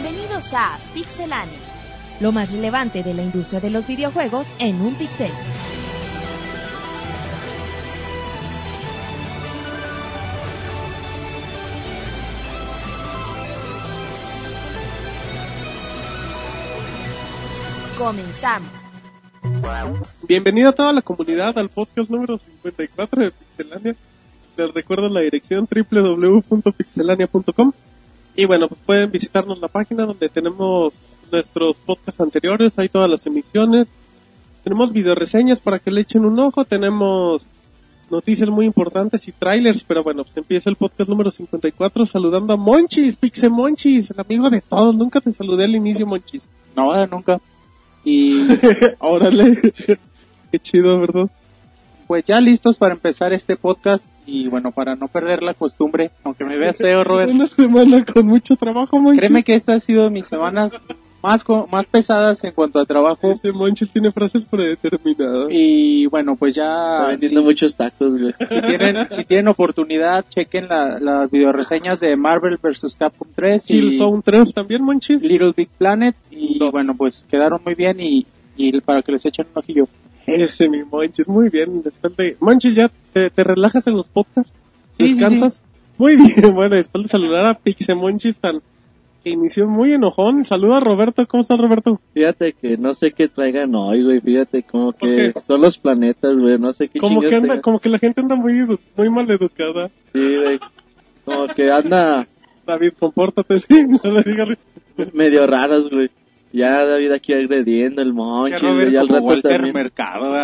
Bienvenidos a Pixelania. Lo más relevante de la industria de los videojuegos en un pixel. Comenzamos. Bienvenido a toda la comunidad al podcast número 54 de Pixelania. Les recuerdo la dirección www.pixelania.com. Y bueno, pues pueden visitarnos la página donde tenemos nuestros podcasts anteriores, hay todas las emisiones. Tenemos videoreseñas para que le echen un ojo, tenemos noticias muy importantes y trailers, pero bueno, pues empieza el podcast número 54 saludando a Monchis, Pixe Monchis, el amigo de todos. Nunca te saludé al inicio, Monchis. No, nunca. Y Órale, qué chido, ¿verdad? pues ya listos para empezar este podcast y bueno, para no perder la costumbre, aunque me veas feo, Robert, Una semana con mucho trabajo, Monchis. créeme que esta ha sido mis semanas más co- más pesadas en cuanto a trabajo Ese Monchis tiene frases predeterminadas. y bueno, pues Está ya vendiendo si, muchos tacos, güey. si tienen si tienen oportunidad, chequen la- las videoreseñas de Marvel vs. Capcom 3 y Killzone 3 también, Monchis. Little Big Planet y Dos. bueno, pues quedaron muy bien y, y para que les echen un ojillo. Ese, mi Monchis, muy bien. Después de... Monchis, ¿ya te, te relajas en los podcasts? Sí, sí, ¿Descansas? Muy bien, bueno, después de saludar a Pixe Monchis tan... que inició muy enojón. Saluda a Roberto, ¿cómo estás, Roberto? Fíjate que no sé qué traigan hoy, güey. Fíjate como ¿Por que son los planetas, güey. No sé qué Como que anda, como que la gente anda muy, edu- muy mal educada. Sí, güey. Como que anda David, compórtate, sí, no le digas... medio raros, güey. Ya David aquí agrediendo el monchis, güey. Ya al rato Walter también. Mercado,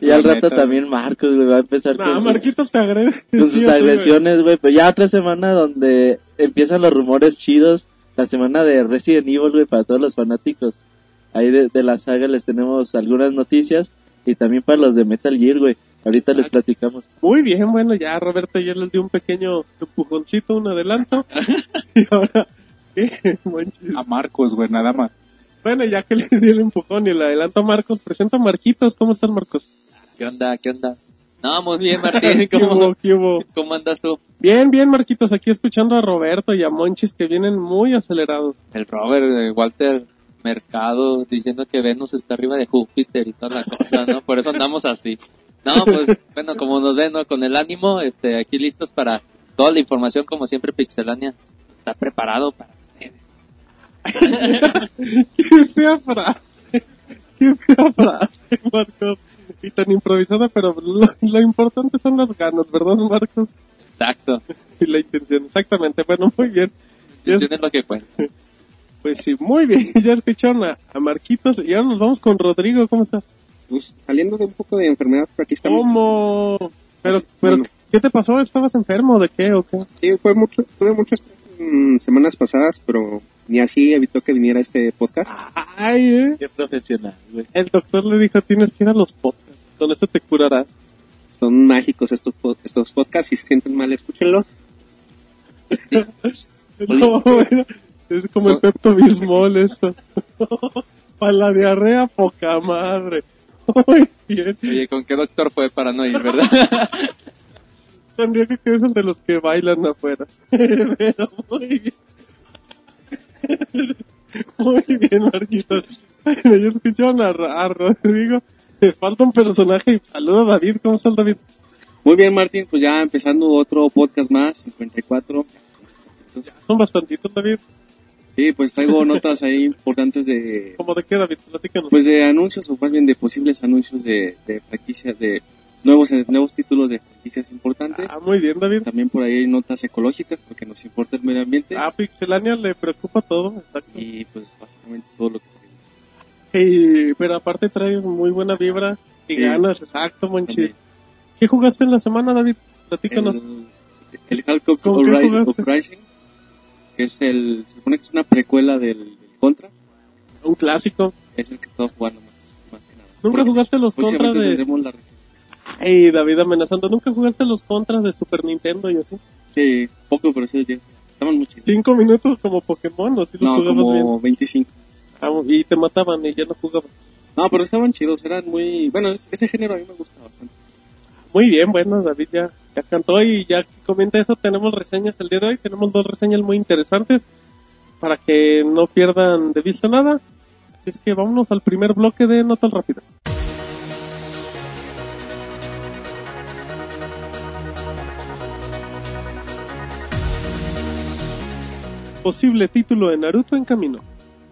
Y al rato también Marcos, güey. Va a empezar No, con sus, Marquitos te agrede. con sus Sí, agresiones, güey. Pero ya otra semana donde empiezan los rumores chidos. La semana de Resident Evil, güey, para todos los fanáticos. Ahí de, de la saga les tenemos algunas noticias. Y también para los de Metal Gear, güey. Ahorita les platicamos. Muy bien, bueno, ya Roberto ya les dio un pequeño empujoncito, un adelanto. y ahora, ¿qué? Monchis. A Marcos, güey, nada más. Bueno, ya que le di el empujón y el adelanto a Marcos, presenta a Marquitos. ¿Cómo estás, Marcos? ¿Qué onda? ¿Qué onda? No, muy bien, Martín. ¿Qué ¿Cómo, hubo? ¿Qué hubo? ¿Cómo andas tú? Bien, bien, Marquitos. Aquí escuchando a Roberto y a Monchis que vienen muy acelerados. El Robert, eh, Walter Mercado, diciendo que Venus está arriba de Júpiter y toda la cosa, ¿no? Por eso andamos así. No, pues, bueno, como nos ven, ¿no? Con el ánimo, este, aquí listos para toda la información, como siempre, Pixelania está preparado para. ¡Qué fea frase! ¡Qué fea frase, Marcos! Y tan improvisada, pero lo, lo importante son las ganas, ¿verdad, Marcos? Exacto. Y la intención, exactamente. Bueno, muy bien. Ya es- Eso es lo que cuenta. Pues sí, muy bien. Ya escucharon a, a Marquitos y ahora nos vamos con Rodrigo. ¿Cómo estás? pues saliendo de un poco de enfermedad, pero aquí estamos. ¿Cómo? Pero, pero, Bueno. ¿qué te pasó? ¿Estabas enfermo? ¿De qué o qué? Sí, fue mucho, tuve mucho estrés en semanas pasadas, pero ni así evitó que viniera este podcast. Ay, eh. Qué profesional, güey. El doctor le dijo, tienes que ir a los podcasts. Con eso te curarás. Son mágicos estos, estos podcasts, si se sienten mal, escúchenlos. No, bueno, es como el Pepto Bismol esto. Para la diarrea, poca madre. Muy bien. Oye, ¿con qué doctor fue para no ir, verdad? Tendría que es el de los que bailan afuera. Pero muy bien. Muy bien, Marquitos. Bueno, yo escucharon a, a Rodrigo. Me falta un personaje saluda a David. ¿Cómo estás, David? Muy bien, Martín, pues ya empezando otro podcast más, 54. Son bastantitos, David. Sí, pues traigo notas ahí importantes de, ¿Cómo de qué, David? Platícanos. pues de anuncios, o más bien de posibles anuncios de, de franquicias, de nuevos, nuevos títulos de franquicias importantes. Ah, muy bien, David. También por ahí hay notas ecológicas, porque nos importa el medio ambiente. A Pixelania le preocupa todo, exacto. Y pues básicamente todo lo que tengo. Y- pero aparte traes muy buena vibra y Sí. ganas, exacto, Monchis. ¿Qué jugaste en la semana, David? Platícanos. El, el Halcox ¿Con qué Uprising? Uprising, que es el, se supone que es una precuela del, del Contra, Un clásico. es el que estaba jugando más, más que nada. ¿Nunca Porque jugaste los próximamente de... Ay, David amenazando. ¿Nunca jugaste los contras de Super Nintendo y así? Sí, poco, pero sí, ya. Estaban muy chidos. Cinco minutos como Pokémon, ¿o sí los No, jugabas bien? como 25. Ah, y te mataban y ya no jugabas. No, pero estaban chidos, eran muy... Bueno, es- ese género a mí me gusta bastante. Muy bien, bueno, David ya, ya cantó y ya comenta eso, tenemos reseñas el día de hoy, tenemos dos reseñas muy interesantes. para que no pierdan de vista nada. Así es que vámonos al primer bloque de notas rápidas. Posible título de Naruto en camino.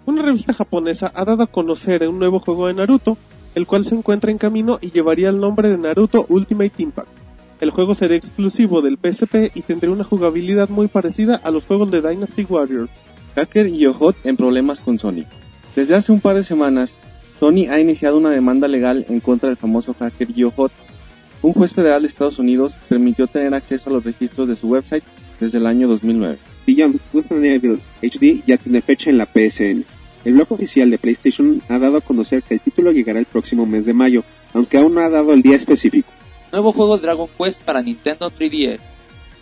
Una revista japonesa ha dado a conocer un nuevo juego de Naruto, el cual se encuentra en camino y llevaría el nombre de Naruto Ultimate Impact. El juego será exclusivo del PSP y tendría una jugabilidad muy parecida a los juegos de Dynasty Warriors. Hacker y Yohot en problemas con Sony. Desde hace un par de semanas, Sony ha iniciado una demanda legal en contra del famoso hacker Yohot. Un juez federal de Estados Unidos permitió tener acceso a los registros de su website desde el año 2009. Beyond Good and Evil HD ya tiene fecha en la PSN. El blog oficial de PlayStation ha dado a conocer que el título llegará el próximo mes de mayo, aunque aún no ha dado el día específico. Nuevo juego Dragon Quest para Nintendo 3DS.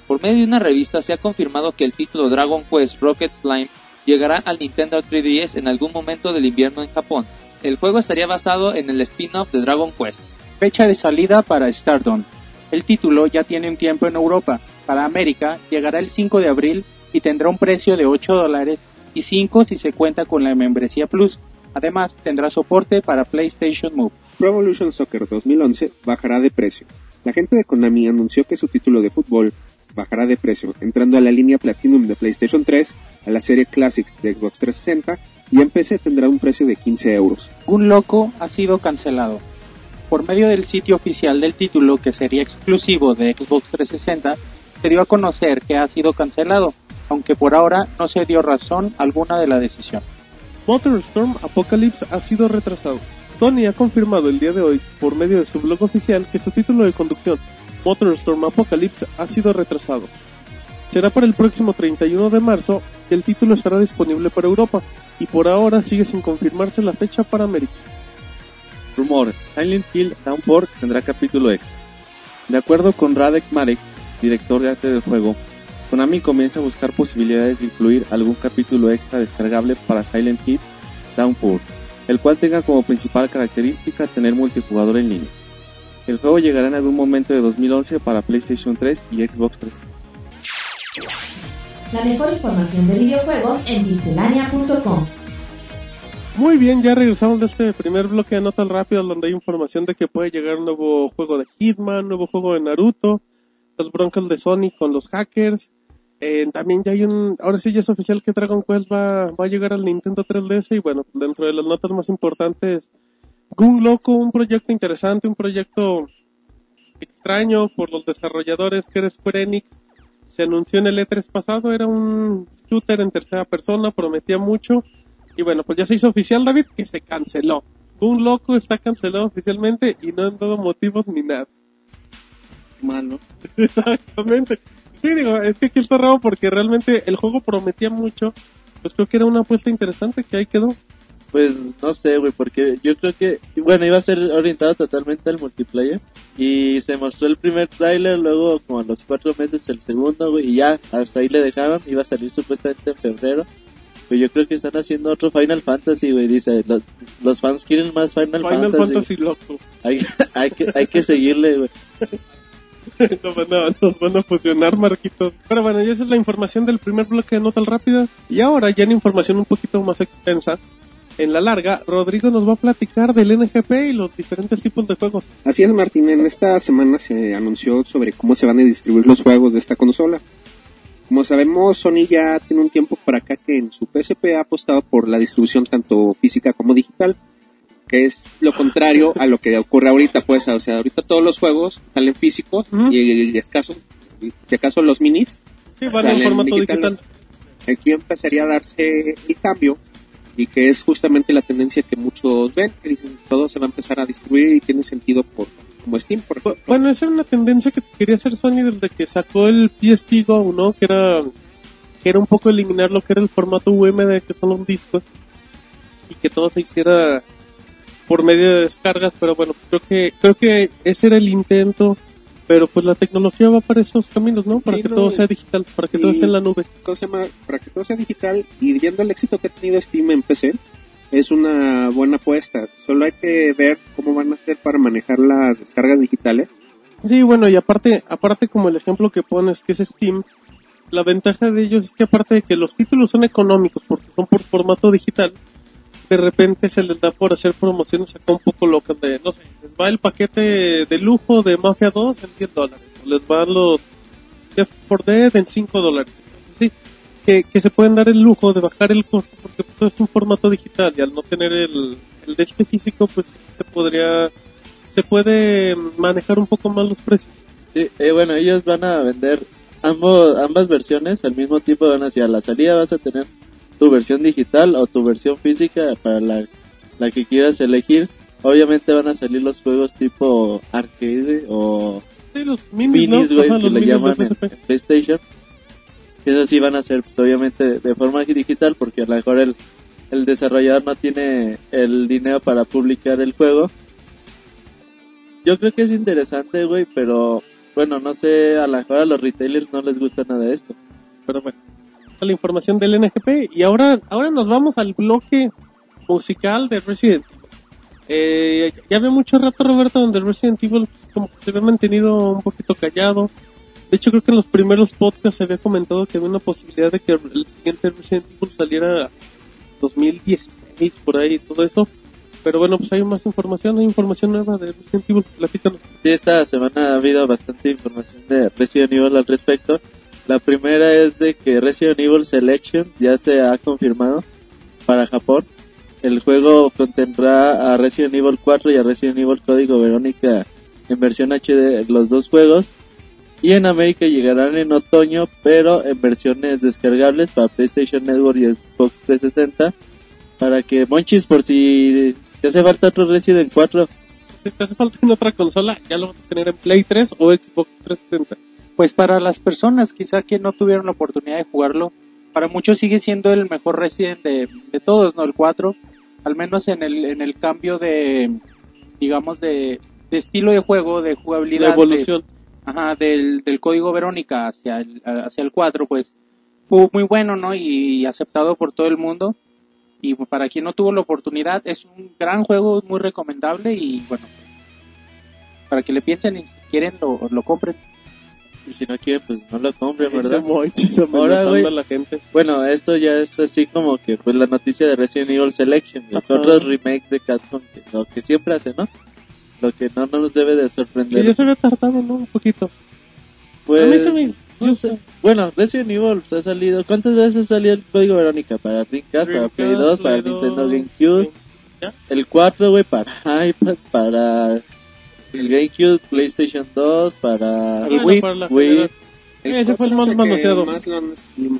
Por medio de una revista se ha confirmado que el título Dragon Quest Rocket Slime llegará al Nintendo 3DS en algún momento del invierno en Japón. El juego estaría basado en el spin-off de Dragon Quest. Fecha de salida para Stardom. El título ya tiene un tiempo en Europa. Para América llegará el 5 de abril y tendrá un precio de 8 dólares y 5 si se cuenta con la membresía Plus. Además tendrá soporte para PlayStation Move. Pro Evolution Soccer 2011 bajará de precio. La gente de Konami anunció que su título de fútbol bajará de precio, entrando a la línea Platinum de PlayStation 3, a la serie Classics de Xbox 360 y en PC tendrá un precio de 15 euros. Un loco ha sido cancelado. Por medio del sitio oficial del título, que sería exclusivo de Xbox 360, se dio a conocer que ha sido cancelado, aunque por ahora no se dio razón alguna de la decisión. Motorstorm Apocalypse ha sido retrasado. Sony ha confirmado el día de hoy, por medio de su blog oficial, que su título de conducción, Motorstorm Apocalypse, ha sido retrasado. Será para el próximo 31 de marzo y el título estará disponible para Europa, y por ahora sigue sin confirmarse la fecha para América. Rumor, Silent Hill Downpour tendrá capítulo extra. De acuerdo con Radek Marek, director de arte del juego, Konami comienza a buscar posibilidades de incluir algún capítulo extra descargable para Silent Hill Downpour, el cual tenga como principal característica tener multijugador en línea. El juego llegará en algún momento de 2011 para PlayStation 3 y Xbox 360. La mejor información de videojuegos en pixelania.com. Muy bien, ya regresamos de este primer bloque de notas rápidas donde hay información de que puede llegar un nuevo juego de Hitman, nuevo juego de Naruto, los broncos de Sony con los hackers. Eh, también ya hay un, ahora sí ya es oficial que Dragon Quest va, va a llegar al Nintendo 3DS y bueno, dentro de las notas más importantes, Gun Loco, un proyecto interesante, un proyecto extraño por los desarrolladores que era Square Enix. Se anunció en el E3 pasado, era un shooter en tercera persona, prometía mucho. Y bueno, pues ya se hizo oficial, David, que se canceló. Un loco está cancelado oficialmente y no han dado motivos ni nada. Malo. Exactamente. Sí, digo, es que aquí está raro porque realmente el juego prometía mucho. Pues creo que era una apuesta interesante que ahí quedó. Pues no sé, güey, porque yo creo que, bueno, iba a ser orientado totalmente al multiplayer. Y se mostró el primer tráiler, luego como a los cuatro meses el segundo, güey, y ya, hasta ahí le dejaron. Iba a salir supuestamente en febrero. Pero yo creo que están haciendo otro Final Fantasy, güey. Dice, los, los fans quieren más Final, Final Fantasy. Fantasy loco. Hay, hay, que, hay que seguirle, güey. nos, van a, nos van a fusionar, Marquitos. Pero bueno, ya esa es la información del primer bloque de Notas Rápidas. Y ahora, ya en información un poquito más extensa, en la larga, Rodrigo nos va a platicar del NGP y los diferentes tipos de juegos. Así es, Martín. En esta semana se anunció sobre cómo se van a distribuir los juegos de esta consola. Como sabemos, Sony ya tiene un tiempo para acá que en su PSP ha apostado por la distribución tanto física como digital, que es lo contrario a lo que ocurre ahorita, pues, o sea, ahorita todos los juegos salen físicos y, y escaso, si acaso los minis Sí, van en formato digital. Aquí empezaría a darse el cambio y que es justamente la tendencia que muchos ven, que dicen todo se va a empezar a distribuir y tiene sentido por como Steam, por ejemplo. Bueno, esa era una tendencia que quería hacer Sony desde que sacó el PSP Go, ¿no? Que era, que era un poco eliminar lo que era el formato UMD, que son los discos, y que todo se hiciera por medio de descargas, pero bueno, creo que, creo que ese era el intento, pero pues la tecnología va para esos caminos, ¿no? Para Sí, que no, todo sea digital, para que todo esté en la nube. ¿Cómo se llama? Para que todo sea digital y viendo el éxito que ha tenido Steam en PC, es una buena apuesta. Solo hay que ver cómo van a hacer para manejar las descargas digitales. Sí, bueno, y aparte, aparte como el ejemplo que pones, que es Steam, la ventaja de ellos es que aparte de que los títulos son económicos porque son por formato digital, de repente se les da por hacer promociones acá un poco locas de, no sé, les va el paquete de lujo de Mafia 2 en 10 dólares, les van los Left 4 Dead en 5 dólares. Sí, que, que se pueden dar el lujo de bajar el costo porque pues, es un formato digital y al no tener el, el de este físico, pues se podría, se puede manejar un poco más los precios. Sí, eh, bueno, ellos van a vender ambos, ambas versiones al mismo tiempo. Van hacia la salida vas a tener tu versión digital o tu versión física para la, la que quieras elegir. Obviamente van a salir los juegos tipo arcade o Sí, los minis, minis, ¿no? güey, Ajá, que los le minis llaman de en, en PlayStation. Eso sí van a ser, pues, obviamente, de forma digital, porque a lo mejor el, el desarrollador no tiene el dinero para publicar el juego. Yo creo que es interesante, güey, pero bueno, no sé, a lo mejor a los retailers no les gusta nada esto. Pero bueno, la información del NGP. Y ahora, ahora nos vamos al bloque musical de Resident Evil. Eh, ya ve mucho rato, Roberto, donde Resident Evil como que se había mantenido un poquito callado. De hecho, creo que en los primeros podcasts se había comentado que había una posibilidad de que el siguiente Resident Evil saliera 2016, por ahí, y todo eso. Pero bueno, pues hay más información, hay información nueva de Resident Evil. Platícanos. Sí, esta semana ha habido bastante información de Resident Evil al respecto. La primera es de que Resident Evil Selection ya se ha confirmado para Japón. El juego contendrá a Resident Evil 4 y a Resident Evil Código Verónica en versión HD los dos juegos. Y en América llegarán en otoño, pero en versiones descargables para PlayStation Network y Xbox 360. Para que Monchis, por si te hace falta otro Resident 4, Si te hace falta en otra consola, ya lo vas a tener en Play 3 o Xbox 360. Pues para las personas quizá que no tuvieron la oportunidad de jugarlo, para muchos sigue siendo el mejor Resident de, de todos, ¿no? El 4, al menos en el, en el cambio de, digamos, de, de estilo de juego, de jugabilidad. La evolución. de- ajá, del, del código Verónica hacia el, hacia el 4, pues fue muy bueno, ¿no? Y aceptado por todo el mundo. Y para quien no tuvo la oportunidad, es un gran juego, muy recomendable y bueno, para que le piensen y si quieren lo, lo compren. Y si no quieren, pues no lo compren, Ese ¿verdad? Ahora, güey. a la gente. Bueno, esto ya es así como que pues la noticia de Resident Evil Selection, y otros remakes de Capcom, que, lo que siempre hace, ¿no? Lo que no nos debe de Que sorprender. ya se había tardado, ¿no? Un poquito. Pues, a mí se me... no sé. Bueno, Resident Evil se ha salido. ¿Cuántas veces salió el código Verónica? Para Dreamcast, para Play 2, para Nintendo GameCube. ¿Ya? El 4, güey, para iPad, para el GameCube, PlayStation 2, para Bueno, Wii, para la Wii. El Ese fue el más el manoseado. Más lo, han,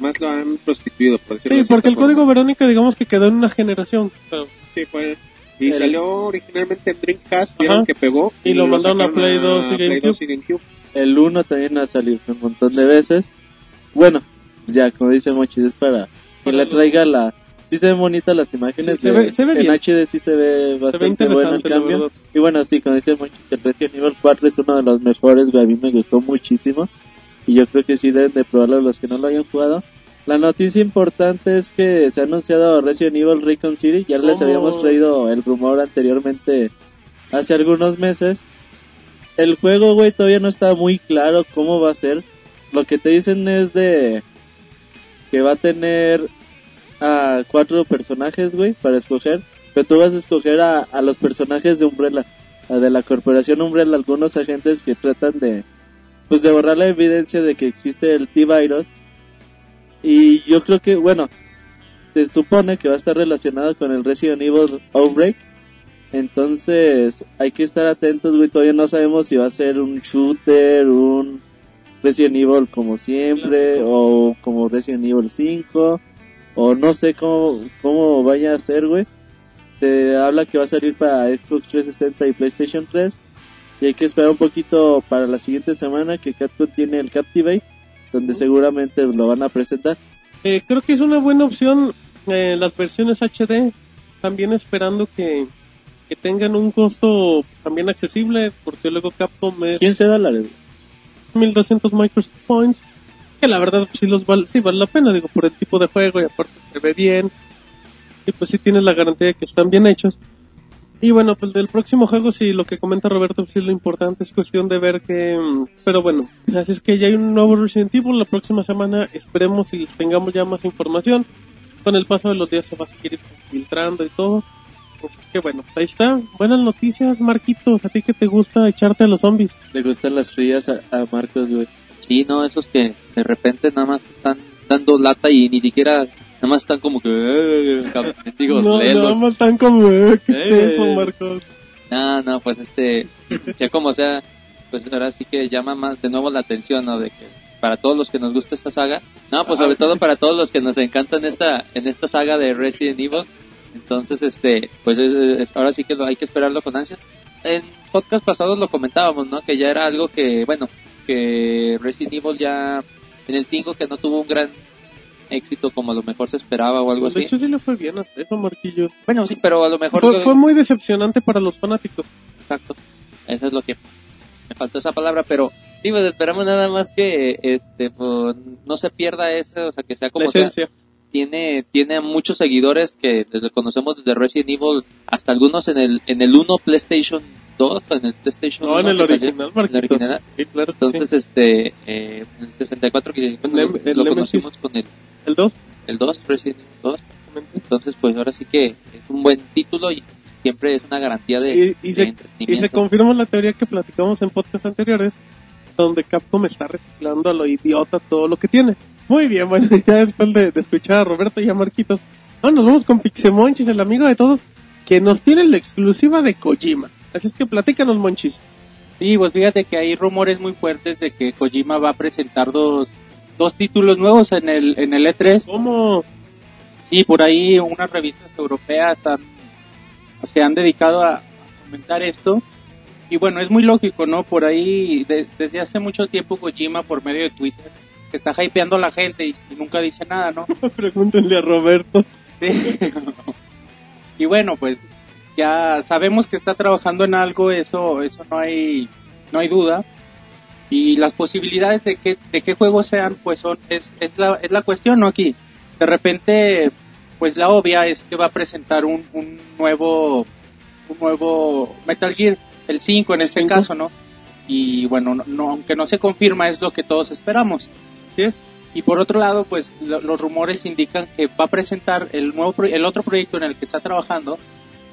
más lo han prostituido, por Sí, porque el forma. código Verónica, digamos que quedó en una generación. Pero- Sí, fue. Y El- salió originalmente en Dreamcast, vieron Ajá. que pegó. Y lo mandaron a Play 2 y GameCube. 2 y GameCube. El 1 también ha salido un montón de veces. Bueno, ya, como dice Mochis, es para que le traiga la... Sí se ven bonitas las imágenes. Sí, se de- ve- se ve en bien. HD sí se ve bastante interesante, bueno el cambio. Y bueno, sí, como dice Mochis, el Resident Evil 4 es uno de los mejores, güey. A mí me gustó muchísimo. Y yo creo que sí deben de probarlo los que no lo hayan jugado. La noticia importante es que se ha anunciado Resident Evil Recon City. Ya les Oh. habíamos traído el rumor anteriormente hace algunos meses. El juego, güey, todavía no está muy claro cómo va a ser. Lo que te dicen es de que va a tener a cuatro personajes, güey, para escoger. Pero tú vas a escoger a, a los personajes de Umbrella, a de la corporación Umbrella, algunos agentes que tratan de, pues, de borrar la evidencia de que existe el T-Virus. Y yo creo que, bueno, se supone que va a estar relacionado con el Resident Evil Outbreak. Entonces, hay que estar atentos, güey. Todavía no sabemos si va a ser un shooter, un Resident Evil como siempre, Clásico. o como Resident Evil 5, o no sé cómo, cómo vaya a ser, güey. Se habla que va a salir para Xbox 360 y PlayStation 3. Y hay que esperar un poquito para la siguiente semana que Capcom tiene el Captivate, donde seguramente lo van a presentar. Eh, creo que es una buena opción eh, las versiones HD, también esperando que, que tengan un costo también accesible, porque luego Capcom es 15 dólares. 1200 Microsoft Points, que la verdad pues, sí, los val- sí vale la pena, digo, por el tipo de juego y aparte se ve bien, y pues sí tienes la garantía de que están bien hechos. Y bueno, pues del próximo juego, sí, lo que comenta Roberto, pues sí, lo importante es cuestión de ver que... Pero bueno, así es que ya hay un nuevo Resident Evil. La próxima semana esperemos y tengamos ya más información. Con el paso de los días se va a seguir filtrando y todo. Así que bueno, ahí está. Buenas noticias, Marquitos. A ti que te gusta echarte a los zombies. Le gustan las frías a, a Marcos, güey. Sí, no, esos que de repente nada más están dando lata y ni siquiera, nada más están como que, eh, digo, no, lelos. nada más tan como, eh, ¿qué es Eh. eso, Marcos? No, no, pues este, sea como sea, pues ahora sí que llama más de nuevo la atención, ¿no? De que para todos los que nos gusta esta saga, no, pues sobre todo para todos los que nos encantan esta, en esta saga de Resident Evil, entonces este, pues es- es- ahora sí que lo, hay que esperarlo con ansia. En podcast pasados lo comentábamos, ¿no? Que ya era algo que, bueno, que Resident Evil ya, en el 5 que no tuvo un gran éxito como a lo mejor se esperaba o algo De así. hecho, sí le fue bien hasta eso, Marquillo. Bueno, sí, pero a lo mejor... Fue, lo- fue muy decepcionante para los fanáticos. Exacto. Eso es lo que me faltó esa palabra, pero sí, pues esperamos nada más que este pues, no se pierda eso, o sea, que sea como la sea. Tiene tiene muchos seguidores que desde conocemos desde Resident Evil hasta algunos en el en el 1 PlayStation 2, en el PlayStation No, en 1 el que salió, original, Marquitos. original. Sí, claro Entonces, sí. este, eh, en el 64 que El- lo, el lo conocimos con el, El 2. el 2, Resident Evil 2. Entonces, pues ahora sí que es un buen título y siempre es una garantía de, Y, y de se, y entretenimiento. se confirma la teoría que platicamos en podcasts anteriores, donde Capcom está reciclando a lo idiota todo lo que tiene. Muy bien, bueno, ya después de, de escuchar a Roberto y a Marquitos, ahora nos vamos con Pixemonchis, el amigo de todos, que nos tiene la exclusiva de Kojima. Así es que platícanos, Monchis. Sí, pues fíjate que hay rumores muy fuertes de que Kojima va a presentar dos, dos títulos nuevos en el, en el E3. ¿Cómo? Sí, por ahí unas revistas europeas han, se han dedicado a, comentar esto. Y bueno, es muy lógico, ¿no? Por ahí, de- desde hace mucho tiempo Kojima, por medio de Twitter, que está hypeando a la gente y, y nunca dice nada, ¿no? Pregúntenle a Roberto. Sí. y bueno, pues ya sabemos que está trabajando en algo, eso, eso no hay, no hay duda. Y las posibilidades de que, de qué juegos sean, pues son, es, es la, es la cuestión, ¿no? Aquí, de repente, pues la obvia es que va a presentar un, un nuevo, un nuevo Metal Gear, el 5 en este caso, ¿no? Y bueno, no, no- aunque no se confirma, es lo que todos esperamos. ¿Sí es? Y por otro lado, pues lo- los rumores indican que va a presentar el nuevo pro- el otro proyecto en el que está trabajando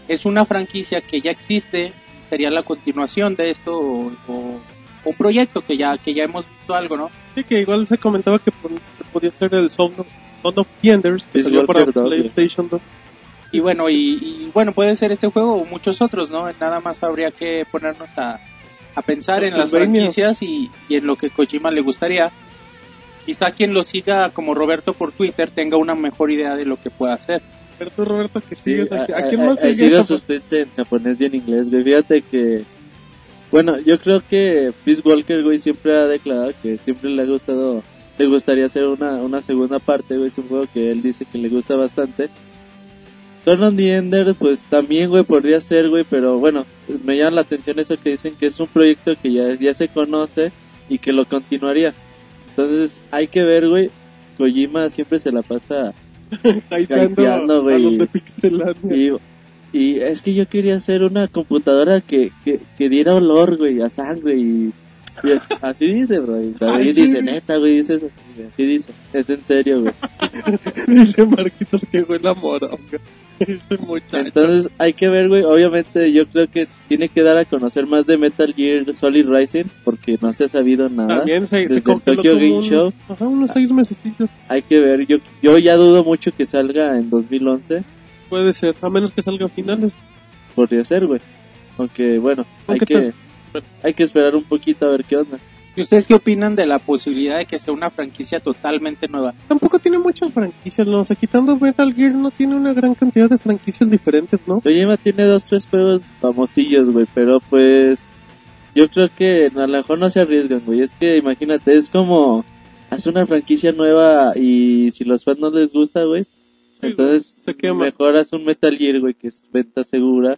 es una franquicia que ya existe, sería la continuación de esto o, o un proyecto que ya que ya hemos visto algo, ¿no? Sí, que igual se comentaba que, podía ser el Son of, Son of Enders, que salió para Walker 2, güey. PlayStation 2. Y bueno, y, y, bueno, puede ser este juego o muchos otros, ¿no? Nada más habría que ponernos a, a pensar en las franquicias y, y en lo que Kojima le gustaría. Quizá quien lo siga como Roberto por Twitter tenga una mejor idea de lo que pueda hacer. Tú, Roberto, que Sí, sigues aquí. a- ¿A quién más sigo sus tweets en japonés y en inglés, güey. Fíjate que... Bueno, yo creo que Peace Walker, güey, siempre ha declarado que siempre le ha gustado... Le gustaría hacer una, una segunda parte, güey. Es un juego que él dice que le gusta bastante. Son of the Enders, pues también, güey, podría ser, güey, pero bueno, me llama la atención eso que dicen que es un proyecto que ya, ya se conoce y que lo continuaría. Entonces, hay que ver, güey. Kojima siempre se la pasa Hypeando Hypeando, a güey. los de Pixelania. y, y es que yo quería hacer una computadora que, que, que diera olor, güey, a sangre y así dice, bro. Y David Ay, sí. dice, neta, güey, dice eso. Así dice. Es en serio, güey. Dice Marquitos que huele a moronga. Este muchacho. Entonces hay que ver, güey. Obviamente yo creo que tiene que dar a conocer más de Metal Gear Solid Rising porque no se ha sabido nada. También se, Desde se el Tokyo Game un- Show. Ajá, unos seis mesecillos. Hay que ver. Yo, yo ya dudo mucho que salga en 2011. Puede ser, a menos que salga a finales. Podría ser, güey. Aunque bueno, hay Aunque que, hay que esperar un poquito a ver qué onda. ¿Y ustedes qué opinan de la posibilidad de que sea una franquicia totalmente nueva? Tampoco tiene muchas franquicias, ¿no? O sea, quitando Metal Gear, no tiene una gran cantidad de franquicias diferentes, ¿no? Kojima tiene dos, tres juegos famosillos, güey, pero pues yo creo que a lo mejor no se arriesgan, güey. Es que imagínate, es como hacer una franquicia nueva y si los fans no les gusta, güey, entonces se quema. mejor haz un Metal Gear, güey, que es venta segura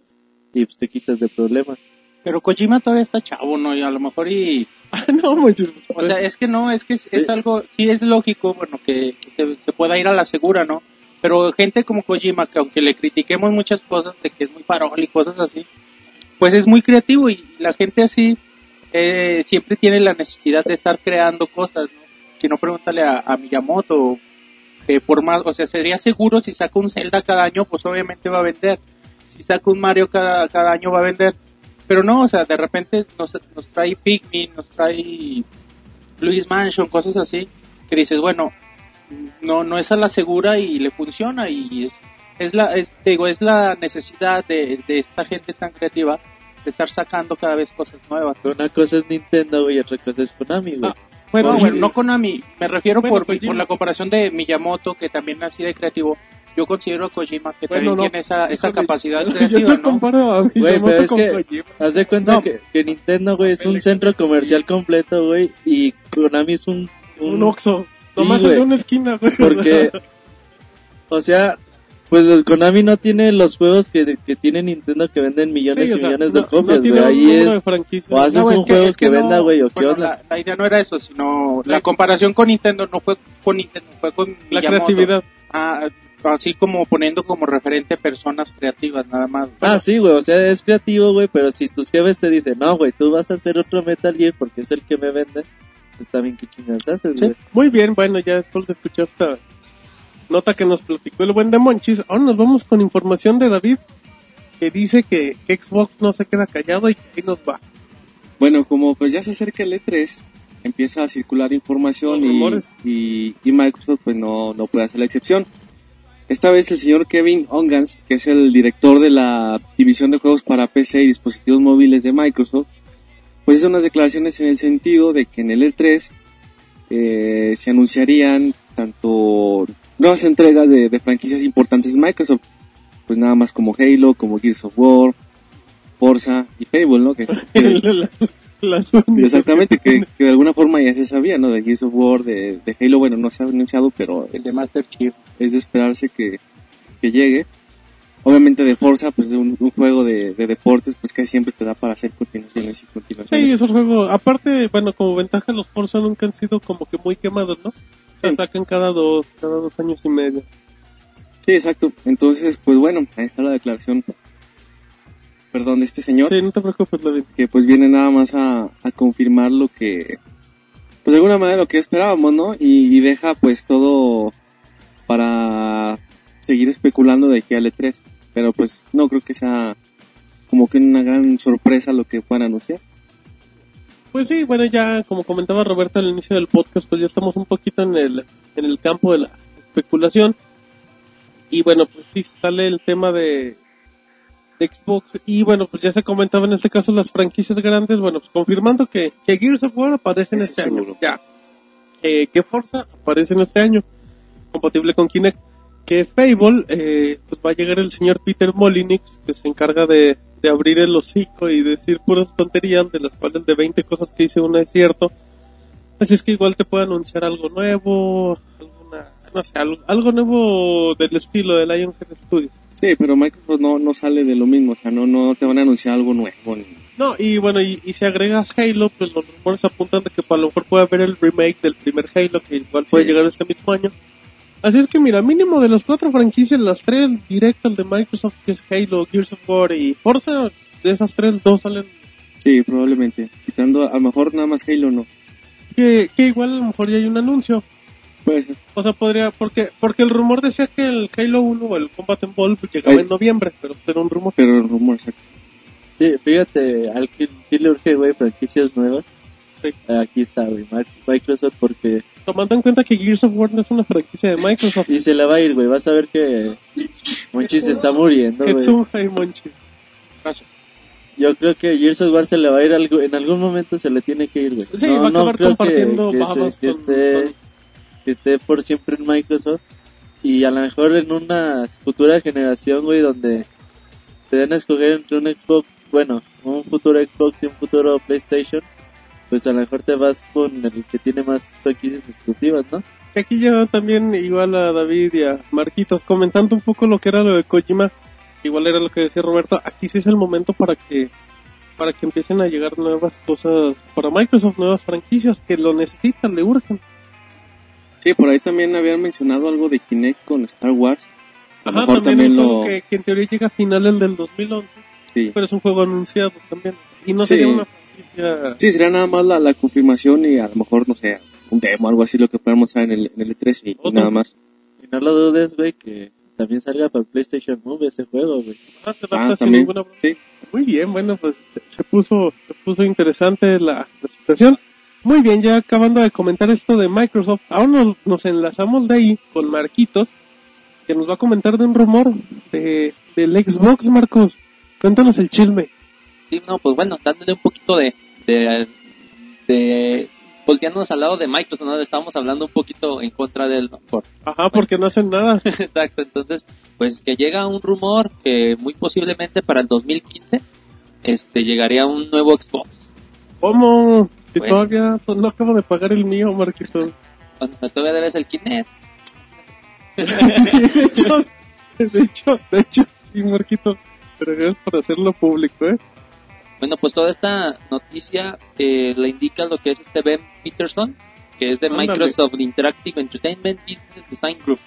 y pues te quitas de problemas. Pero Kojima todavía está chavo, ¿no? Y a lo mejor y... Ah, no. O sea, es que no, es que es, es algo... Sí es lógico, bueno, que, que se, se pueda ir a la segura, ¿no? Pero gente como Kojima, que aunque le critiquemos muchas cosas de que es muy farol y cosas así, pues es muy creativo y la gente así eh, siempre tiene la necesidad de estar creando cosas, ¿no? Si no, pregúntale a, a Miyamoto, por más, o sea, sería seguro si saca un Zelda cada año, pues obviamente va a vender. Si saca un Mario cada, cada año va a vender. Pero no, o sea, de repente nos, nos trae Pikmin, nos trae Luis Mansion, cosas así, que dices, bueno, no, no es a la segura y le funciona y es, es la, es, digo, es la necesidad de, de esta gente tan creativa de estar sacando cada vez cosas nuevas. Una cosa es Nintendo, y otra cosa es Konami, güey. Ah, bueno, bueno, no Konami, me refiero Bueno, por, Kojima. por la comparación de Miyamoto, que también así de creativo. Yo considero a Kojima que Bueno, también no. tiene esa, esa capacidad Yo creativa, te ¿no? comparo a Güey, pero es con que- Kojima. Haz de cuenta No. que, que Nintendo, güey, es un centro comercial completo, güey, y Konami es un... Es un Oxxo. Sí, Nomás en una esquina, güey. Porque, o sea, pues el Konami no tiene los juegos que, que tiene Nintendo que venden millones Sí, o y sea, millones no- de copias, no güey. un Ahí es... de franquicias. o haces No, un juego es que, que venda, no- güey, o qué bueno, onda. La, la idea no era eso, sino La- la comparación con Nintendo no fue con Nintendo, fue con La Miyamoto. creatividad. Ah, así como poniendo como referente personas creativas, nada más. Ah, sí, güey, o sea, es creativo, güey, pero si tus jefes te dicen, no, güey, tú vas a hacer otro Metal Gear porque es el que me vende, pues también qué chingados haces, Sí. güey. Muy bien, bueno, ya después de escuchar esta nota que nos platicó el buen de Monchis, ahora nos vamos con información de David, que dice que Xbox no se queda callado y que ahí nos va. Bueno, como pues ya se acerca el E3, empieza a circular información y, rumores. y, y Microsoft pues no, no puede hacer la excepción. Esta vez el señor Kevin Ongans, que es el director de la división de juegos para PC y dispositivos móviles de Microsoft, pues hizo unas declaraciones en el sentido de que en el E3 eh, se anunciarían tanto nuevas entregas de, de franquicias importantes de Microsoft, pues nada más como Halo, como Gears of War, Forza y Fable, ¿no? Que es- Las- Exactamente, que- que, que de alguna forma ya se sabía, ¿no? De Gears of War, de, de Halo, bueno, no se ha anunciado, pero El es, de Master Chief. es de esperarse que, que llegue. Obviamente de Forza, pues un, un juego de, de deportes, pues casi siempre te da para hacer continuaciones y Sí, continuaciones. esos juegos, aparte, bueno, como ventaja los Forza nunca han sido como que muy quemados, ¿no? Sí. sacan cada dos, cada dos años y medio. Sí, exacto. Entonces, pues bueno, ahí está la declaración, perdón, de este señor. Sí, no te preocupes, David. que pues viene nada más a, a confirmar lo que, pues de alguna manera lo que esperábamos, ¿no? Y, y deja pues todo para seguir especulando de aquí al E3. Pero pues no creo que sea como que una gran sorpresa lo que puedan anunciar. Pues sí, bueno, ya como comentaba Roberto al inicio del podcast, pues ya estamos un poquito en el, en el campo de la especulación. Y bueno, pues sí sale el tema de, de Xbox. Y bueno, pues ya se comentaba en este caso las franquicias grandes, bueno, pues confirmando que, que Gears of War aparece en Eso este seguro. año. Ya. Eh, que Forza aparece en este año, compatible con Kinect. Que Fable, eh, pues va a llegar el señor Peter Molinix, que se encarga de, de abrir el hocico y decir puras tonterías, de las cuales de 20 cosas que dice una es cierto. Así es que igual te puede anunciar algo nuevo, alguna, no sé, algo, algo nuevo del estilo de Lionhead Studios. Sí, pero Microsoft no, no sale de lo mismo, o sea, no, no te van a anunciar algo nuevo. ni- No, y bueno, y, y si agregas Halo, pues los rumores apuntan de que a lo mejor puede haber el remake del primer Halo, que igual puede Sí. llegar este mismo año. Así es que mira, mínimo de las cuatro franquicias, las tres directas de Microsoft, que es Halo, Gears of War y Forza, de esas tres, dos salen Sí, probablemente. Quitando, a lo mejor nada más Halo no. que, que igual a lo mejor ya hay un anuncio. Puede ser. O sea, podría, porque, porque el rumor decía que el Halo 1 o el Combat Evolved llegaba Ay. en noviembre, pero era un rumor. Pero el rumor, exacto. Sí, fíjate, al que sí le urge, güey, franquicias nuevas. Sí. Aquí está, güey, Mi- Microsoft, porque... Tomando en cuenta que Gears of War no es una franquicia de Microsoft. Y se le va a ir, güey, vas a ver que... Monchi se está muriendo, güey. Ketsuha y Monchi. Gracias. Yo creo que Gears of War se le va a ir algo, en algún momento se le tiene que ir, güey. Sí, va a acabar creo que- compartiendo que, se- que con esté, Sony. Que esté por siempre en Microsoft. Y a lo mejor en una futura generación, güey, donde te den a escoger entre un Xbox, bueno, un futuro Xbox y un futuro PlayStation, pues a lo mejor te vas con el que tiene más franquicias exclusivas, ¿no? Aquí ya también igual a David y a Marquitos comentando un poco lo que era lo de Kojima, igual era lo que decía Roberto, aquí sí es el momento para que para que empiecen a llegar nuevas cosas para Microsoft, nuevas franquicias que lo necesitan, le urgen. Sí, por ahí también habían mencionado algo de Kinect con Star Wars. A lo Ajá, mejor también, también un juego lo... que, que en teoría llega a finales del 2011, Sí. pero es un juego anunciado también. Y no Sí. sería una franquicia... sí, sería nada más la, la confirmación y a lo mejor, no sé, un demo, algo así, lo que podamos ver en el, en el E3 y, y nada más. Y no lo dudes, güey, que también salga para PlayStation Move ese juego, güey. Ah, se Ah, sin también. ninguna. Sí. Muy bien, bueno, pues se, se puso se puso interesante la, la situación. Muy bien, ya acabando de comentar esto de Microsoft, ahora nos, nos enlazamos de ahí con Marquitos, que nos va a comentar de un rumor de, del Xbox, Marcos. Cuéntanos el chisme. Sí, no, pues bueno, dándole un poquito de, de, de volteándonos al lado de Microsoft, ¿no? Estábamos hablando un poquito en contra del por Ajá, porque no hacen nada. Exacto, entonces, pues que llega un rumor que muy posiblemente para el 2015 este llegaría un nuevo Xbox. ¿Cómo? Si Bueno. todavía no acabo de pagar el mío, Marquitos. Cuando todavía debes el Kinect. Sí, de hecho, de hecho, de hecho, sí, Marquitos. Pero gracias por hacerlo público, ¿eh? Bueno, pues toda esta noticia eh, le indica lo que es este Ben Peterson, que es de Ándale. Microsoft Interactive Entertainment Business Design Group.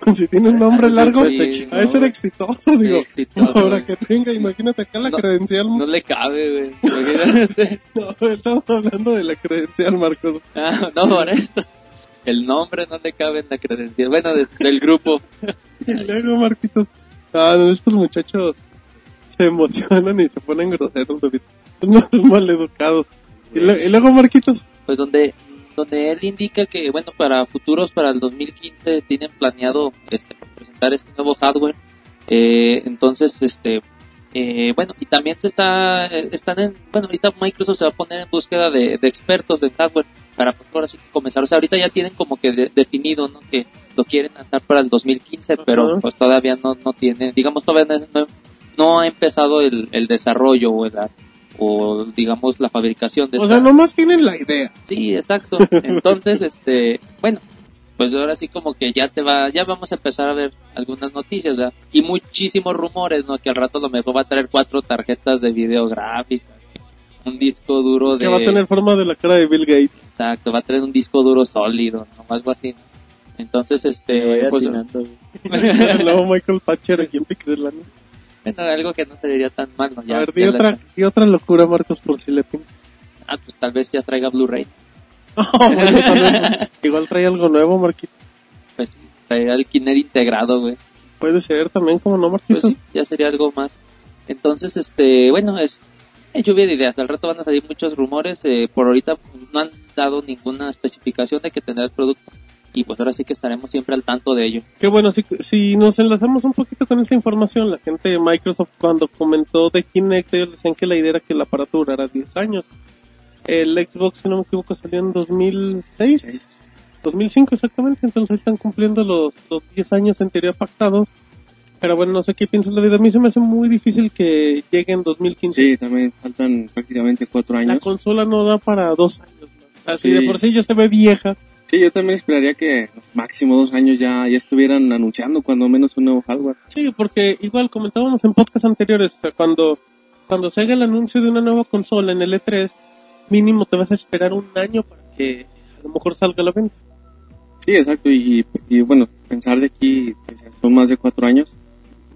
Si tiene un nombre largo, Sí, ha de ser exitoso, digo. exitoso, Ahora que tenga, imagínate acá la No, credencial. No le cabe, güey. No, estamos hablando de la credencial, Marcos. Ah, no, por eso. El nombre no le cabe en la credencial. Bueno, del grupo. Y luego, Marquitos. Ah, no, estos muchachos se emocionan y se ponen groseros, bebé. Son unos maleducados. Y, lo- y luego, Marquitos. pues donde donde él indica que bueno para futuros para el 2015 tienen planeado este presentar este nuevo hardware. Eh, entonces este eh, bueno y también se está eh, están en bueno ahorita Microsoft se va a poner en búsqueda de, de expertos de hardware para pues, ahora sí comenzar. O sea ahorita ya tienen como que de- definido no que lo quieren lanzar para el 2015 pero Ajá. pues todavía no no tiene digamos todavía no, no ha empezado el, el desarrollo o el o digamos la fabricación de O esta- sea, nomás tienen la idea. Sí, exacto. Entonces, este, bueno, pues ahora sí como que ya te va, ya vamos a empezar a ver algunas noticias, ¿verdad? Y muchísimos rumores, ¿no? Que al rato lo mejor va a traer cuatro tarjetas de video gráficas, un disco duro de... Que va a tener forma de la cara de Bill Gates. Exacto, va a traer un disco duro sólido, ¿no? Algo así. ¿no? Entonces, Me este, voy pues, nuevo Michael Patcher aquí en Pixelania. Bueno, algo que no se diría tan mal, ¿no? Ya, a ver, di otra, la- di otra locura, Marcos, por si le tienes. ah, pues tal vez ya traiga Blu-ray. Bueno, vez. Igual trae algo nuevo, Marquitos. Pues traerá el Kinect integrado, güey. Puede ser también, como no, pues Marquitos. sí, ya sería algo más. Entonces, este, bueno, es lluvia de ideas. Al rato van a salir muchos rumores. eh, por ahorita no han dado ninguna especificación de que tendrá el producto. Y pues ahora sí que estaremos siempre al tanto de ello. Que bueno, si, si nos enlazamos un poquito con esta información, la gente de Microsoft cuando comentó de Kinect, ellos decían que la idea era que el aparato durara 10 años. El Xbox, si no me equivoco, salió en 2006, 2005 exactamente, entonces están cumpliendo los, los 10 años en teoría pactados. Pero bueno, no sé qué piensas de A mí se me hace muy difícil que llegue en 2015. Sí, también faltan prácticamente cuatro la años. consola no da para dos años. más. Así Sí. de por sí ya se ve vieja. Sí, yo también esperaría que máximo dos años ya, ya estuvieran anunciando cuando menos un nuevo hardware. Sí, porque igual comentábamos en podcast anteriores, o sea, cuando, cuando se haga el anuncio de una nueva consola en el E3, mínimo te vas a esperar un año para que a lo mejor salga a la venta. Sí, exacto. Y, y bueno, pensar de aquí, pues, son más de cuatro años,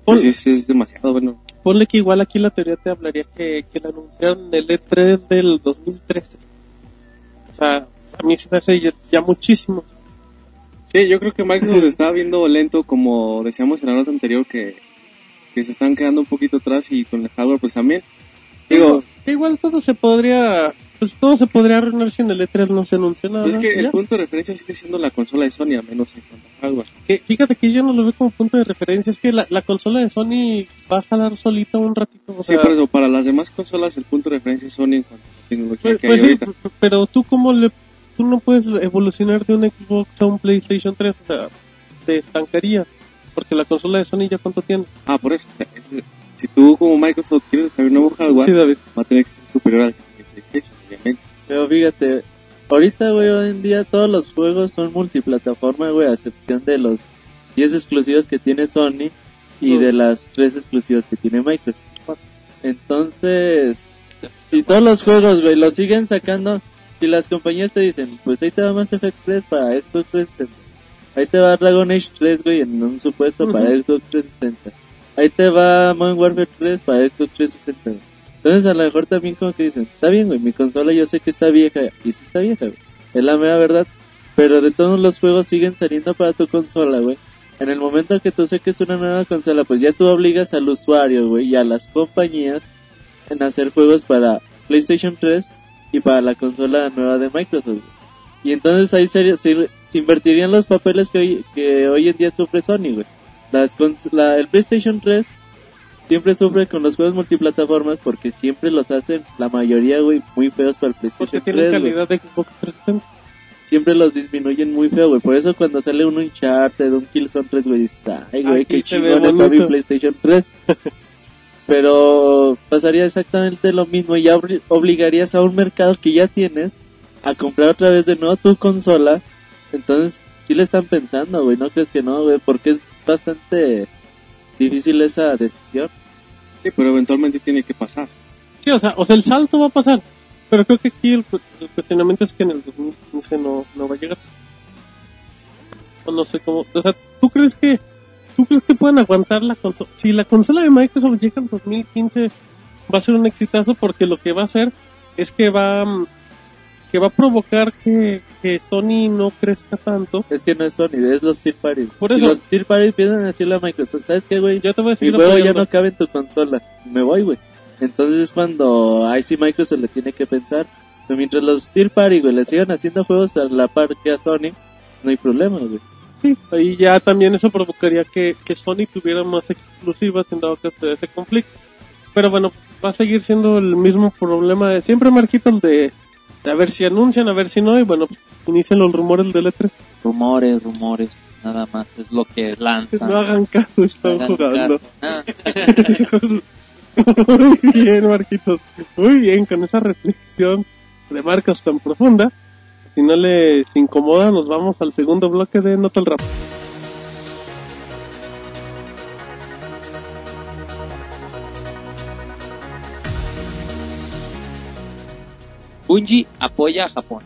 pues es, es demasiado. Bueno, Ponle que igual aquí la teoría te hablaría que, que la anunciaron en el E3 del 2013. O sea, a mí se me hace ya, ya muchísimo. sí, yo creo que Microsoft se está viendo lento, como decíamos en la nota anterior, que, que se están quedando un poquito atrás y con el hardware pues también. Digo, Que igual todo se podría, pues todo se podría arruinar si en el E3 no se anuncia nada. es que ¿ya? el punto de referencia sigue siendo la consola de Sony, a menos en cuanto a hardware. que fíjate que yo no lo veo como punto de referencia, es que la, la consola de Sony va a jalar solita un ratito. O Sí, por eso, para las demás consolas el punto de referencia es Sony en cuanto a la tecnología pues, que pues hay sí, ahorita. pero tú cómo le, tú no puedes evolucionar de un Xbox a un PlayStation 3, o sea, te estancarías, porque la consola de Sony ya cuánto tiene. Ah, por eso. es- si tú como Microsoft quieres desarrollar un nuevo hardware, Sí, David. va a tener que ser superior al PlayStation, obviamente. Pero fíjate, ahorita, güey, hoy en día todos los juegos son multiplataforma, güey, a excepción de los 10 exclusivos que tiene Sony y de las 3 exclusivos que tiene Microsoft. Entonces, si todos los juegos, güey, los siguen sacando, si las compañías te dicen, pues ahí te va Mass Effect 3 para Xbox 360. Ahí te va Dragon Age 3, güey, en un supuesto para. Xbox 360. Ahí te va Modern Warfare 3 para Xbox 360. güey. Entonces a lo mejor también como que dicen, está bien, güey, mi consola yo sé que está vieja. Y sí está vieja, güey. Es la mera verdad. Pero de todos los juegos siguen saliendo para tu consola, güey. En el momento que tú saques una nueva consola, pues ya tú obligas al usuario, güey, y a las compañías en hacer juegos para PlayStation 3 y para la consola nueva de Microsoft. Y entonces ahí se, se- se invertirían los papeles que hoy, que hoy en día sufre Sony, güey. Las la- el PlayStation 3 siempre sufre con los juegos multiplataformas porque siempre los hacen, la mayoría, güey, muy feos para el Porque PlayStation tienen 3, güey. calidad de Xbox 360. Siempre los disminuyen muy feo, güey. Por eso cuando sale un Uncharted, un Killzone 3, güey, dices, ay, güey, qué chingón está mi bonito". PlayStation 3. Pero pasaría exactamente lo mismo y ya obligarías a un mercado que ya tienes a comprar otra vez de nuevo tu consola. Entonces, sí le están pensando, güey. ¿No crees que no, güey? Porque es bastante difícil esa decisión. Sí, pero eventualmente tiene que pasar. Sí, o sea, o sea, el salto va a pasar. Pero creo que aquí el, cu- el cuestionamiento es que en el 2015 no, no va a llegar. O no sé cómo. O sea, ¿tú crees que tú crees que pueden aguantar la consola? Si la consola de Microsoft llega en 2015, va a ser un exitazo porque lo que va a hacer es que va mm, que va a provocar que, que Sony no crezca tanto. Es que no es Sony, es los Tier Party. Por si eso- los Tier Party empiezan a decirle a Microsoft, ¿sabes qué, güey? Yo te voy a Mi seguir juego ya no cabe en tu consola. Me voy, güey. Entonces es cuando ahí sí Microsoft le tiene que pensar. Pero mientras los Tier Party, güey, le sigan haciendo juegos a la par que a Sony, no hay problema, güey. Sí, ahí ya también eso provocaría que, que Sony tuviera más exclusivas en dado caso de ese conflicto. Pero bueno, va a seguir siendo el mismo problema de siempre, Marquitos, de, de a ver si anuncian, a ver si no, y bueno, pues inician los rumores del E3. Rumores, rumores, nada más, es lo que lanzan. No hagan caso, No están hagan jugando. caso. Muy bien, Marquitos. Muy bien, con esa reflexión de Marcos tan profunda. Si no les incomoda, nos vamos al segundo bloque de Nota el Rap. Bungie apoya a Japón.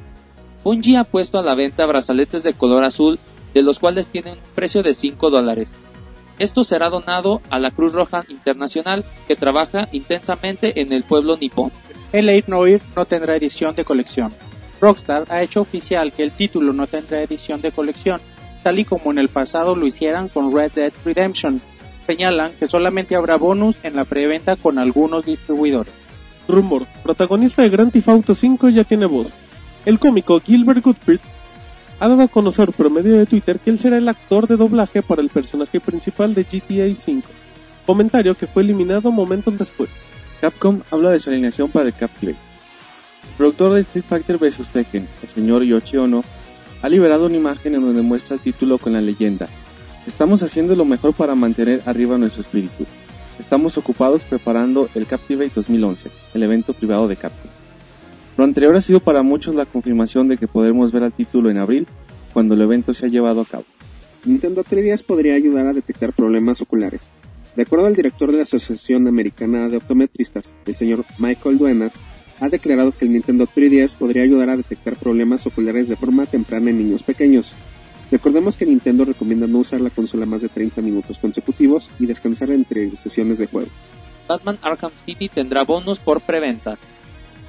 Bungie ha puesto a la venta brazaletes de color azul, de los cuales tienen un precio de 5 dólares. Esto será donado a la Cruz Roja Internacional, que trabaja intensamente en el pueblo nipón. El Aid Noir no tendrá edición de colección. Rockstar ha hecho oficial que el título no tendrá edición de colección, tal y como en el pasado lo hicieran con Red Dead Redemption. Señalan que solamente habrá bonus en la preventa con algunos distribuidores. Rumor, protagonista de Grand Theft Auto 5 ya tiene voz. El cómico Gilbert Gottfried ha dado a conocer por medio de Twitter que él será el actor de doblaje para el personaje principal de GTA 5. Comentario que fue eliminado momentos después. Capcom habla de su alineación para el Capplay. El productor de Street Fighter vs Tekken, el señor Yoshi Ono, ha liberado una imagen en donde muestra el título con la leyenda. Estamos haciendo lo mejor para mantener arriba nuestro espíritu. Estamos ocupados preparando el Captivate 2011, el evento privado de Capcom. Lo anterior ha sido para muchos la confirmación de que podremos ver al título en abril, cuando el evento se ha llevado a cabo. Nintendo 3DS podría ayudar a detectar problemas oculares. De acuerdo al director de la Asociación Americana de Optometristas, el señor Michael Duenas, ha declarado que el Nintendo 3DS podría ayudar a detectar problemas oculares de forma temprana en niños pequeños. Recordemos que Nintendo recomienda no usar la consola más de 30 minutos consecutivos y descansar entre sesiones de juego. Batman Arkham City tendrá bonus por preventas.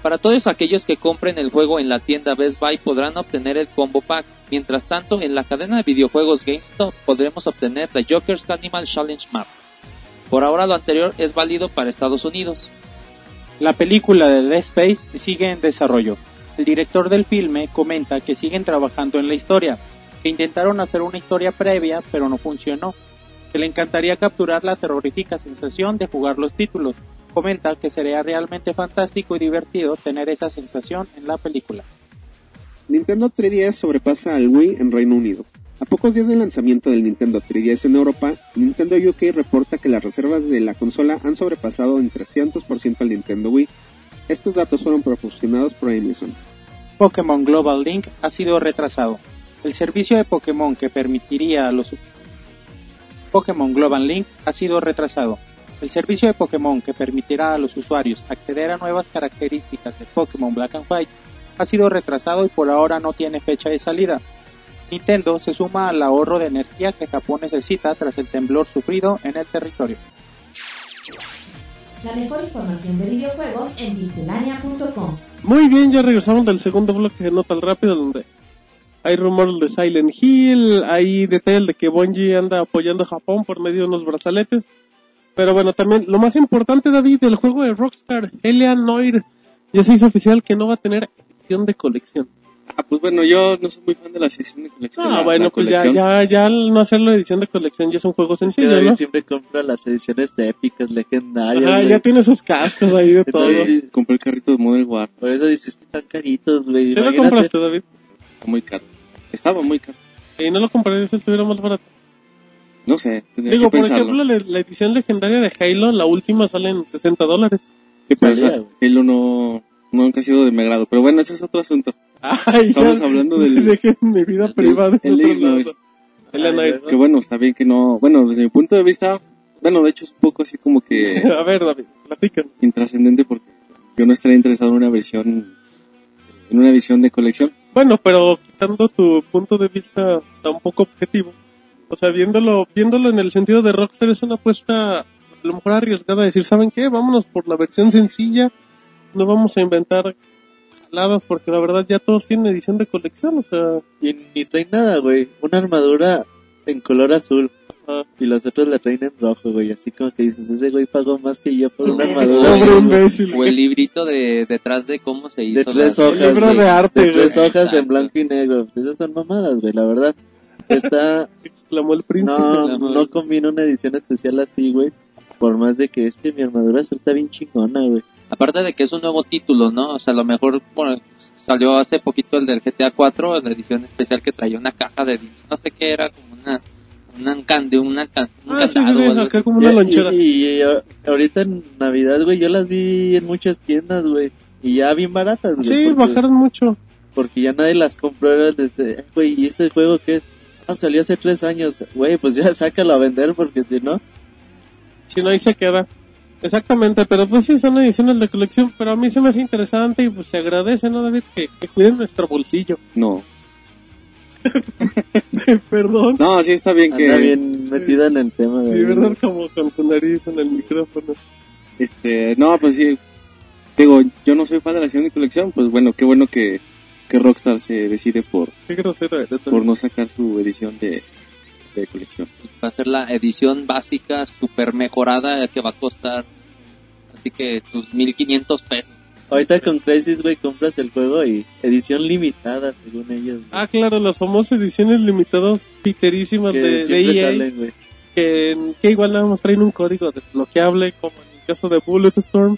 Para todos aquellos que compren el juego en la tienda Best Buy podrán obtener el combo pack. Mientras tanto, en la cadena de videojuegos GameStop podremos obtener la Joker's Animal Challenge Map. Por ahora lo anterior es válido para Estados Unidos. La película de Dead Space sigue en desarrollo. El director del filme comenta que siguen trabajando en la historia, que intentaron hacer una historia previa pero no funcionó, que le encantaría capturar la terrorífica sensación de jugar los títulos. Comenta que sería realmente fantástico y divertido tener esa sensación en la película. Nintendo 3DS sobrepasa al Wii en Reino Unido. A pocos días del lanzamiento del Nintendo 3DS en Europa, Nintendo UK reporta que las reservas de la consola han sobrepasado en 300% al Nintendo Wii. Estos datos fueron proporcionados por Amazon. Pokémon Global Link ha sido retrasado. El servicio de Pokémon que permitiría a los Pokémon Global Link ha sido retrasado. El servicio de Pokémon que permitirá a los usuarios acceder a nuevas características de Pokémon Black and White ha sido retrasado y por ahora no tiene fecha de salida. Nintendo se suma al ahorro de energía que Japón necesita tras el temblor sufrido en el territorio. La mejor información de videojuegos en pixelania.com. Muy bien, ya regresamos del segundo bloque de Nota al Rápido, donde hay rumores de Silent Hill, hay detalles de que Bungie anda apoyando a Japón por medio de unos brazaletes. Pero bueno, también lo más importante, David, del juego de Rockstar, Eleanor, ya se hizo oficial que no va a tener edición de colección. Ah, pues bueno, yo no soy muy fan de la edición de colección. Ah, bueno, pues ya, colección. ya, ya al no hacerlo edición de colección ya es un juego Es que sencillo, David ¿no? siempre compra las ediciones de épicas, legendarias. Ajá, güey. ya tiene sus cascos ahí de todo. Compré el carrito de Modern War. Por eso dices que están caritos, güey. ¿Sí lo compraste, David? Está muy caro. Estaba muy caro. Y no lo compraría si estuviera más barato. No sé, tendría Digo, que por pensarlo. ejemplo, la, la edición legendaria de Halo, la última sale en 60 dólares. Sí, pero Salía, esa- güey. Halo no, nunca ha sido de mi agrado. Pero bueno, ese es otro asunto. Ay, Estamos ya, hablando del- Dejen mi vida privada. en el Illinois. lado. Illinois. Que bueno, está bien que no... Bueno, desde mi punto de vista, bueno, de hecho es un poco así como que A ver, David, platican. intrascendente porque yo no estaría interesado en una versión, en una edición de colección. Bueno, pero quitando tu punto de vista tan poco objetivo, o sea, viéndolo, viéndolo en el sentido de Rockstar es una apuesta a lo mejor arriesgada decir, ¿saben qué? Vámonos por la versión sencilla, no vamos a inventar jaladas porque la verdad ya todos tienen edición de colección, o sea, Y ni trae nada, güey. Una armadura en color azul. ah, Y los otros la traen en rojo, güey. Así como que dices, ese güey pagó más que yo por una armadura. O el librito de detrás de cómo se hizo. De tres la- hojas. El libro de arte, De tres güey. hojas en blanco y negro. Pues esas son mamadas, güey, la verdad. Está, exclamó el príncipe. no, no combina una edición especial así, güey. Por más de que es que mi armadura azul está bien chingona, güey. Aparte de que es un nuevo título, ¿no? O sea, a lo mejor bueno, salió hace poquito el del GTA 4, la edición especial que traía una caja de no sé qué era, como una una can- de una can- un Ah, sí, sí, sí, acá como una Y- lonchera. Y, ahorita en Navidad, güey, yo las vi en muchas tiendas, güey. Y ya bien baratas, güey. Sí, porque- bajaron mucho. porque ya nadie las compró era desde, "Eh, güey, ¿y este juego qué es? Ah, salió hace tres años, güey, pues ya sácalo a vender porque si no, Si no, ahí se queda. Exactamente, pero pues sí, son ediciones de colección, pero a mí se me hace interesante y pues se agradece, ¿no, David? Que, que cuiden nuestro bolsillo. No. Perdón. No, sí está bien que... anda bien metida en el tema, Sí. ¿verdad? Como con su nariz en el micrófono. Este, no, pues sí. Digo, yo no soy fan de la edición de colección, pues bueno, qué bueno que, que Rockstar se decide por, Qué grosero eres. por no sacar su edición de, de colección. Va a ser la edición básica super mejorada que va a costar así que tus 1500 pesos. Ahorita con Crisis, güey, compras el juego y edición limitada, según ellos. Ah, claro, las famosas ediciones limitadas piterísimas que de, de EA, salen, güey. que, que igual nada más traen un código desbloqueable, como en el caso de Bulletstorm,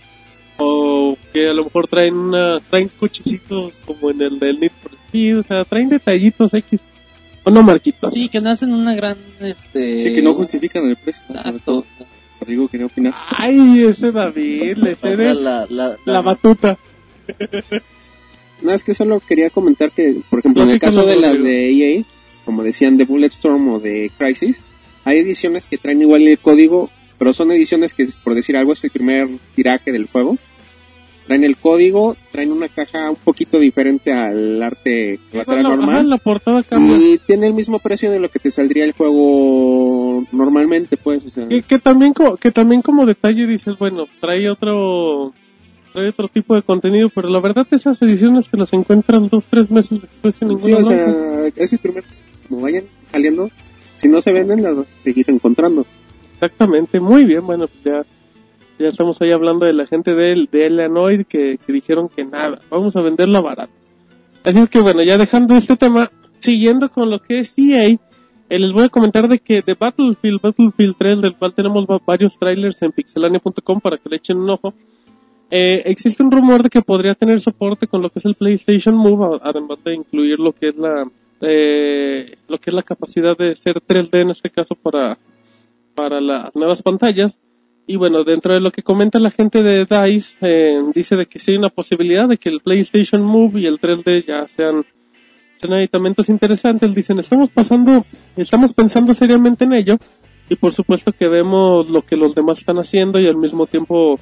o que a lo mejor traen una, traen cochecitos como en el del Need for Speed, o sea, traen detallitos X, o no marquitos. Sí, que no hacen una gran este Sí, que no justifican el precio. Exacto. todo. Rodrigo quería opinar. Ay, ese David, le cede la, la, la- la batuta. No, es que solo quería comentar que, por ejemplo, en el caso de las de EA, como decían de Bulletstorm o de Crisis, hay ediciones que traen igual el código, pero son ediciones que, por decir algo, es el primer tiraje del juego. Traen el código, traen una caja un poquito diferente al arte colateral Ajá, normal. la portada cambia. Y tiene el mismo precio de lo que te saldría el juego normalmente, pues, o sea. Que, que también como, que también como detalle dices, bueno, trae otro trae otro tipo de contenido, pero la verdad esas ediciones te las encuentran dos, tres meses después sin Sí, ninguna o bronca. sea, es el primer, como vayan saliendo, si no se venden, las vas a seguir encontrando. Exactamente, muy bien, bueno, pues ya, ya estamos ahí hablando de la gente de, de Eleanor que, que dijeron que nada, vamos a venderla barata. Así es que bueno, ya dejando este tema, siguiendo con lo que es EA, eh, les voy a comentar de que de Battlefield, Battlefield 3, del cual tenemos va- varios trailers en pixelania.com para que le echen un ojo, eh, existe un rumor de que podría tener soporte con lo que es el PlayStation Move, además de incluir lo que es la eh, lo que es la capacidad de ser 3D en este caso para para las nuevas pantallas. Y bueno, dentro de lo que comenta la gente de DICE, eh, dice de que sí hay una posibilidad de que el PlayStation Move y el 3D ya sean, sean aditamentos interesantes. Dicen, estamos pasando, estamos pensando seriamente en ello. Y por supuesto que vemos lo que los demás están haciendo y al mismo tiempo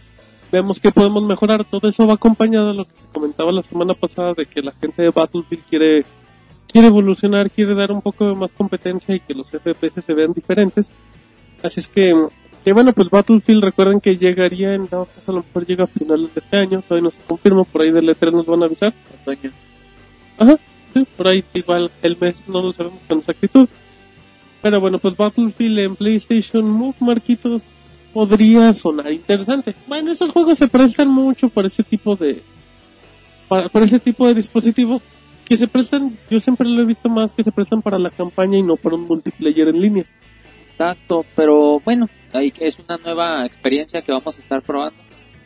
vemos que podemos mejorar. Todo eso va acompañado de lo que se comentaba la semana pasada de que la gente de Battlefield quiere quiere evolucionar, quiere dar un poco más competencia y que los FPS se vean diferentes. Así es que, que bueno, pues Battlefield recuerden que llegaría en caso, a lo mejor llega a finales de este año, todavía no se confirma, por ahí del E3 nos van a avisar. Ajá, sí, por ahí igual el mes no lo sabemos con exactitud. Pero bueno, pues Battlefield en PlayStation Move, Marquitos, podría sonar interesante. Bueno, esos juegos se prestan mucho por ese tipo de... Para, por ese tipo de dispositivos que se prestan, yo siempre lo he visto más que se prestan para la campaña y no para un multiplayer en línea. Exacto, pero bueno, ahí es una nueva experiencia que vamos a estar probando,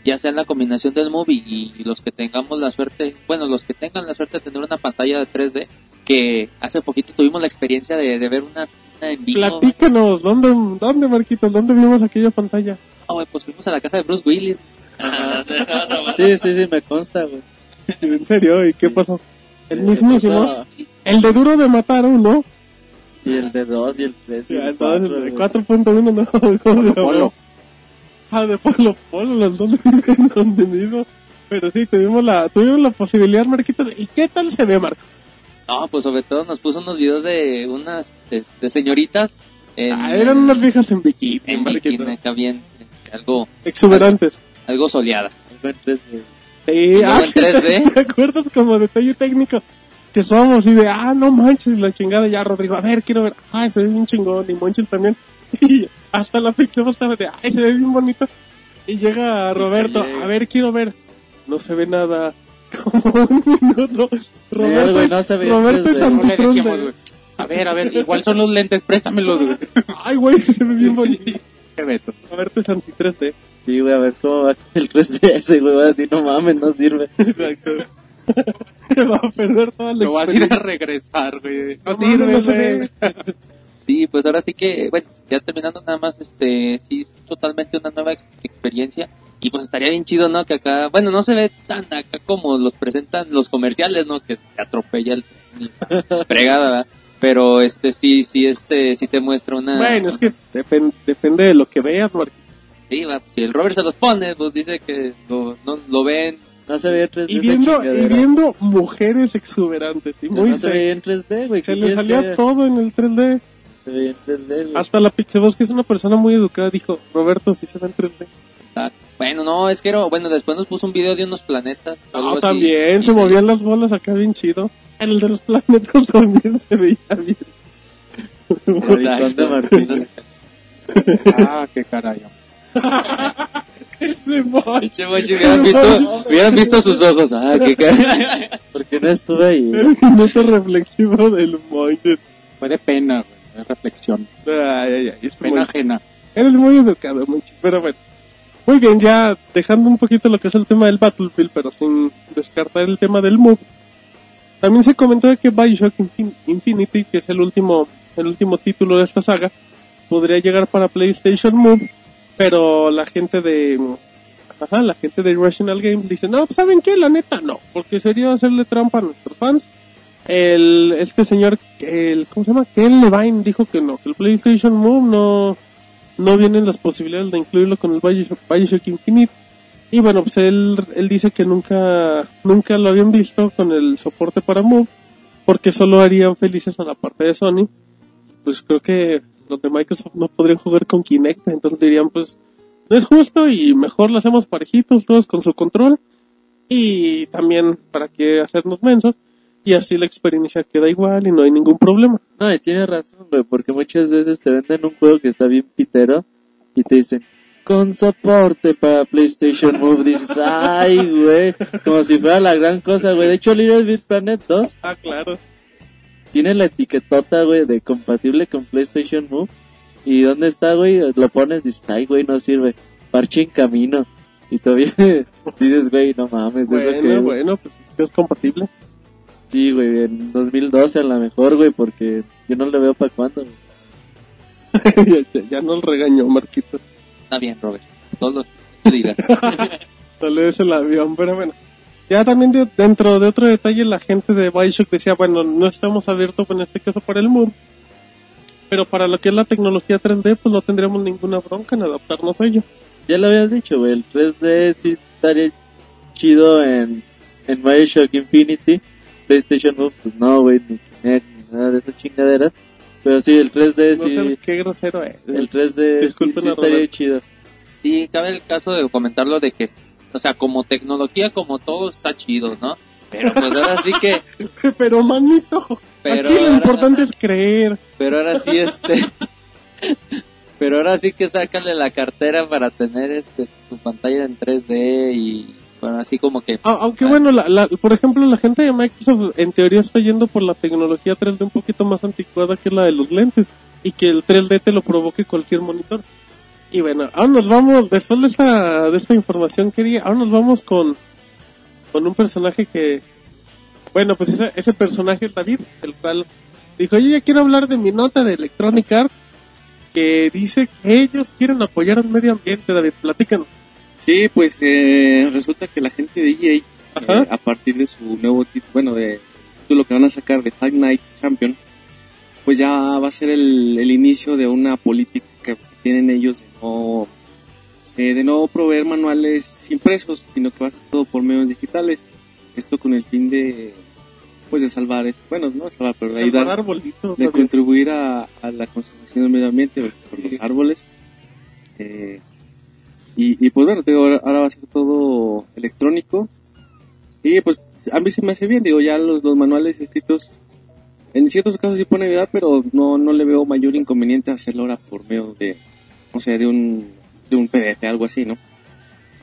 ya sea en la combinación del movie y los que tengamos la suerte, bueno, los que tengan la suerte de tener una pantalla de 3D, que hace poquito tuvimos la experiencia de, de ver una, una en vivo. Platícanos, ¿dónde, dónde Marquitos? ¿Dónde vimos aquella pantalla? Ah, güey, pues fuimos a la casa de Bruce Willis. Sí, sí, sí, me consta, güey. ¿En serio? ¿Y qué pasó? El mismísimo. El de duro de matar uno. Y el de 2 y el 3 y el 4. entonces, el de 4.1 no. ¿cómo se? Polo. Ah, de Polo Polo, los dos en donde mismo. Pero sí, tuvimos la, tuvimos la posibilidad, Marquitos. ¿Y qué tal se ve, Marco? No, pues sobre todo nos puso unos videos de unas este, señoritas en, Ah, eran unas viejas en bikini, en bikini, acá bien, este, algo, Exuberantes. algo soleadas. El 3 güey. Sí, luego ah, en 3D. ¿Te acuerdas como detalle técnico? Que somos y de, ah, no manches, la chingada ya, Rodrigo, a ver, quiero ver, ah, se ve bien chingón, y Monchis también. Y hasta la pixel estaba de, ay, se ve bien bonito. Y llega Roberto, a ver, quiero ver. No se ve nada. Como un minuto. Roberto, güey, es- no se ve Roberto es decíamos, de-. A ver, a ver, igual son los lentes, préstamelos, güey. Ay, güey, se ve bien bonito. Qué. Roberto es anti 3D. Sí, güey, a ver cómo va el 3DS, güey. Va a decir, no mames, no sirve. Exacto. Va a perder toda la Lo vas a ir a regresar, güey. No No sirve, no güey. Sí, pues ahora sí que, bueno, ya terminando nada más, este, sí, es totalmente una nueva ex- experiencia. Y pues estaría bien chido, ¿no? Que acá, bueno, no se ve tan acá como los presentan los comerciales, ¿no? Que te atropella el fregada, ¿verdad? Pero este sí, sí, este, sí te muestra una... Bueno, es que depen- depende de lo que veas, Marquitos. Sí, va, si el Robert se los pone, pues dice que lo, no, lo ven. No se veía en 3D. Y viendo, y viendo mujeres exuberantes y muy no se veía sexy. en 3D, güey. Se ¿qué le salía que todo en el 3D. Se veía en 3D, güey. Hasta la Pixeboss, que es una persona muy educada, dijo, Roberto, sí se ve en 3D. Ah, Bueno, no, es que era, bueno, después nos puso un video de unos planetas. No, así. también, se movían las bolas acá bien chido. El de los planetas también se veía bien. Martín. Ah, qué caray. Pinche Monchi, hubieran visto, hubieran visto sus ojos. Ah, qué cara. Porque no estuve ahí. El minuto reflexivo del Moinget. Fue de pena, güey. De reflexión. Ay, ay, ay, es Pena muy- ajena. Eres muy educado, Monchi, pero bueno. Muy bien, ya dejando un poquito lo que es el tema del Battlefield, pero sin descartar el tema del Move. También se comentó que Bioshock Infin- Infinity, que es el último, el último título de esta saga, podría llegar para PlayStation Move, pero la gente de, la gente de Irrational Games dice, no, pues saben qué, la neta no, porque sería hacerle trampa a nuestros fans. El, este señor, el, ¿cómo se llama? Ken Levine dijo que no, que el PlayStation Move no, no vienen las posibilidades de incluirlo con el Bioshock, Bioshock Infinite. Y bueno, pues él, él dice que nunca, nunca lo habían visto con el soporte para Move, porque solo harían felices a la parte de Sony. Pues creo que los de Microsoft no podrían jugar con Kinect, entonces dirían pues, no es justo y mejor lo hacemos parejitos, todos con su control. Y también para que hacernos mensos, y así la experiencia queda igual y no hay ningún problema. No, y tiene razón, güey, porque muchas veces te venden un juego que está bien pitero y te dicen, con soporte para PlayStation Move, dices, ay, güey, como si fuera la gran cosa, güey. De hecho, Little Big Planet 2 Ah, claro. Tiene la etiquetota, güey, de compatible con PlayStation Move. ¿Y dónde está, güey? Lo pones, dices, ay, güey, no sirve. Parche en camino. Y todavía dices, güey, no mames, ¿de eso Bueno, qué? bueno, pues es que es compatible. Sí, güey, en 2012 a lo mejor, güey, porque yo no le veo para cuándo. ya, ya- ya no el regañó, Marquito. Está bien, Robert. Todo lo que tú digas. Le des el avión, pero bueno. Ya también de- dentro de otro detalle, la gente de Bioshock decía, bueno, no estamos abiertos en este caso para el Move, pero para lo que es la tecnología 3D, pues no tendríamos ninguna bronca en adaptarnos a ello. ya lo habías dicho, güey, el 3D sí estaría chido en, en Mario Shock Infinity. PlayStation Move, pues no, güey, ni Kinect, ni nada de esas chingaderas. Pero sí, el 3D No sí, sé qué grosero es. el 3D sí, Disculpen sí a estaría chido. Sí, cabe el caso de comentarlo de que, o sea, como tecnología, como todo está chido, ¿no? Pero pues ahora sí que, Pero manito, Pero aquí lo ahora- importante es creer. pero ahora sí este, pero ahora sí que sácale la cartera para tener este, su pantalla en 3D y, bueno, así como que, Aunque bueno, la, la- por ejemplo, la gente de Microsoft en teoría está yendo por la tecnología 3D un poquito más anticuada que la de los lentes y que el 3D te lo provoque cualquier monitor. Y bueno, ahora nos vamos, después de esta, de esta información que di, ahora nos vamos con, con un personaje que, bueno, pues ese, ese personaje es David, el cual dijo, yo ya quiero hablar de mi nota de Electronic Arts, que dice que ellos quieren apoyar al medio ambiente, David, platícanos. Sí, pues eh, resulta que la gente de EA, eh, a partir de su nuevo título, bueno, de título que van a sacar de Fight Night Champion, pues ya va a ser el, el inicio de una política que tienen ellos de no, eh, de no proveer manuales impresos, sino que va a ser todo por medios digitales. Esto con el fin de, pues de salvar, es- bueno, no salvar, pero de ayudar, arbolitos, de contribuir a, a la conservación del medio ambiente por Sí. los árboles. Eh, y, y pues bueno, digo, ahora, va a ser todo electrónico. Y pues a mí se me hace bien, digo, ya los, los manuales escritos, en ciertos casos sí pueden ayudar, pero no, no le veo mayor inconveniente hacerlo ahora por medio de, o sea, de un, de un PDF, algo así, ¿no?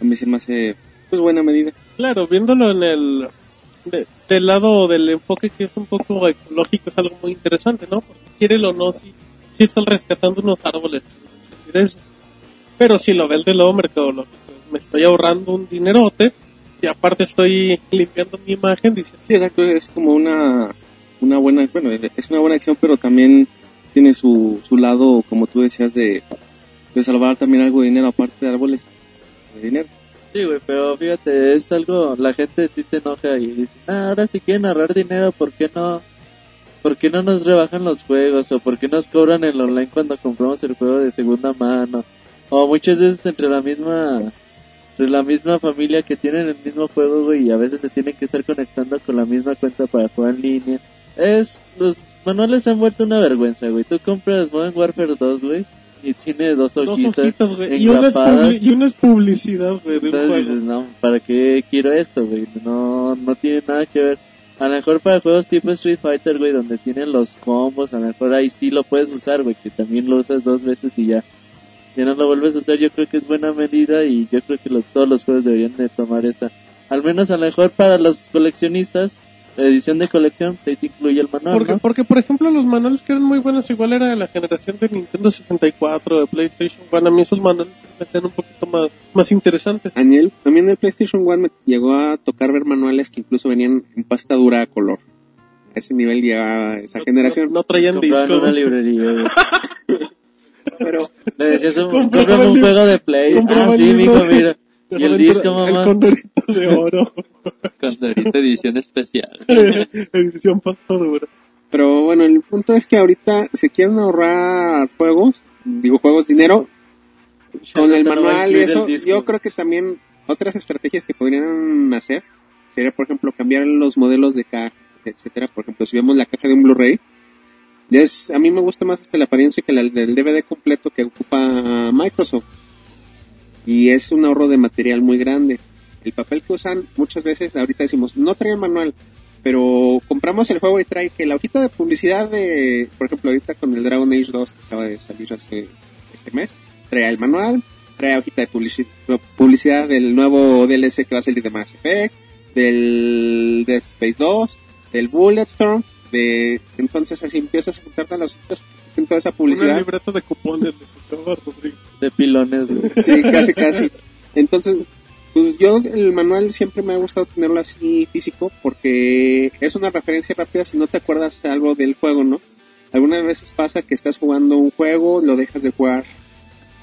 A mí se me hace, pues buena medida. Claro, viéndolo en el de- del lado del enfoque que es un poco ecológico es algo muy interesante, ¿no? Porque quiere o no, sí, sí están rescatando unos árboles. eso. Pero si lo ves del lado mercadológico, me estoy ahorrando un dinerote y aparte estoy limpiando mi imagen diciendo, Sí, exacto, es como una, una buena, bueno, es una buena acción, pero también tiene su, su lado, como tú decías, de, salvar también algo dinero, aparte de árboles, dinero. Sí, güey, pero fíjate, es algo, la gente sí se enoja y dice, ah, ahora si quieren ahorrar dinero, ¿por qué no, por qué no nos rebajan los juegos? ¿O por qué nos cobran el online cuando compramos el juego de segunda mano? O muchas veces entre la misma, entre la misma familia que tienen el mismo juego, güey, y a veces se tienen que estar conectando con la misma cuenta para jugar en línea. Es, los manuales se han vuelto una vergüenza, güey. Tú compras Modern Warfare 2, güey, y tiene dos dos hojitas. hojitas, güey. Y una, es y una es publicidad, güey, Entonces dices, no, ¿para qué quiero esto, güey? No, no tiene nada que ver. A lo mejor para juegos tipo Street Fighter, güey, donde tienen los combos, a lo mejor ahí sí lo puedes usar, güey, que también lo usas dos veces y ya. Ya no lo vuelves a usar, yo creo que es buena medida y yo creo que los, todos los juegos deberían de tomar esa. Al menos a lo mejor para los coleccionistas, la edición de colección, pues ahí te incluye el manual, Porque, ¿no? porque, por ejemplo, los manuales que eran muy buenos, igual era de la generación de Nintendo 64, de PlayStation One, a mí esos manuales me hacían un poquito más, más interesantes. A mí el- también en el PlayStation 1 me llegó a tocar ver manuales que incluso venían en pasta dura a color. A ese nivel llegaba esa generación. No, no traían disco. una güey. librería. Pero Le decías, un, un juego de Play. Ah, sí, mijo, mira. Y el disco, El mamá. condorito de oro. Cuando ahorita edición especial. Edición pasta dura. Pero bueno, el punto es que ahorita se quieren ahorrar juegos, digo juegos, dinero, con el manual y el eso. Yo creo que también otras estrategias que podrían hacer sería, por ejemplo, cambiar los modelos de caja, etcétera. Por ejemplo, si vemos la caja de un Blu-ray, es, a mí me gusta más hasta la apariencia que la del DVD completo que ocupa Microsoft. Y es un ahorro de material muy grande. El papel que usan muchas veces, ahorita decimos, no trae el manual, pero compramos el juego y trae que la hojita de publicidad de, por ejemplo, ahorita con el Dragon Age 2 que acaba de salir hace este mes, trae el manual, trae hojita de publici- publicidad del nuevo DLC que va a salir de Mass Effect, del Dead Space 2, del Bulletstorm, de entonces así empiezas a juntar las hojitas en toda esa Una publicidad. libreta de cupones. De pilones, güey. Sí, casi, casi. Entonces, pues yo el manual siempre me ha gustado tenerlo así físico porque es una referencia rápida si no te acuerdas algo del juego, ¿no? Algunas veces pasa que estás jugando un juego, lo dejas de jugar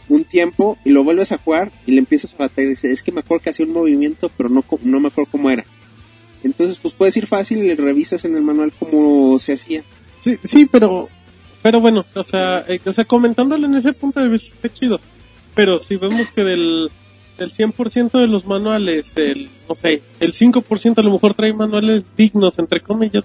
un tiempo y lo vuelves a jugar y le empiezas a batallar y dices, es que me acuerdo que hacía un movimiento pero no, no me acuerdo cómo era. Entonces, pues puedes ir fácil y le revisas en el manual cómo se hacía. Sí, sí, pero, pero bueno, o sea, eh, o sea, comentándolo en ese punto de vista está chido. Pero si vemos que del, del 100% de los manuales, el, no sé, el 5% a lo mejor trae manuales dignos, entre comillas.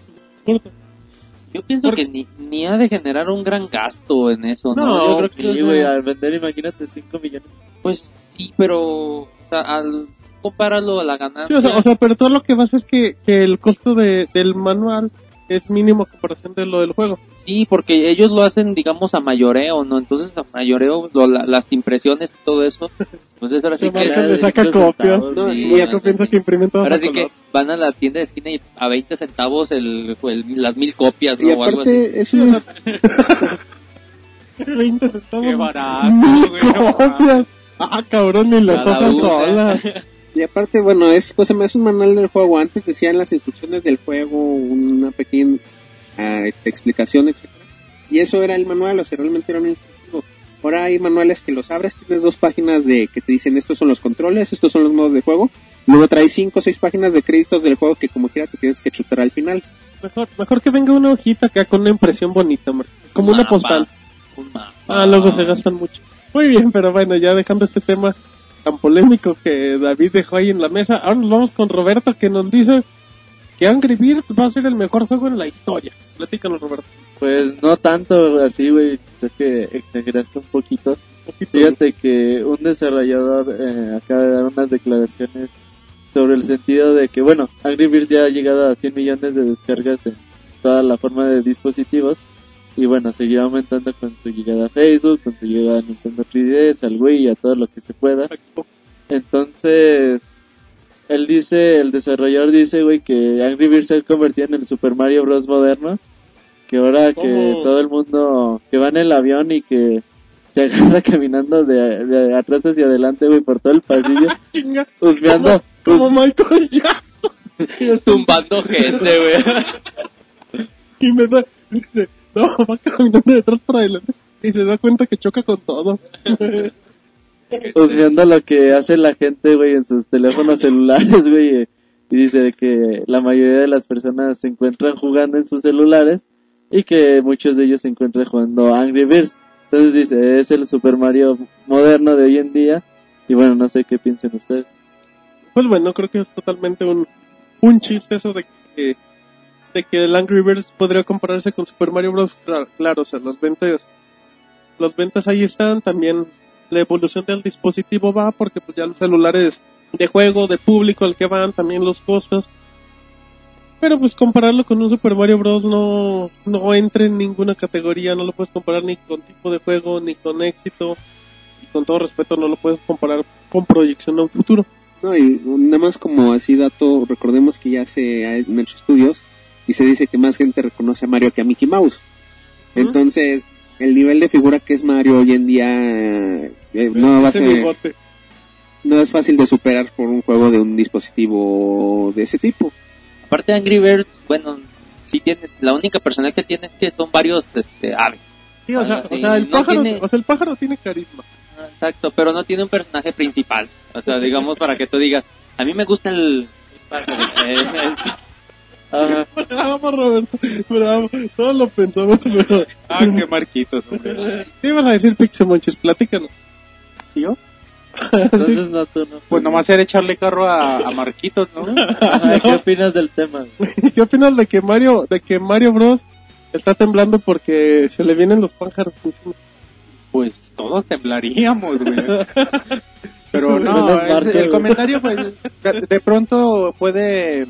Yo pienso que ni, ni ha de generar un gran gasto en eso, ¿no? No, Yo creo que, Sí, o sea, güey, al vender, imagínate, 5 millones. pues sí, pero o sea, al compararlo a la Sí, ganancia, o sea, o sea, pero todo lo que pasa es que, que el costo de, del manual es mínimo a comparación de lo del juego. Sí, porque ellos lo hacen, digamos, a mayoreo, ¿no? Entonces a mayoreo, lo- la- las impresiones y todo eso, pues ahora sí que... le saca No, sí, Y acá piensa sí. que imprimen todas Ahora a sí que van a la tienda de esquina y a 20 centavos el, el- las mil copias, ¿no? Y o algo así. aparte, es un, 20 centavos. Qué barato, Mil güey, copias. Ah, cabrón, ni las hojas solas. Y aparte, bueno, es cosa es un manual del juego. Antes decían las instrucciones del juego, una pequeña ah, este, explicación, etcétera. Y eso era el manual, o sea, realmente era un instructivo. Ahora hay manuales que los abres, tienes dos páginas de que te dicen estos son los controles, estos son los modos de juego. Luego trae cinco o seis páginas de créditos del juego que como quiera te tienes que chutar al final. Mejor, mejor que venga una hojita acá con una impresión bonita, hombre. Es como una Mapa. postal. Un. Ah, luego se gastan mucho. Muy bien, pero bueno, ya dejando este tema tan polémico que David dejó ahí en la mesa, ahora nos vamos con Roberto que nos dice que Angry Birds va a ser el mejor juego en la historia. Platícanos, Roberto. Pues no tanto así, güey. Creo que exageraste un poquito. Un poquito. Fíjate que un desarrollador eh, acaba de dar unas declaraciones sobre el sentido de que, bueno, Angry Birds ya ha llegado a 100 millones de descargas en toda la forma de dispositivos. Y bueno, seguirá aumentando con su llegada a Facebook, con su llegada a Nintendo 3DS, al Wii a todo lo que se pueda. Entonces, él dice, el desarrollador dice, güey, que Angry Birds se ha convertido en el Super Mario Bros. moderno. Que ahora que todo el mundo, que va en el avión y que se agarra caminando de, de atrás hacia adelante, güey, por todo el pasillo, Chinga, husmeando, como Michael Jackson. Tumbando gente, güey. Y me da, dice, no, va caminando de atrás para adelante. Y se da cuenta que choca con todo. Husmeando lo que hace la gente, güey, en sus teléfonos celulares, güey. Y dice que la mayoría de las personas se encuentran jugando en sus celulares y que muchos de ellos se encuentran jugando Angry Birds. Entonces dice, es el Super Mario moderno de hoy en día. Y bueno, no sé qué piensen ustedes. Pues bueno, creo que es totalmente un, un chiste eso de que, de que el Angry Birds podría compararse con Super Mario Bros. Claro, claro, o sea, las ventas, las ventas ahí están, también la evolución del dispositivo va, porque pues ya los celulares de juego, de público al que van, también los costos. Pero pues compararlo con un Super Mario Bros. no, no entra en ninguna categoría, no lo puedes comparar ni con tipo de juego, ni con éxito. Y con todo respeto no lo puedes comparar con proyección a un futuro. No, y nada más como así dato, recordemos que ya se han hecho estudios y se dice que más gente reconoce a Mario que a Mickey Mouse. Entonces, el nivel de figura que es Mario hoy en día eh, no va a ser, no es fácil de superar por un juego de un dispositivo de ese tipo. Aparte Angry Birds, bueno, sí tienes, la única personalidad que tiene es que son varios este, aves. Sí, o sea, o sea, el no pájaro, tiene- o sea, el pájaro tiene carisma. Ah, Exacto, pero no tiene un personaje principal. O sea, digamos para que tú digas, a mí me gusta el... el- el- Ajá. Bravo, Roberto. Bravo. Todos lo pensamos, pero... Ah, qué marquitos, hombre. ¿Qué ibas a decir, Pixemonchis? Platícanos. ¿Sí yo? Entonces no, tú no. Pues nomás era echarle carro a, a Marquitos, ¿no? Ajá, ¿Qué opinas del tema? ¿Qué opinas de que Mario, de que Mario Bros está temblando porque se le vienen los pájaros encima? Pues todos temblaríamos, güey. Pero no, el comentario pues de, de pronto puede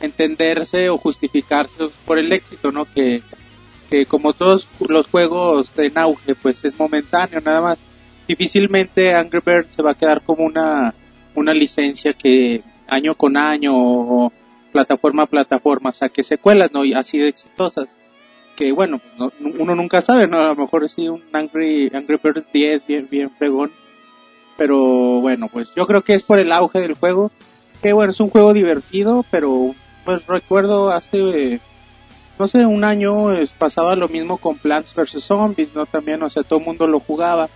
entenderse o justificarse por el éxito, ¿no? Que, que como todos los juegos en auge, pues es momentáneo nada más. Difícilmente Angry Birds se va a quedar como una, una licencia que año con año o plataforma a plataforma saque secuelas, ¿no? Y así de exitosas. Que bueno, no- uno nunca sabe, ¿no? A lo mejor sí un Angry, Angry Birds 10 bien, bien fregón. Pero bueno, pues yo creo que es por el auge del juego. Que bueno, es un juego divertido, pero pues recuerdo hace, no sé, un año pasaba lo mismo con Plants vs. Zombies, ¿no? También, o sea, todo el mundo lo jugaba.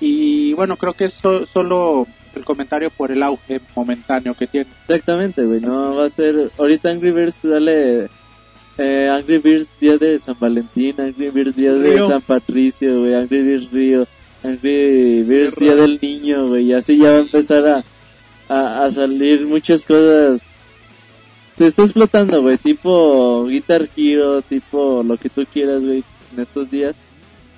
Y bueno, creo que es so- solo el comentario por el auge momentáneo que tiene. Exactamente, güey. No va a ser. Ahorita Angry Birds, dale. Eh, Angry Birds día de San Valentín, Angry Birds día de Río. San Patricio, güey. Angry Birds Río, Angry Birds Día del Niño, güey. Y así ya va a empezar a, a, a salir muchas cosas. Se está explotando, güey. Tipo Guitar Hero, tipo lo que tú quieras, güey, en estos días.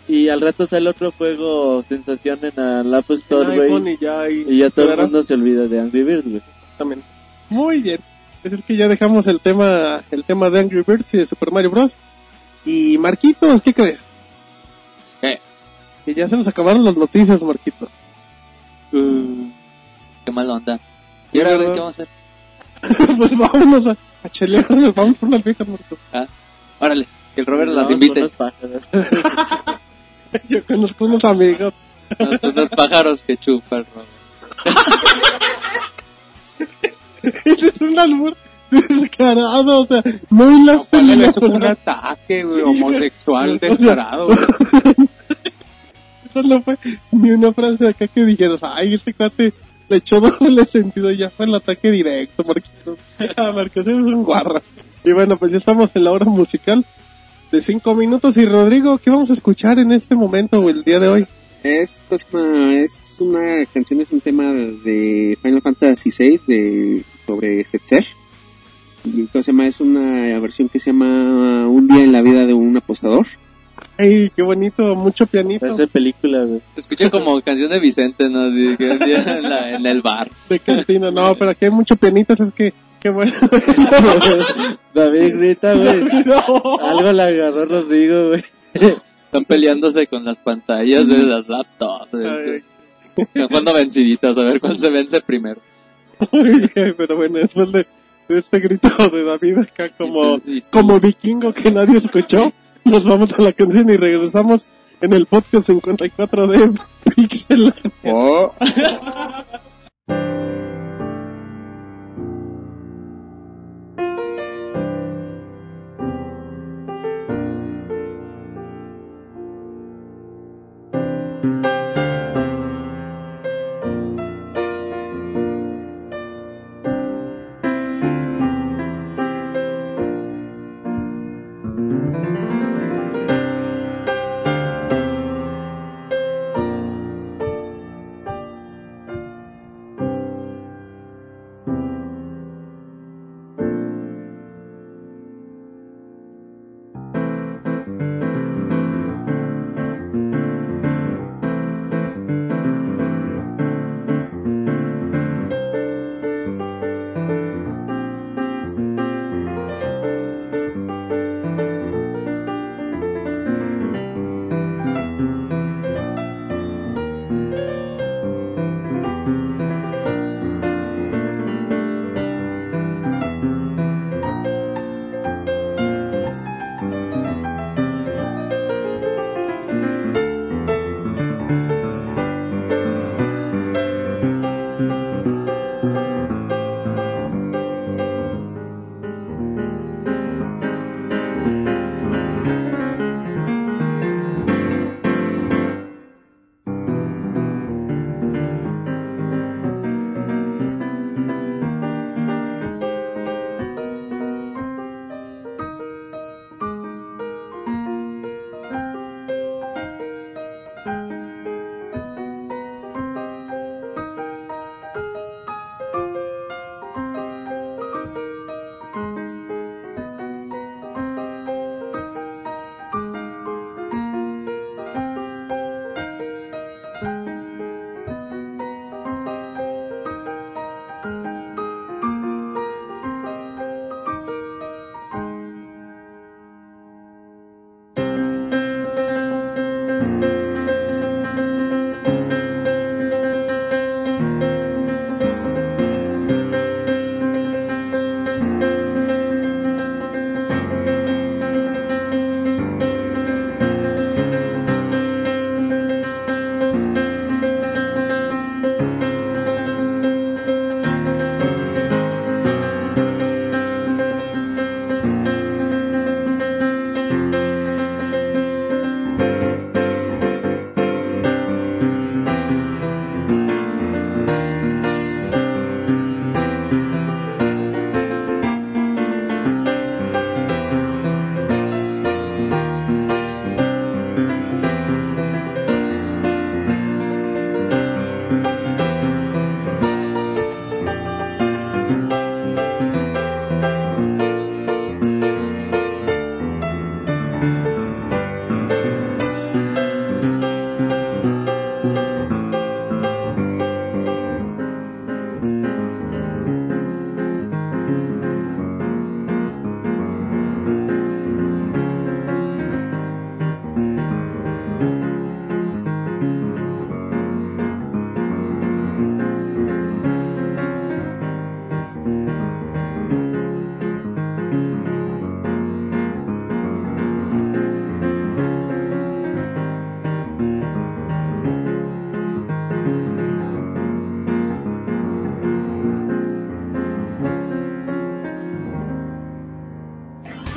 Y al rato sale otro juego sensación en el App Store, güey. y ya, y, Y ya todo el mundo se olvida de Angry Birds, güey. también. Muy bien. Pues es que ya dejamos el tema, el tema de Angry Birds y de Super Mario Bros. Y Marquitos, ¿qué crees? ¿Qué? Que ya se nos acabaron las noticias, Marquitos. Uh, qué mala onda. ¿Y ahora qué vamos a hacer? pues vámonos a, a chelear, vamos por las viejas, Marquitos. Órale, que el Robert las Vamos con invite. Yo conozco unos amigos. Unos, unos pájaros que chupan. Ese es un albur descarado, o sea, no hilaste Póngale ni la eso como un ataque, güey, homosexual, O sea, descarado. güey. Eso no fue ni una frase acá que dijeras, ay, este cuate le echó doble sentido, ya fue el ataque directo, Marquitos. Ah, Marcos, eres un guarra. Y bueno, pues ya estamos en la hora musical de cinco minutos. Y Rodrigo, ¿qué vamos a escuchar en este momento o el día de hoy? Es, pues, una, es una canción, es un tema de Final Fantasy VI de, sobre Setzer. Y ¿cómo se llama? Es una versión que se llama Un día en la vida de un apostador. Ay, qué bonito, mucho pianito Parece película, güey. Se escucha como canción de Vicente, ¿no? En, la- en el bar. de cantina. No, pero aquí hay mucho pianito, es que, qué bueno. David grita, güey. No. Algo le agarró Rodrigo, güey. Están peleándose con las pantallas de las laptops. Están jugando venciditas, a ver cuál se vence primero. pero bueno, después de, de este grito de David acá como, como vikingo que nadie escuchó, nos vamos a la canción y regresamos en el podcast 54 de Pixel. Oh.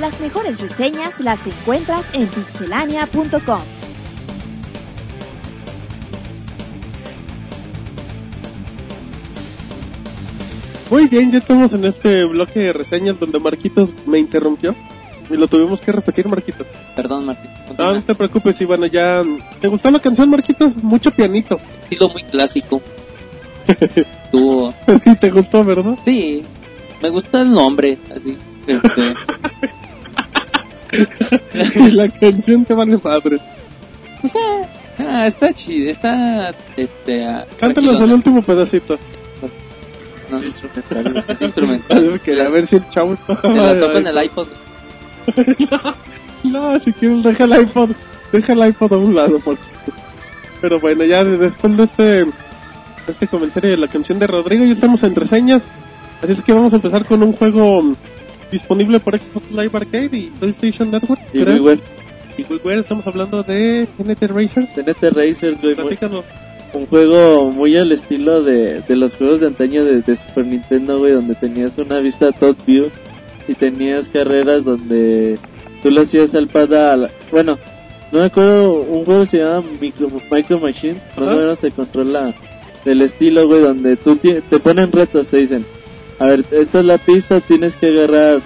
Las mejores reseñas las encuentras en pixelania.com. Muy bien, ya estamos en este bloque de reseñas donde Marquitos me interrumpió. Y lo tuvimos que repetir, Marquitos. Perdón, Martín. No, te preocupes, y bueno, ya... ¿Te gustó la canción, Marquitos? Mucho pianito. Estilo muy clásico. Tuvo... Sí, te gustó, ¿verdad? Sí, me gusta el nombre, así. Este, la canción te vale madres. o sea, ah, está chido, está, este, ah, Cántanos el último pedacito. No, Sí, instrumental. es instrumental. Que a ver si el chavo... Te la toco en el iPod. No, si quieres deja el iPod, deja el iPod a un lado, por. Pero bueno, ya después de este, este comentario de la canción de Rodrigo, ya estamos en reseñas. Así es que vamos a empezar con un juego disponible por Xbox Live Arcade y PlayStation Network. Y creo. WiiWare. Y WiiWare, estamos hablando de TNT Racers. TNT Racers, güey. muy- Platícanos. un juego muy al estilo de, de los juegos de antaño de, de Super Nintendo, güey, donde tenías una vista top view y tenías carreras donde tú le hacías al pad Bueno, no me acuerdo, un juego se llama Micro, Micro Machines, más o menos se controla del estilo, güey, donde tú te ponen retos, te dicen, a ver, esta es la pista, tienes que agarrar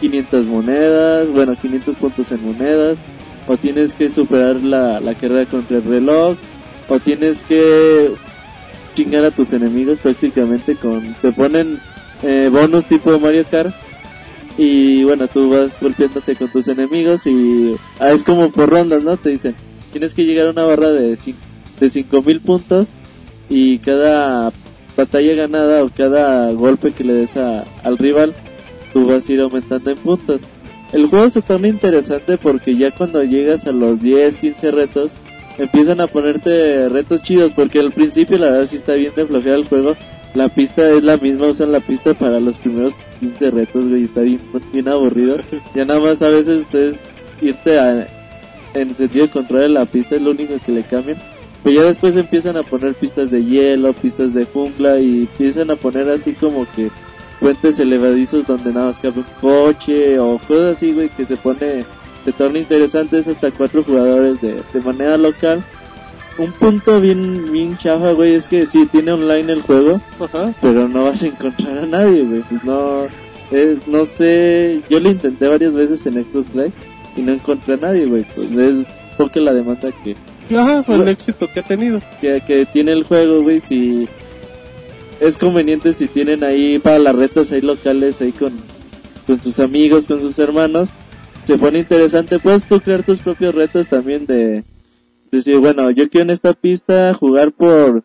500 monedas, bueno, 500 puntos en monedas, o tienes que superar la, la carrera contra el reloj, o tienes que chingar a tus enemigos prácticamente con te ponen eh, bonus tipo Mario Kart y bueno tú vas golpeándote con tus enemigos y ah, es como por rondas no te dicen tienes que llegar a una barra de de cinco mil puntos y cada batalla ganada o cada golpe que le des a- al rival tú vas a ir aumentando en puntos. El juego se torna interesante porque ya cuando llegas a los 10 15 retos empiezan a ponerte retos chidos porque al principio la verdad sí está bien de flojera el juego. La pista es la misma usan la pista para los primeros 15 retos güey está bien, bien aburrido. Ya nada más a veces es irte a, en sentido contrario de la pista es lo único que le cambian pero ya después empiezan a poner pistas de hielo pistas de jungla y empiezan a poner así como que puentes elevadizos donde nada más cabe un coche o cosas así güey que se pone se torna interesante es hasta cuatro jugadores de, de manera local. Un punto bien, bien chafa, güey, es que sí tiene online el juego, Ajá. pero no vas a encontrar a nadie, güey. Pues no, eh, no sé, yo lo intenté varias veces en Xbox Live y no encontré a nadie, güey. Pues es porque la demanda que, Ajá, fue el éxito que ha tenido. que, que tiene el juego, güey, si es conveniente si tienen ahí para las retas ahí locales, ahí con, con sus amigos, con sus hermanos, se pone interesante, puedes tú crear tus propios retos también de decir, bueno, yo quiero en esta pista jugar por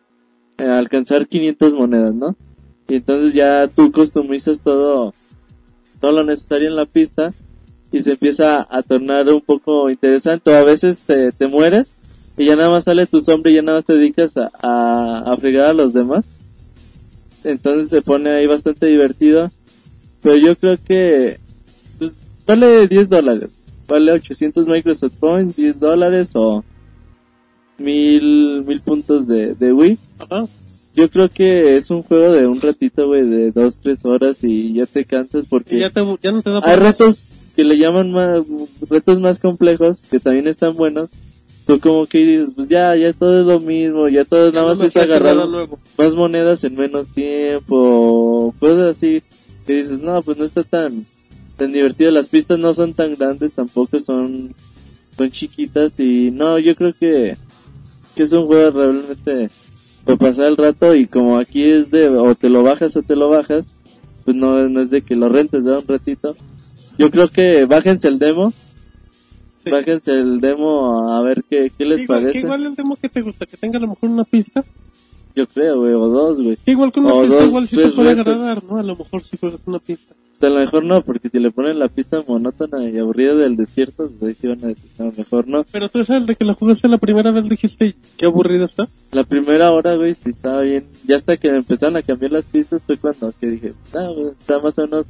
eh, alcanzar 500 monedas, ¿no? Y entonces ya tú customizas todo, todo lo necesario en la pista y se empieza a tornar un poco interesante, o a veces te, te mueres y ya nada más sale tu sombra y ya nada más te dedicas a, a, a fregar a los demás. Entonces se pone ahí bastante divertido. Pero yo creo que pues, vale 10 dólares. Vale 800 Microsoft Points, 10 dólares o mil, mil puntos de, de Wii. Ajá. Yo creo que es un juego de un ratito, güey, de 2, 3 horas y ya te cansas porque ya, te, ya no te da hay retos que le llaman más, retos más complejos que también están buenos. Tú como que dices, pues ya, ya todo es lo mismo, ya todo ya nada más es agarrar más monedas en menos tiempo, cosas así, que dices, no, pues no está tan, tan divertido, las pistas no son tan grandes, tampoco son, son chiquitas y no, yo creo que, que es un juego realmente para pasar el rato y como aquí es de, o te lo bajas o te lo bajas, pues no, no es de que lo rentes, da un ratito. Yo creo que bájense el demo, Sí. bájense el demo a ver qué, qué les que parece. igual el demo que te gusta, que tenga a lo mejor una pista. Yo creo, güey, o dos, güey. Que igual con una O pista dos, igual sí te puede agradar, ¿no? A lo mejor si juegas una pista. O sea, a lo mejor no, porque si le ponen la pista monótona y aburrida del desierto, pues ahí sí van a decir, no, mejor no. Pero tú sabes de que la jugaste la primera vez dijiste, qué aburrida está. La primera hora, güey, sí estaba bien. Ya hasta que empezaron a cambiar las pistas fue cuando que dije, ah, güey, está más o menos,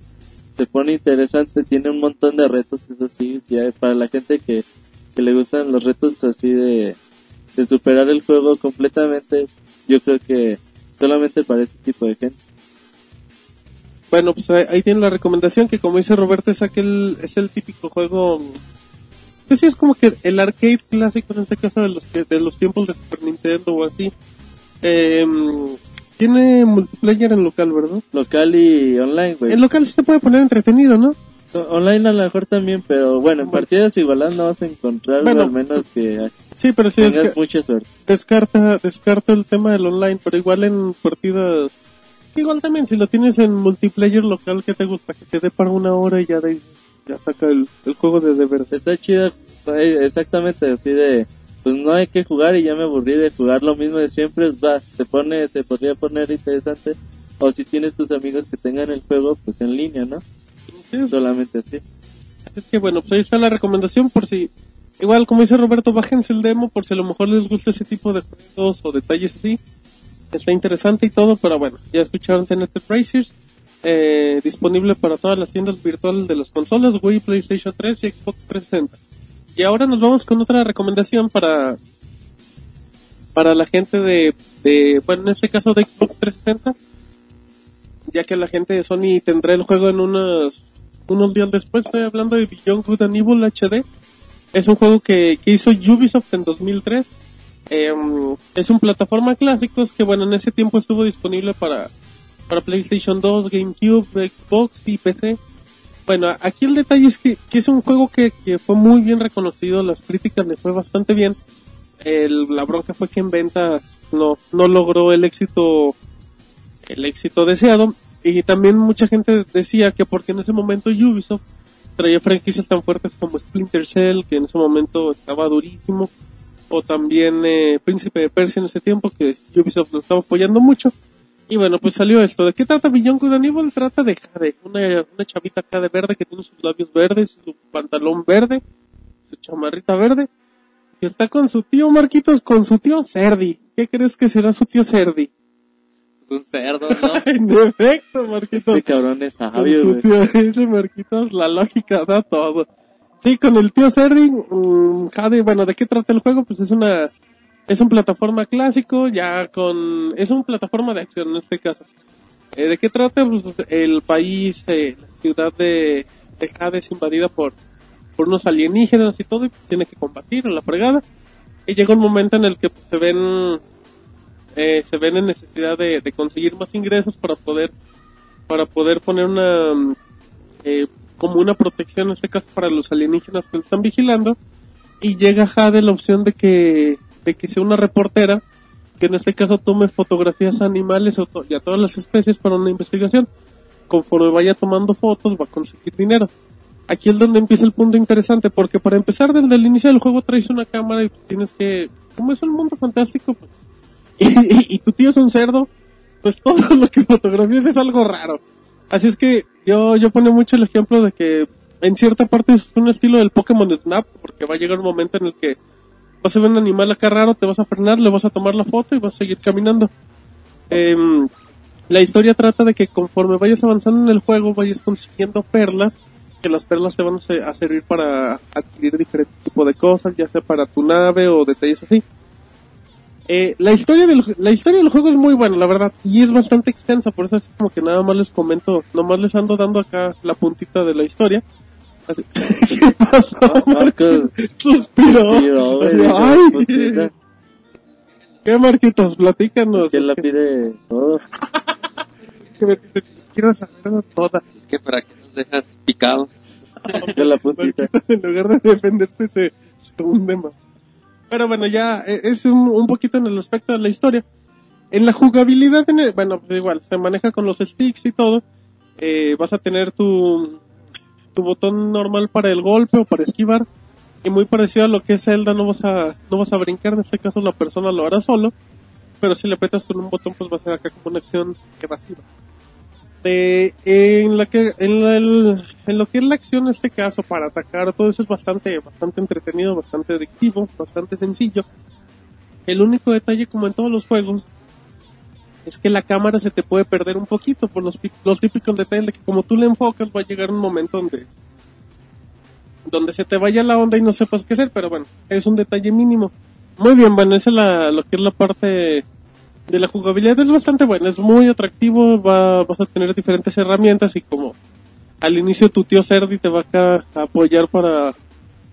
se pone interesante, tiene un montón de retos, eso sí, sí para la gente que, que le gustan los retos así de, de superar el juego completamente, yo creo que solamente para ese tipo de gente. bueno, pues ahí, ahí tiene la recomendación que como dice Roberto es aquel, es el típico juego, pues sí es como que el arcade clásico en este caso de los que, de los tiempos de Super Nintendo o así. Eh, tiene multiplayer en local, ¿verdad? Local y online, güey. En local sí se puede poner entretenido, ¿no? So- online a lo mejor también, pero bueno, en Bueno. partidas igualadas no vas a encontrar, Bueno. al menos que Sí, pero sí es tengas que mucha suerte. descarta, descarta el tema del online, pero igual en partidas, igual también si lo tienes en multiplayer local, ¿qué te gusta? Que te dé para una hora y ya de ya saca el, el juego de deber. Está chida, eh, exactamente así de, pues no hay que jugar y ya me aburrí de jugar lo mismo de siempre, pues va, se pone, se podría poner interesante. O si tienes tus amigos que tengan el juego, pues en línea, ¿no? Sí, Solamente así. Es que bueno, pues ahí está la recomendación por si, igual como dice Roberto, bájense el demo por si a lo mejor les gusta ese tipo de juegos o detalles así. Está interesante y todo, pero bueno, ya escucharon TNT Racers. Eh, disponible para todas las tiendas virtuales de las consolas, Wii, PlayStation 3 y Xbox 360. Y ahora nos vamos con otra recomendación para para la gente de, bueno, en este caso de Xbox 360, ya que la gente de Sony tendrá el juego en unos unos días después, estoy hablando de Beyond Good and Evil HD. Es un juego que, hizo Ubisoft en 2003. Em, es un plataforma clásicos que, bueno, en ese tiempo estuvo disponible para, para PlayStation 2, GameCube, Xbox y PC. Bueno, aquí el detalle es que, que es un juego que, que fue muy bien reconocido, las críticas le fue bastante bien. El- la bronca fue que en ventas no, no logró el éxito, el éxito deseado. Y también mucha gente decía que porque en ese momento Ubisoft traía franquicias tan fuertes como Splinter Cell, que en ese momento estaba durísimo, o también eh, Príncipe de Persia en ese tiempo, que Ubisoft lo estaba apoyando mucho. Y bueno, pues salió esto. ¿De qué trata Beyond Good and Evil? Trata de Jade, una, una chavita acá de verde que tiene sus labios verdes, su pantalón verde, su chamarrita verde, que está con su tío Marquitos, con su tío Cerdi. ¿Qué crees que será su tío Cerdi? Es un cerdo, ¿no? en efecto, Marquitos. Este cabrón es Con sabio, su tío, ese Marquitos, la lógica da todo. Sí, con el tío Serri, mm, Jade, bueno, ¿de qué trata el juego? Pues es una, es un plataforma clásico, ya con, es un plataforma de acción en este caso. Eh, ¿De qué trata? Pues el país, eh, la ciudad de, de Jade es invadida por, por unos alienígenas y todo, y pues tiene que combatir en la fregada. Y llega un momento en el que pues, se ven, eh, se ven en necesidad de, de conseguir más ingresos para poder para poder poner una eh, como una protección en este caso para los alienígenas que lo están vigilando y llega Jade la opción de que de que sea una reportera que en este caso tome fotografías a animales y a todas las especies para una investigación. Conforme vaya tomando fotos va a conseguir dinero. Aquí es donde empieza el punto interesante porque para empezar desde el inicio del juego traes una cámara y tienes que como es un mundo fantástico pues. Y, y- y tu tío es un cerdo pues todo lo que fotografías es algo raro. Así es que yo, yo pongo mucho el ejemplo de que en cierta parte es un estilo del Pokémon Snap, porque va a llegar un momento en el que vas a ver un animal acá raro, te vas a frenar, le vas a tomar la foto y vas a seguir caminando. Em, la historia trata de que conforme vayas avanzando en el juego, vayas consiguiendo perlas, que las perlas te van a, se- a servir para adquirir diferentes tipos de cosas, ya sea para tu nave o detalles así. Eh, la historia del la historia del juego es muy buena, la verdad, y es bastante extensa, por eso es como que nada más les comento, nomás les ando dando acá la puntita de la historia. ¿Qué pasó? Marcos Suspiró. suspiró, güey, Ay, "Puta". ¿Qué Marquitos? Platícanos. que él la Es pide todo. que me- quiero saberlo toda. Es que para que nos dejas picados. De la puntita. En lugar de defenderse se, se hunde más. Pero bueno, ya eh, es un, un poquito en el aspecto de la historia. En la jugabilidad, en el- bueno, pues igual, se maneja con los sticks y todo. Eh, vas a tener tu, tu botón normal para el golpe o para esquivar. Y muy parecido a lo que es Zelda, no vas a, no vas a brincar, en este caso la persona lo hará solo. Pero si le apretas con un botón, pues va a ser acá como una acción evasiva. Eh, en, la que, en, la- en lo que es la acción en este caso para atacar, todo eso es bastante, bastante entretenido, bastante adictivo, bastante sencillo. El único detalle, como en todos los juegos, es que la cámara se te puede perder un poquito por los, los típicos detalles de que como tú le enfocas va a llegar un momento donde donde se te vaya la onda y no sepas qué hacer, pero bueno, es un detalle mínimo. Muy bien, bueno, esa es la, lo que es la parte de la jugabilidad es bastante buena, es muy atractivo, va, vas a tener diferentes herramientas y como al inicio tu tío Cerdi te va acá a apoyar para,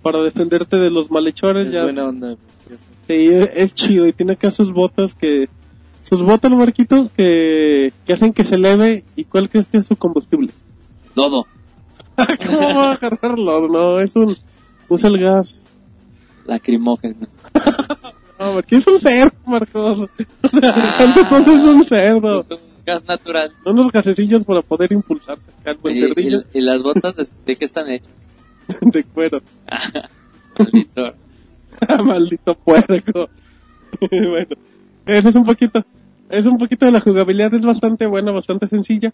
para defenderte de los malhechores, Es ya buena onda. Sí, es chido y tiene acá sus botas que sus botas marquitos que, que hacen que se eleve y cuál crees que es su combustible. Lodo. ¿Cómo va a agarrarlo? No, es un usa el gas. Lacrimógeno. No, porque es un cerdo, Marcos. O sea, Ah. es un cerdo. Es un gas natural. No unos gasecillos para poder impulsarse acá el cerdillo y- y las botas de, de qué están hechas? de cuero. Maldito. Maldito puerco. bueno, eso es un poquito, es un poquito de la jugabilidad, es bastante buena, bastante sencilla.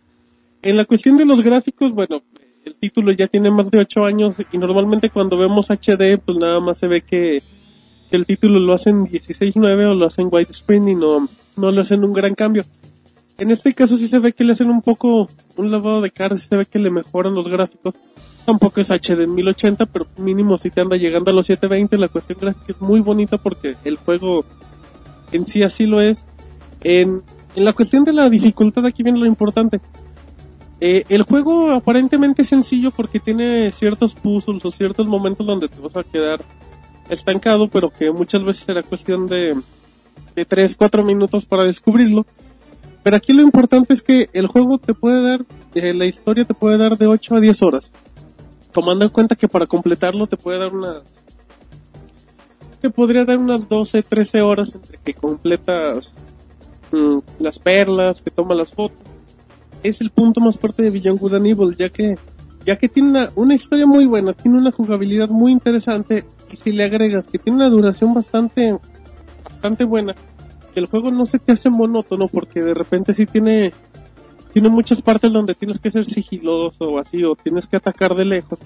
En la cuestión de los gráficos, bueno, el título ya tiene más de 8 años y normalmente cuando vemos HD, pues nada más se ve que, el título lo hacen 16.9 o lo hacen widescreen y no, no le hacen un gran cambio. En este caso sí se ve que le hacen un poco un lavado de cara, sí se ve que le mejoran los gráficos. Tampoco es HD en 1080, pero mínimo si te anda llegando a los 720. La cuestión gráfica es muy bonita porque el juego en sí así lo es. En, la cuestión de la dificultad aquí viene lo importante. Eh, el juego aparentemente es sencillo porque tiene ciertos puzzles o ciertos momentos donde te vas a quedar estancado, pero que muchas veces será cuestión de, de 3, 4 minutos para descubrirlo. Pero aquí lo importante es que el juego te puede dar, eh, la historia te puede dar de 8 a 10 horas. Tomando en cuenta que para completarlo te puede dar una... Te podría dar unas 12, 13 horas entre que completas mm, las perlas, que toma las fotos. Es el punto más fuerte de Beyond Good and Evil, ya que, ya que tiene una, una historia muy buena, tiene una jugabilidad muy interesante, y si le agregas que tiene una duración bastante, bastante buena, que el juego no se te hace monótono porque de repente sí tiene tiene muchas partes donde tienes que ser sigiloso o así o tienes que atacar de lejos.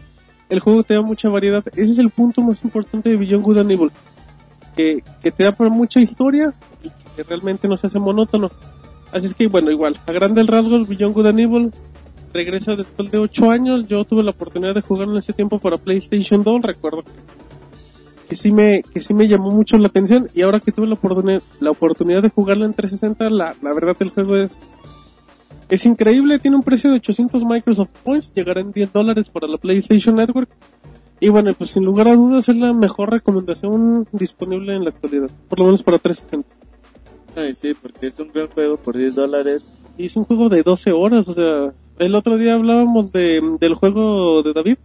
El juego te da mucha variedad. Ese es el punto más importante de Beyond Good and Evil. Que, que te da mucha historia y que realmente no se hace monótono. Así es que bueno, igual, a grandes rasgos Beyond Good and Evil regresa después de 8 años. Yo tuve la oportunidad de jugarlo en ese tiempo para PlayStation 2. Recuerdo que sí me que sí me llamó mucho la atención y ahora que tuve la oportunidad la oportunidad de jugarlo en 360 la, la verdad el juego es es increíble tiene un precio de 800 Microsoft Points llegará en 10 dólares para la PlayStation Network y bueno pues sin lugar a dudas es la mejor recomendación disponible en la actualidad por lo menos para 360 Ay, sí, porque es un gran juego por 10 dólares. y es un juego de 12 horas o sea el otro día hablábamos de del juego de David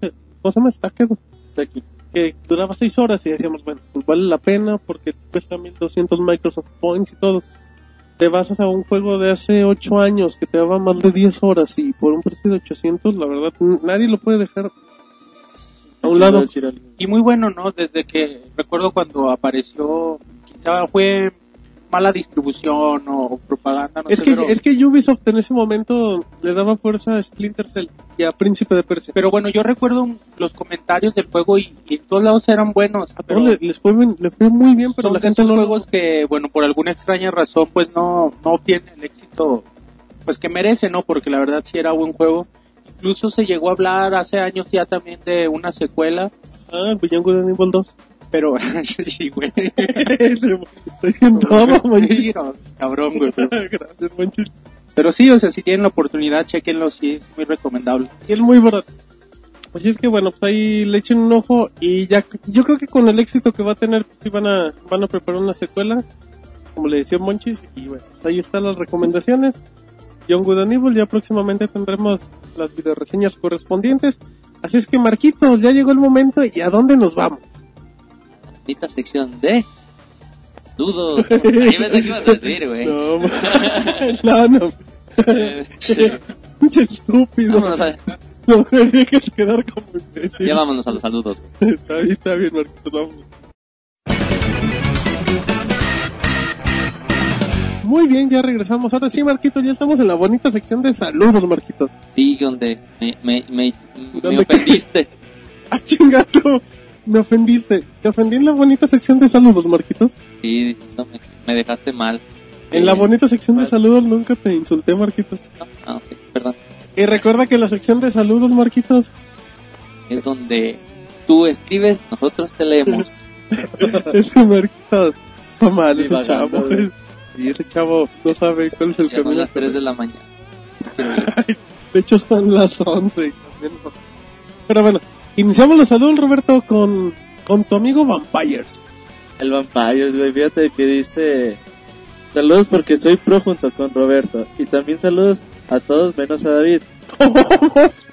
¿cómo se llama? Stacked Está aquí. que duraba 6 horas y decíamos, bueno, pues vale la pena porque cuesta 1200 Microsoft Points y todo. Te vas a un juego de hace 8 años que te daba más de 10 horas y por un precio de 800, la verdad, nadie lo puede dejar a un lado. Y muy bueno, ¿no? Desde que recuerdo cuando apareció, quizá fue mala distribución o propaganda, no Es sé, que, pero, es que Ubisoft en ese momento le daba fuerza a Splinter Cell y a Príncipe de Persia. pero bueno, yo recuerdo los comentarios del juego y, y en todos lados eran buenos. A todos les fue, bien- le fue muy bien, pero son la gente no juegos que, bueno, por alguna extraña razón, pues no, no obtiene el éxito, pues que merece, ¿no? Porque la verdad sí era buen juego. Incluso se llegó a hablar hace años ya también de una secuela, Ah, Beyond Good and Evil 2. Pero sí, güey. Estoy en todo. Sí, no, cabrón, güey. Pero, Gracias, manchito. pero sí, o sea, si tienen la oportunidad, chequenlo, sí, es muy recomendable. y es muy barato. Así es que bueno, pues ahí le echen un ojo y ya, yo creo que con el éxito que va a tener, pues sí van a, van a preparar una secuela, como le decía Monchis, y bueno, pues ahí están las recomendaciones. Young Good and Evil, ya próximamente tendremos las videoreseñas correspondientes. Así es que Marquitos, ya llegó el momento y ¿a dónde nos vamos? Bonita sección de... Dudo. Ahí ves qué ibas a decir, güey. No, no, no. Eh, Pinche estúpido. Vámonos a- No me dejes quedar como imbécil. Ya vámonos a los saludos. Está bien, está bien, Marquitos, vamos. Muy bien, ya regresamos. Ahora sí, Marquito, ya estamos en la bonita sección de saludos, Marquito. Sí, donde me, me, me, me ¿Dónde ofendiste. Ah, chingato. Me ofendiste. Te ofendí en la bonita sección de saludos, Marquitos. Sí, no, me, me dejaste mal. En la bonita sección de saludos nunca te insulté, Marquitos. No, no, sí, perdón. Y recuerda que la sección de saludos, Marquitos, Es donde tú escribes, nosotros te leemos. es que Marquitos. Está mal ese chavo. Y ese chavo no sabe cuál es el Ya son camino. las 3 de la mañana. De hecho son las 11. y también son- Pero bueno, iniciamos los saludos, Roberto, con, con tu amigo Vampires. El Vampires, güey. Fíjate que dice... Saludos porque soy pro junto con Roberto. Y también saludos a todos menos a David.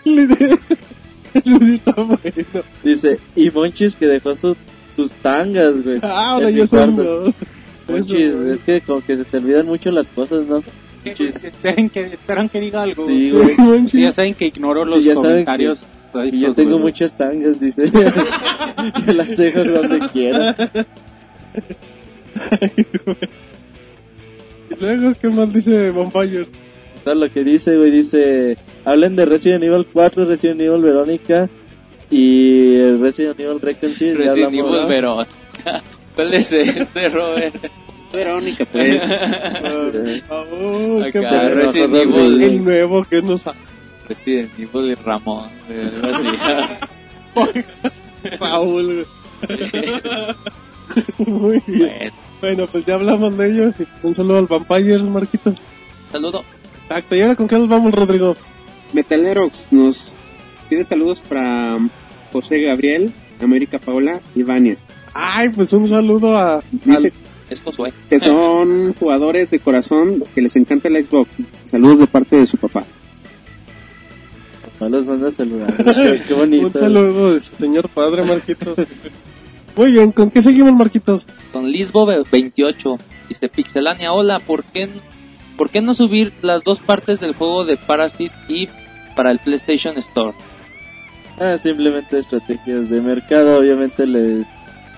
Dice, y Monchis que dejó su- sus tangas, güey. Ah, ahora yo soy. Monchis, es que como que se te olvidan mucho las cosas, ¿no? Monchis. Que, esperan que diga algo. Sí, Sí, güey. Monchis. Sí, ya saben que ignoro los Sí, comentarios. Y yo tengo muchas tangas, dice. yo las dejo donde quiera. Y luego, ¿qué más dice Vampires? Está lo que dice, güey, dice, hablen de Resident Evil 4, Resident Evil Verónica y el Resident Evil ya Resident Evil ¿no? Verón. ¿Cuál es ese, Robert? Verónica, pues. Oh, qué Acá, Resident Evil. El nuevo que nos ha... Resident Evil y Ramón. güey, algo así. Paul. Muy bien. Bueno, Bueno, pues ya hablamos de ellos. y Un saludo al Vampires, Marquitos. saludo. Exacto. ¿Y ahora con qué nos vamos, Rodrigo? Metalerox nos tiene saludos para José Gabriel, América Paola y Vania. Ay, pues un saludo a... Dice al- Es Josué. que son jugadores de corazón que les encanta el Xbox. Saludos de parte de su papá. No los manda a saludar. Qué, qué bonito. Un saludo de su señor padre, Marquitos. Muy bien, ¿con qué seguimos, Marquitos? Con Lisbo 28. Dice Pixelania, hola, ¿por qué, ¿por qué no subir las dos partes del juego de Parasite y para el PlayStation Store? Ah, simplemente estrategias de mercado. Obviamente les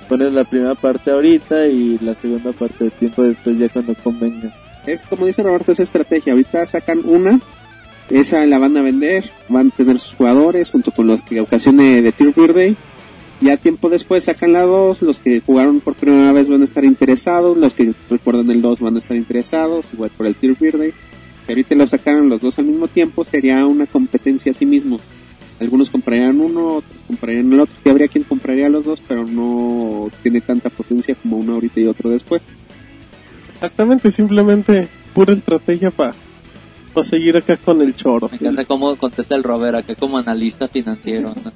pones la primera parte ahorita y la segunda parte de tiempo después ya cuando convenga. Es como dice Roberto, esa estrategia. Ahorita sacan una, esa la van a vender, van a tener sus jugadores junto con los que ocasione de Tier Birthday. Ya tiempo después sacan la 2, los que jugaron por primera vez van a estar interesados, los que recuerdan el 2 van a estar interesados, igual por el Tier Birthday. Si ahorita lo sacaron los dos al mismo tiempo, sería una competencia a sí mismo. Algunos comprarían uno, otros comprarían el otro. Sí habría quien compraría los dos, pero no tiene tanta potencia como uno ahorita y otro después. Exactamente, simplemente pura estrategia para seguir acá con el choro. Me encanta cómo contesta el Robert acá como analista financiero. ¿no?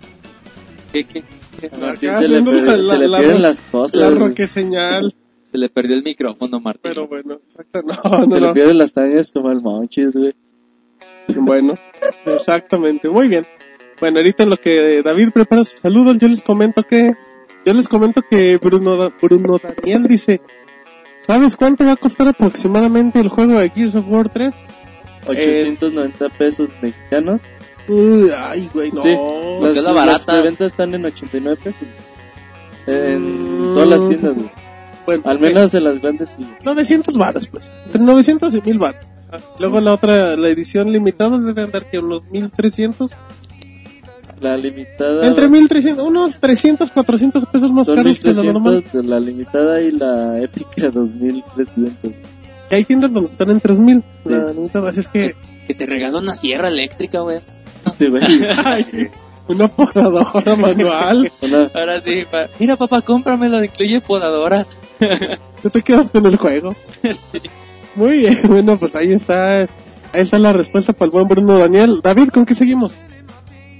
¿Qué, qué? qué? Martín Acá se le, haciendo per- la- se la- le la pierden ro- las cosas. La señal, Se le perdió el micrófono, Martín. pero bueno, exacto, no, no, Se le no. pierden las tangas como el Monchis, güey. Bueno, exactamente, muy bien. Bueno, ahorita en lo que David prepara su saludo, yo les comento que, yo les comento que Bruno, Da- Bruno Daniel dice, ¿sabes cuánto va a costar aproximadamente el juego de Gears of War 3? 890 pesos mexicanos. Uy, ay, güey, no. Sí, Porque es la barata. Las preventas están en 89 pesos. En Mm. todas las tiendas, güey. Bueno, Al menos en las grandes sí. 900 baros, pues. Entre 900 y 1000 baros. Luego la otra, la edición limitada debe andar que unos 1300. La limitada. Entre 1300, unos 300, 400 pesos más son caros que lo normal. 1300 de la limitada y la épica 2300. Y hay tiendas donde están en 3000. Sí. Así es que, Que te regala una sierra eléctrica, güey. Güey. ay, una podadora manual. Una- Ahora sí, pa- mira papá, cómpramelo, incluye podadora. Tú te quedas con el juego. Sí. Muy bien, bueno, pues ahí está. Ahí está la respuesta para el buen Bruno Daniel. David, ¿con qué seguimos?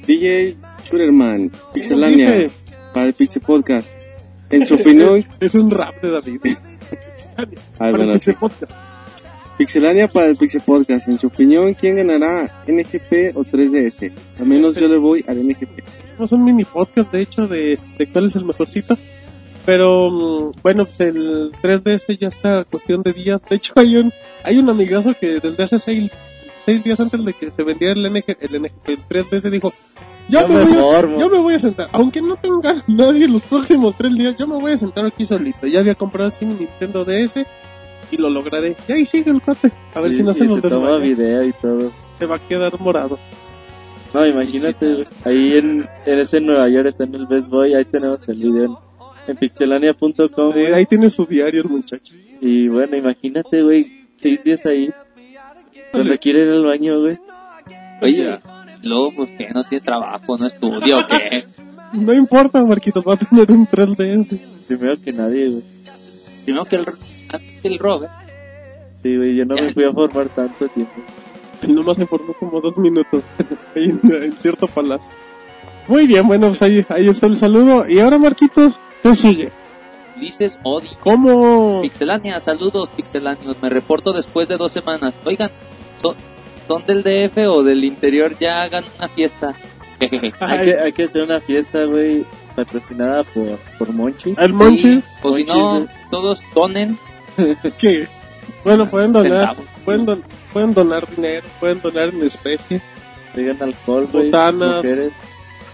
DJ ¿Qué Pixelania, dice? para el Pixel Podcast. En su opinión, Es un rap de David. Ay, Para bueno, el Pixel sí. Podcast. Pixelania para el Pixel Podcast. En su opinión, ¿quién ganará? ¿NGP o 3DS? Al menos yo le voy al NGP. Tenemos un mini podcast, de hecho, de, de cuál es el mejorcito. Pero, mm, bueno, pues el 3DS ya está a cuestión de días. De hecho, hay un, hay un amigazo que desde hace seis, seis días antes de que se vendiera el, NG, el, NG, el 3DS dijo, yo me, me voy a, formo". yo me voy a sentar, aunque no tenga nadie los próximos tres días, yo me voy a sentar aquí solito. Ya había comprado así mi Nintendo DS y lo lograré. Y ahí sigue el cuate. A ver y- si no se nos toma video y todo. Se va a quedar morado. No, imagínate, ahí en, en ese Nueva York está en el Best Boy, ahí tenemos el video en, en pixelania.com. Eh, ahí tiene su diario el muchacho. Y bueno, imagínate, güey, seis días ahí. Cuando quiere ir al baño, güey. Oye, luego, pues que no tiene trabajo, no estudia o qué. No importa, Marquito, va a tener un 3DS. Primero que nadie, güey. Primero que el, antes que el Robert. Sí, güey, yo no me fui a formar tanto tiempo. Nomás se formó como dos minutos en cierto palacio. Muy bien, bueno, pues ahí, ahí está el saludo. Y ahora, Marquitos, ¿qué sigue? Dices Odi. ¿Cómo? Pixelania, saludos pixelanios. Me reporto después de dos semanas. Oigan, ¿son, del DF o del interior? Ya hagan una fiesta. Hay que, hay que hacer una fiesta, güey, patrocinada por, por Monchi. ¿El Monchi? Sí, o si no, todos donen ¿Qué? Bueno, pueden donar, pueden, don- pueden donar dinero, pueden donar en especie. Digan alcohol, güey. Botanas. Mujeres.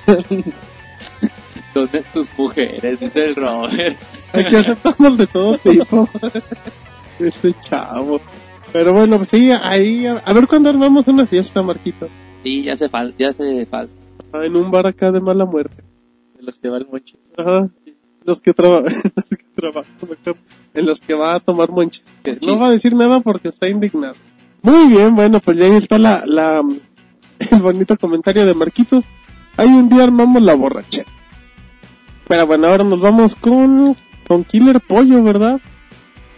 donen sus mujeres, dice el Robert. Aquí aceptamos de todo tipo. Ese chavo. Pero bueno, pues sí, ahí, a, a ver cuándo armamos una fiesta, Marquito. Sí, ya hace falta, ya hace falta. Ah, En un bar acá de mala muerte. De los que va el Monchi. Ajá. Los que, traba- los que trabajan en los que va a tomar monchis. Que No va a decir nada porque está indignado. Muy bien, bueno, pues ya ahí está la, la, el bonito comentario de Marquitos. Ahí un día armamos la borrachera. Pero bueno, ahora nos vamos con, con Killer Pollo, ¿verdad?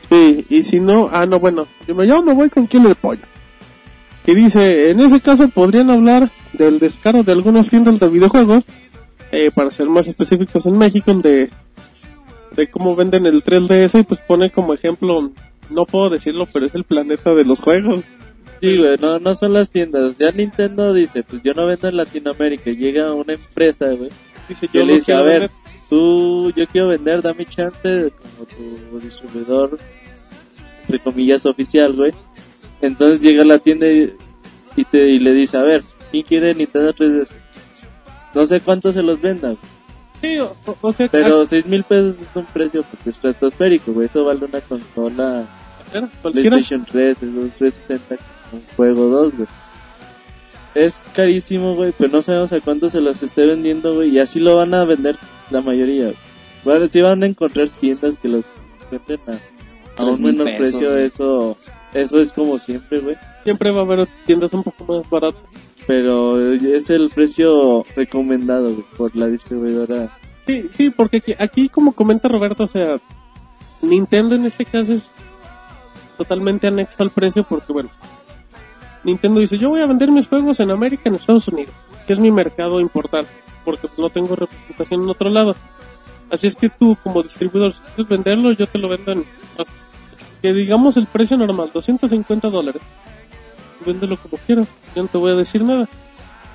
Sí, y si no, ah, no, bueno, yo me, yo me voy con Killer Pollo. Y dice, en ese caso podrían hablar del descaro de algunas tiendas de videojuegos, eh, para ser más específicos en México, el de, de cómo venden el 3DS y pues pone como ejemplo, no puedo decirlo, pero es el planeta de los juegos. Sí, güey, no, no son las tiendas. Ya Nintendo dice, pues yo no vendo en Latinoamérica. Llega una empresa, güey. Dice, yo le dice, a ver, vender. Tú, yo quiero vender, dame chance como tu distribuidor, entre comillas, oficial, güey. Entonces llega a la tienda y, y, te, y le dice, a ver, ¿quién quiere Nintendo 3DS? No sé cuánto se los venda, güey, Sí, o, sea, pero seis mil pesos es un precio porque estratosférico, güey. Eso vale una consola cualquiera, cualquiera. PlayStation 3, Xbox 360, un juego 2, güey. Es carísimo, güey, pero no sabemos a cuánto se los esté vendiendo, güey, y así lo van a vender la mayoría. Bueno, sí van a encontrar tiendas que los venden a, a un menor pesos, precio, güey. eso eso es como siempre, güey. Siempre va a haber tiendas un poco más baratas. Pero es el precio recomendado, güey, por la distribuidora. Sí, sí, porque aquí, aquí, como comenta Roberto, o sea, Nintendo en este caso es totalmente anexo al precio porque, bueno, Nintendo dice, yo voy a vender mis juegos en América, en Estados Unidos, que es mi mercado importante, porque no tengo representación en otro lado. Así es que tú, como distribuidor, si quieres venderlo, yo te lo vendo en, que digamos el precio normal, 250 dólares. Véndelo como quieras, yo no te voy a decir nada.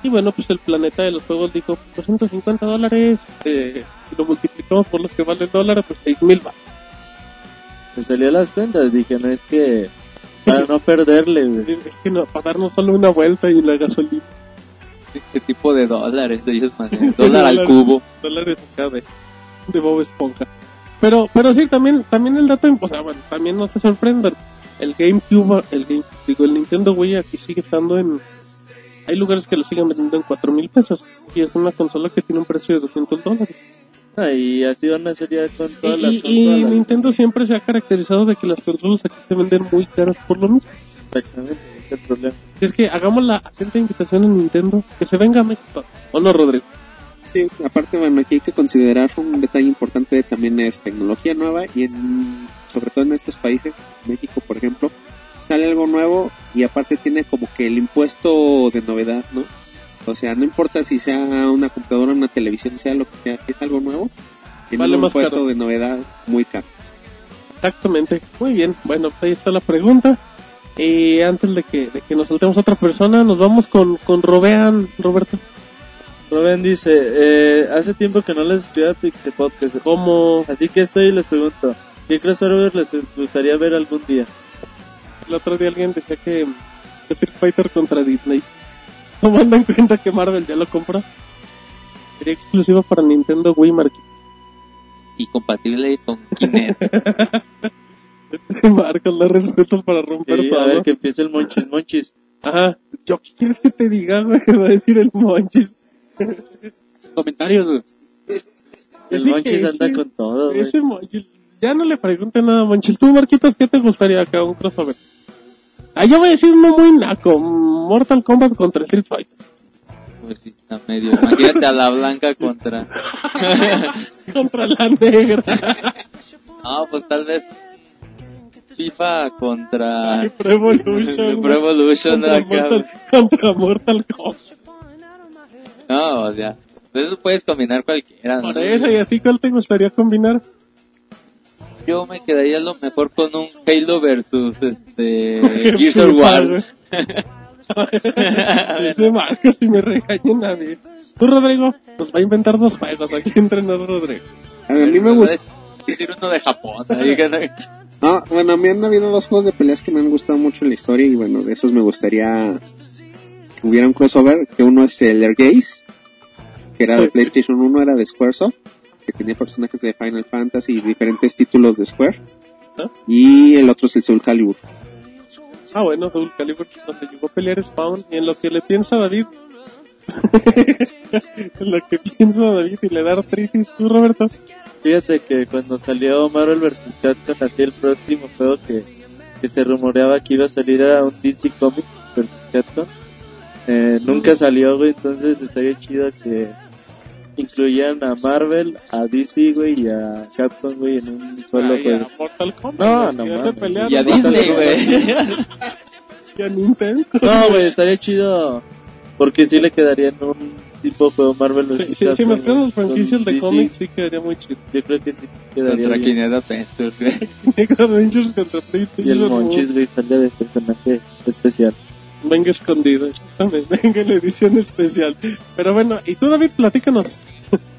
Y bueno, pues el planeta de los juegos dijo 250 dólares, eh, si lo multiplicamos por lo que vale el dólar, pues 6000 va. Me salió las cuentas, dije, no es que para no perderle. Es que no, para darnos solo una vuelta y la gasolina. ¿Qué tipo de dólares ellos manejan? Dólar al cubo. Dólares acá de, de Bob Esponja. Pero, pero sí, también, también el dato, o sea, bueno, también no se sorprendan. El GameCube, el Game, digo, el Nintendo Wii aquí sigue estando en, hay lugares que lo siguen vendiendo en 4 mil pesos. Y es una consola que tiene un precio de 200 dólares. Ah, y así van a ser ya con todas las Y, y consolas. Nintendo siempre se ha caracterizado de que las consolas aquí se venden muy caras por lo mismo. Exactamente, el problema. Es que hagamos la atenta invitación a Nintendo que se venga a México. ¿O no, Rodrigo? Sí, aparte, bueno, aquí hay que considerar un detalle importante también es tecnología nueva y en, sobre todo en estos países, México por ejemplo, sale algo nuevo y aparte tiene como que el impuesto de novedad, ¿no? O sea, no importa si sea una computadora, una televisión, sea lo que sea, es algo nuevo, tiene Vale un impuesto caro. de novedad muy caro. Exactamente. Muy bien. Bueno, ahí está la pregunta. Y antes de que, de que nos saltemos a otra persona, nos vamos con, con Robean, Roberto. Rubén dice, eh, hace tiempo que no les escribía a Pixel Podcast, Como así que estoy y les pregunto, ¿qué crossover les gustaría ver algún día? el otro día alguien decía que que Street Fighter contra Disney. Tomando en cuenta que Marvel ya lo compró. Sería exclusivo para Nintendo Wii Marquis. Y compatible con Kinect. Marcos, los respetos para romper Sí, a ver, que empiece el Monchis Monchis. Ajá. Yo, ¿qué quieres que te diga, güey? Va a decir el Monchis. Comentarios, güey. El Monchis ese- anda con todo, güey. Ese Monchis. Ya no le pregunte nada a Monchis. Tú, Marquitos, ¿qué te gustaría acá un crossover? Ah, yo voy a decir uno muy naco. Mortal Kombat contra Street Fighter. Pues sí, está medio. Imagínate a la blanca contra. Contra la negra. No, pues tal vez. FIFA contra Pro Evolution. Pro Evolution contra, acá. Mortal, contra Mortal Kombat. No, o sea, eso puedes combinar cualquiera. ¿no? Por eso, y así, ¿cuál te gustaría combinar? Yo me quedaría a lo mejor con un Halo versus este Gears of War. Ese Marcos y me regañan a mí. Tú, Rodrigo, nos va a inventar dos juegos aquí entrenador Rodrigo. A mí me gusta. decir uno de Japón. No- No, bueno, a mí han habido dos juegos de peleas que me han gustado mucho en la historia y bueno, de esos me gustaría que hubiera un crossover, que uno es el Air Gaze, que era de PlayStation 1, era de Squaresoft, que tenía personajes de Final Fantasy y diferentes títulos de Square. ¿Ah? Y el otro es el Soul Calibur. Ah, bueno, Soul Calibur, donde llegó a pelear Spawn, y en lo que le piensa David, en lo que piensa David y le da artritis, tú, Roberto. Fíjate que cuando salió Marvel vs. Capcom, así el próximo juego que, que se rumoreaba que iba a salir era un DC Comics vs. Capcom. Eh, nunca salió, güey, entonces estaría chido que incluyeran a Marvel, a DC, güey, y a Capcom, güey, en un solo juego. a Mortal Kombat. No, no pelear Y a Mortal Disney, güey. Y a Nintendo. No, güey, estaría chido porque sí le quedaría en un tipo juego Marvel vs. Sí, sí, si las franquicias con de cómics, sí quedaría muy chido. Yo creo que sí quedaría Contra. Kinect Adventures, güey. Mega Avengers contra PlayStation. Y el. Monchis, güey, sale de personaje especial. Venga escondido, exactamente. Venga en la edición especial. Pero bueno, y tú, David, platícanos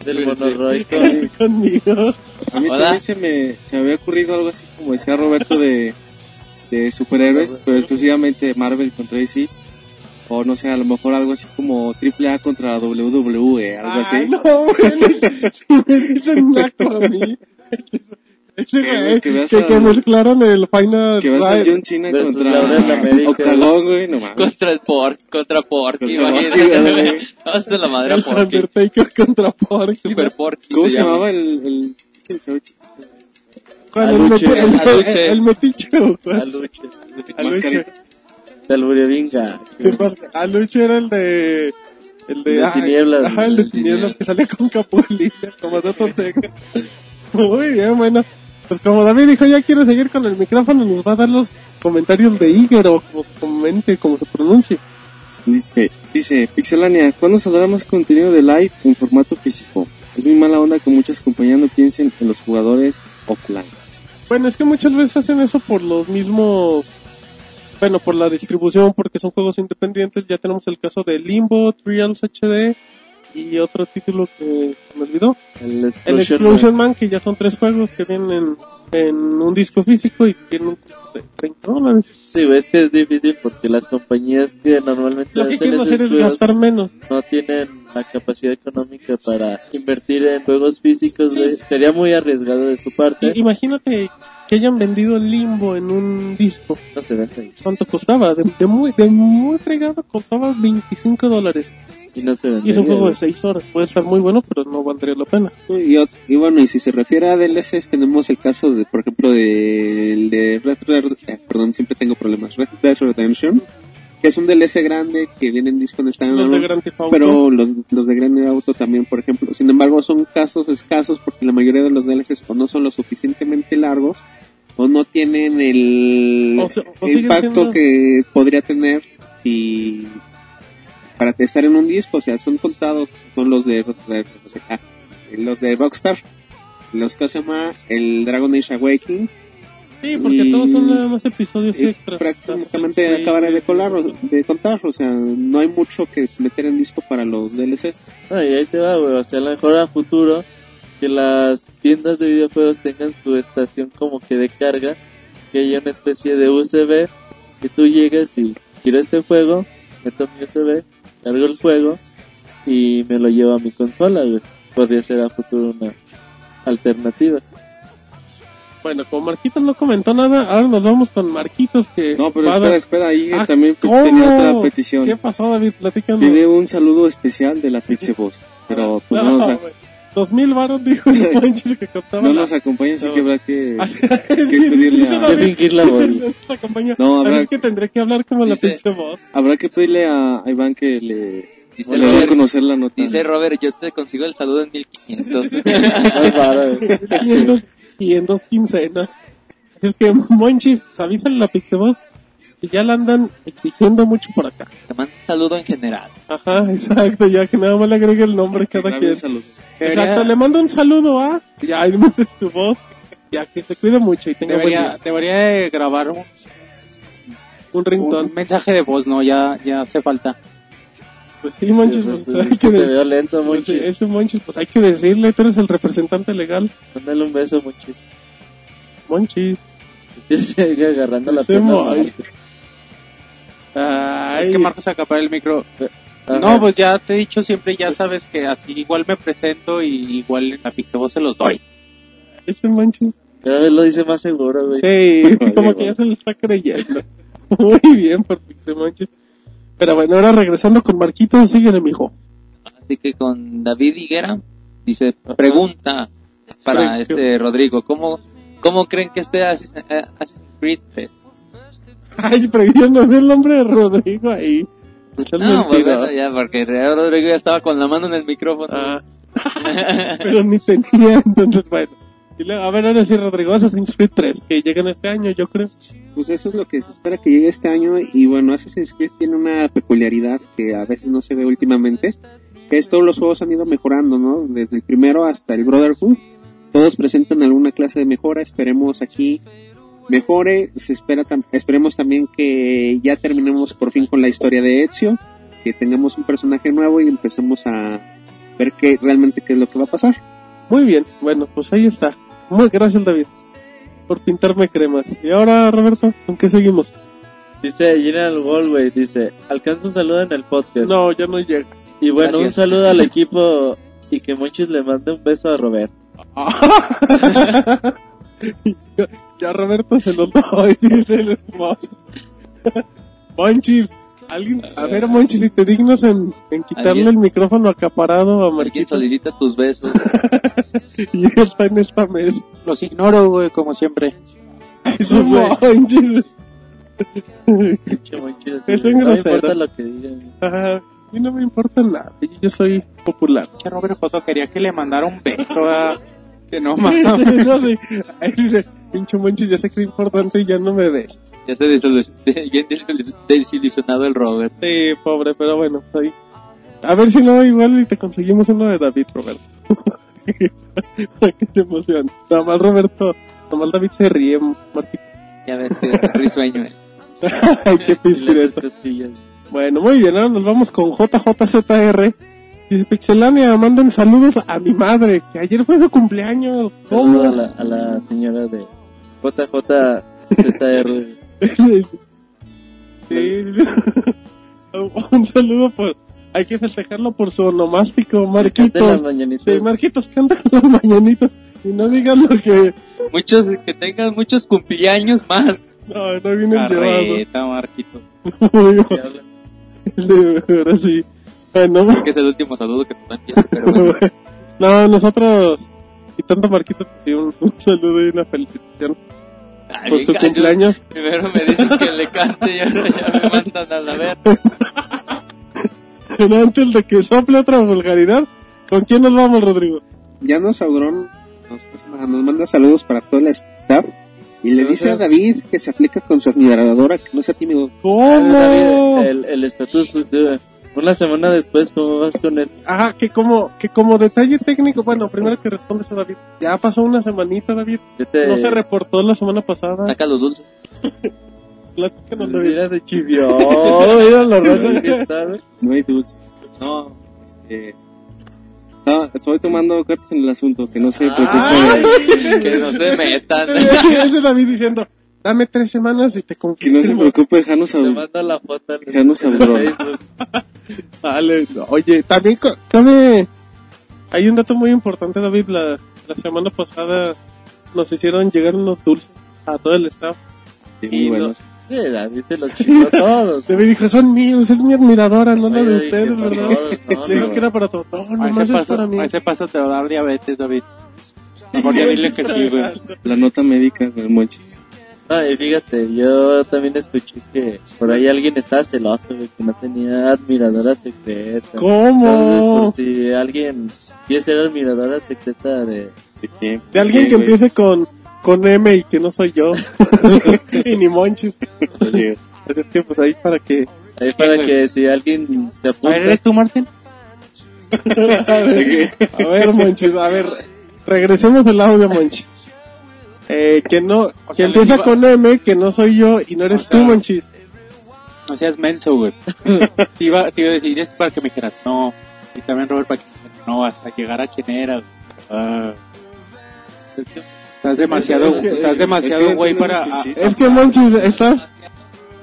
Del Sí. monorroy conmigo. A mí Hola. también se me, se me había ocurrido algo así como decía Roberto de, de superhéroes, pero exclusivamente Marvel contra DC. O no sé, a lo mejor algo así como AAA contra WWE, algo así. Ay, no, güey. Si me dicen naco a mí. Ese Que- güey, que mezclaron el Final Que vas a. John Cena contra güey, no mames. Contra el Pork, contra Porky, Contra imagínate. Porky, güey. Vamos a la madre a El Porky. Undertaker contra Porky. Super Porky. ¿Cómo se llamaba el, el, el? ¿Cuál? El, el, el, el metiche. Aluche. Mascaritas. Talburevinga. ¿Qué pasa? Aluche era el de... El de, De ay, tinieblas. Ajá, el de tinieblas que salía con Capulina, como de. Muy bien, bueno. Pues como David dijo, ya quiere seguir con el micrófono, nos va a dar los comentarios de Iger o como comente, como se pronuncie. Dice, dice, Pixelania, ¿cuándo saldrá más contenido de live en formato físico? Es muy mala onda que muchas compañías no piensen en los jugadores offline. Bueno, es que muchas veces hacen eso por los mismos, bueno, por la distribución, porque son juegos independientes. Ya tenemos el caso de Limbo, Trials HD y otro título que se me olvidó. El El Explosion. Man, que ya son tres juegos que vienen en, un disco físico y tienen un costo de 30 dólares. Sí, güey, es que es difícil porque las compañías que normalmente Lo que quieren hacer es gastar menos. no tienen la capacidad económica para invertir en juegos físicos, güey. Sería muy arriesgado de su parte. Y- imagínate que hayan vendido Limbo en un disco. No se vende. ¿Cuánto costaba? De, de muy, de muy fregado costaba 25 dólares. Y no se vende. Y es un juego de 6 horas. Puede estar muy bueno, pero no valdría la pena. Y, y bueno, y si se refiere a DLCs, tenemos el caso de, por ejemplo, de, de Red Dead, eh, perdón, siempre tengo problemas, Red Dead Redemption, que es un DLC grande que viene en disco en Los de Grand Theft Auto. pero los, los de Grand Theft Auto también, por ejemplo. Sin embargo, son casos escasos porque la mayoría de los DLCs o no son lo suficientemente largos o no tienen el O o impacto siendo- que podría tener si para estar en un disco, o sea, son contados, son los de, de- los de Rockstar, los que se llama el Dragon Age Awakening, Sí, porque y- todos son nada más episodios y extras. prácticamente acabaré de, colar, de contar, o sea, no hay mucho que meter en disco para los DLC. No, y ahí te va, güey. O sea, a lo mejor a futuro que las tiendas de videojuegos tengan su estación como que de carga, que haya una especie de USB, que tú llegues y quiero este juego, meto mi USB, cargo el juego y me lo llevo a mi consola, güey. Podría ser a futuro una alternativa. Bueno, como Marquitos no comentó nada, ahora nos vamos con Marquitos que... No, pero espera, dar- espera, ahí Ah, también ¿cómo? tenía otra petición. ¿Qué pasó, David? Platícanos. Pide un saludo especial de la Pixeboss, pero pues no, nos, ac- güey. Dos mil varos dijo el Manches que costaba no la- nos acompaña, así No. que habrá que... que pedirle a- De fingir la voz. No, habrá- Es que tendré que hablar como la pinche voz. Habrá que pedirle a Iván que le, Dice le dé a Robert, conocer la nota. dice Robert, yo te consigo el saludo en 1500. Más vara, güey. Y en dos, quincenas. Es que Monchis, avísale a la Pixeboss que ya la andan exigiendo mucho por acá. Te mando un saludo en general. Ajá, exacto, ya que nada más le agregue el nombre cada quien. saludo. Exacto, le mando un saludo a... Ya, ahí metes tu voz. Ya, que se cuide mucho y tenga buen Debería, día. debería de grabar un, Un ringtone. un mensaje de voz, ¿no? Ya, ya hace falta. Pues sí, Monchis, Pues, pues, es hay que te veo lento, pues, Monchis. ese Monchis, pues hay que decirle, tú eres el representante legal. Mándale un beso, Monchis. Monchis. Sigue agarrando la. Monchis. Ay, Es que Marcos acapara el micro. Ajá. No, pues ya te he dicho siempre, ya sabes que así igual me presento y igual en la Pixeboss se los doy. ese Monchis. Cada vez lo dice más seguro, güey. Sí, Pues, como que ya se lo está creyendo. Muy bien por Pixel Monchis. Pero bueno, ahora regresando con Marquitos, síguele, mijo. Así que con David Higuera dice, pregunta para este Rodrigo, ¿cómo, cómo creen que esté Assassin's eh, Creed 3? Ay, vi el nombre de Rodrigo ahí. No, pues bueno, ya, porque Rodrigo ya estaba con la mano en el micrófono. Ah. pero ni tenía, entonces bueno. Y luego, a ver, ahora sí, Rodrigo, Assassin's Creed 3, que llegan este año, yo creo. Pues eso es lo que se espera que llegue este año y bueno, Assassin's Creed tiene una peculiaridad que a veces no se ve últimamente, que es todos los juegos han ido mejorando, ¿no? Desde el primero hasta el Brotherhood, todos presentan alguna clase de mejora, esperemos aquí mejore, se espera tam- esperemos también que ya terminemos por fin con la historia de Ezio, que tengamos un personaje nuevo y empecemos a ver qué realmente qué es lo que va a pasar. Muy bien, bueno, pues ahí está. Gracias, David, por pintarme cremas. Y ahora, Roberto, ¿con qué seguimos? Dice General Galway, dice, alcanza un saludo en el podcast. No, ya no llega. Y bueno, un saludo al equipo y que Monchis le mande un beso a Robert. ya, Roberto se lo doy, dice el Mon- Monchis. Alguien, a ver, Monchis, si te dignas en, en quitarle ¿Alguien? el micrófono acaparado a Alguien Marquito. solicita tus besos. Y él está en esta mesa. Los ignoro, güey, como siempre. Monchis, así, Es un no me grosero. importa lo que digan. Ajá, A mí no me importa nada. Yo soy popular. Que Robert Joto quería que le mandara un beso a... Que no mames. no sé. Ahí dice, pinche Monchis, ya sé que es importante y ya no me ves. Ya se desilusionado el Robert. Sí, pobre, pero bueno, soy. A ver si no, igual y te conseguimos uno de David, Roberto. Para que se emocione. Nada más Roberto, nada más David se ríe, Martín. Ya ves que risueño. eh. Ay, qué cosquillas. Bueno, muy bien, ahora nos vamos con JJZR. Dice Pixelania, mandan saludos a mi madre, que ayer fue su cumpleaños. ¿Cómo? Saludo a la, a la señora de JJZR. Sí. Un saludo por... Hay que festejarlo por su onomástico, las Marquitos. mañanitas. Sí, Marquitos, canta los mañanitos y no digas lo que... Muchos, que tengan muchos cumpleaños más. No, no vienen. Carreta, Marquito. Muy bien. Sí, habla. Sí, ahora sí. Bueno, Que es el último saludo que nos dan. Pero bueno. no, nosotros, y tanto Marquitos, sí, un, un saludo y una felicitación Ay, por su cumpleaños. Primero me dicen que le cante y ahora ya me mandan a la ver. Pero antes de que sople otra vulgaridad, ¿con quién nos vamos, Rodrigo? Ya nos Audrón nos, nos manda saludos para todo el staff y le dice a. David que se aplica con su admiradora que no sea tímido. ¿Cómo? David, el el estatus de una semana después, ¿cómo vas con eso? Ajá, que como, que como detalle técnico, bueno, primero que respondes a David. Ya pasó una semanita, David. Te- No se reportó la semana pasada. Saca los dulces. Platícanos, David. Mira de chivión, mira lo rojo que está. No hay dulce. No, este... estaba- estoy tomando cartas en el asunto, que no se Ay. preocupe, Que no se metan. Ese David diciendo, dame tres semanas y te que no se confirmo. preocupe, dejarnos Te a... mando la foto. no habló. Facebook. Vale, no, oye, también co- cabe, hay un dato muy importante, David, la, la semana pasada nos hicieron llegar unos dulces a todo el staff. Sí, Y muy no- buenos. Sí, David se los chingó todos. David dijo, son míos, es mi admiradora, no la de ustedes, ¿verdad? no, Le dijo no. que era para todo, no, nomás es para mí. a ese paso te va a dar diabetes, David. Mejor ya dile que sí, güey. La nota médica del Monchi. No, y fíjate, yo también escuché que por ahí alguien estaba celoso, güey, que no tenía admiradora secreta. Entonces, ¿Cómo? por si alguien quiere ser admiradora secreta de... De alguien que güey. empiece con con M y que no soy yo. y ni Monchis. Así es que pues ahí para que... Ahí para que si alguien se A apunta. ver, ¿eres tú, Martín? a ver, a ver, Monchis, a ver. Regresemos el audio, Monchis. Eh, que no, que sea, empieza iba- con M, que no soy yo y no eres O sea, tú, Monchis. No seas menso, güey. te, iba, te iba a decir esto para que me dijeras no. Y también Robert para que me dijeras no, hasta llegar a quién era. Ah. Estás demasiado, Es que- estás demasiado es que güey para... ah, Es que, Monchis, estás...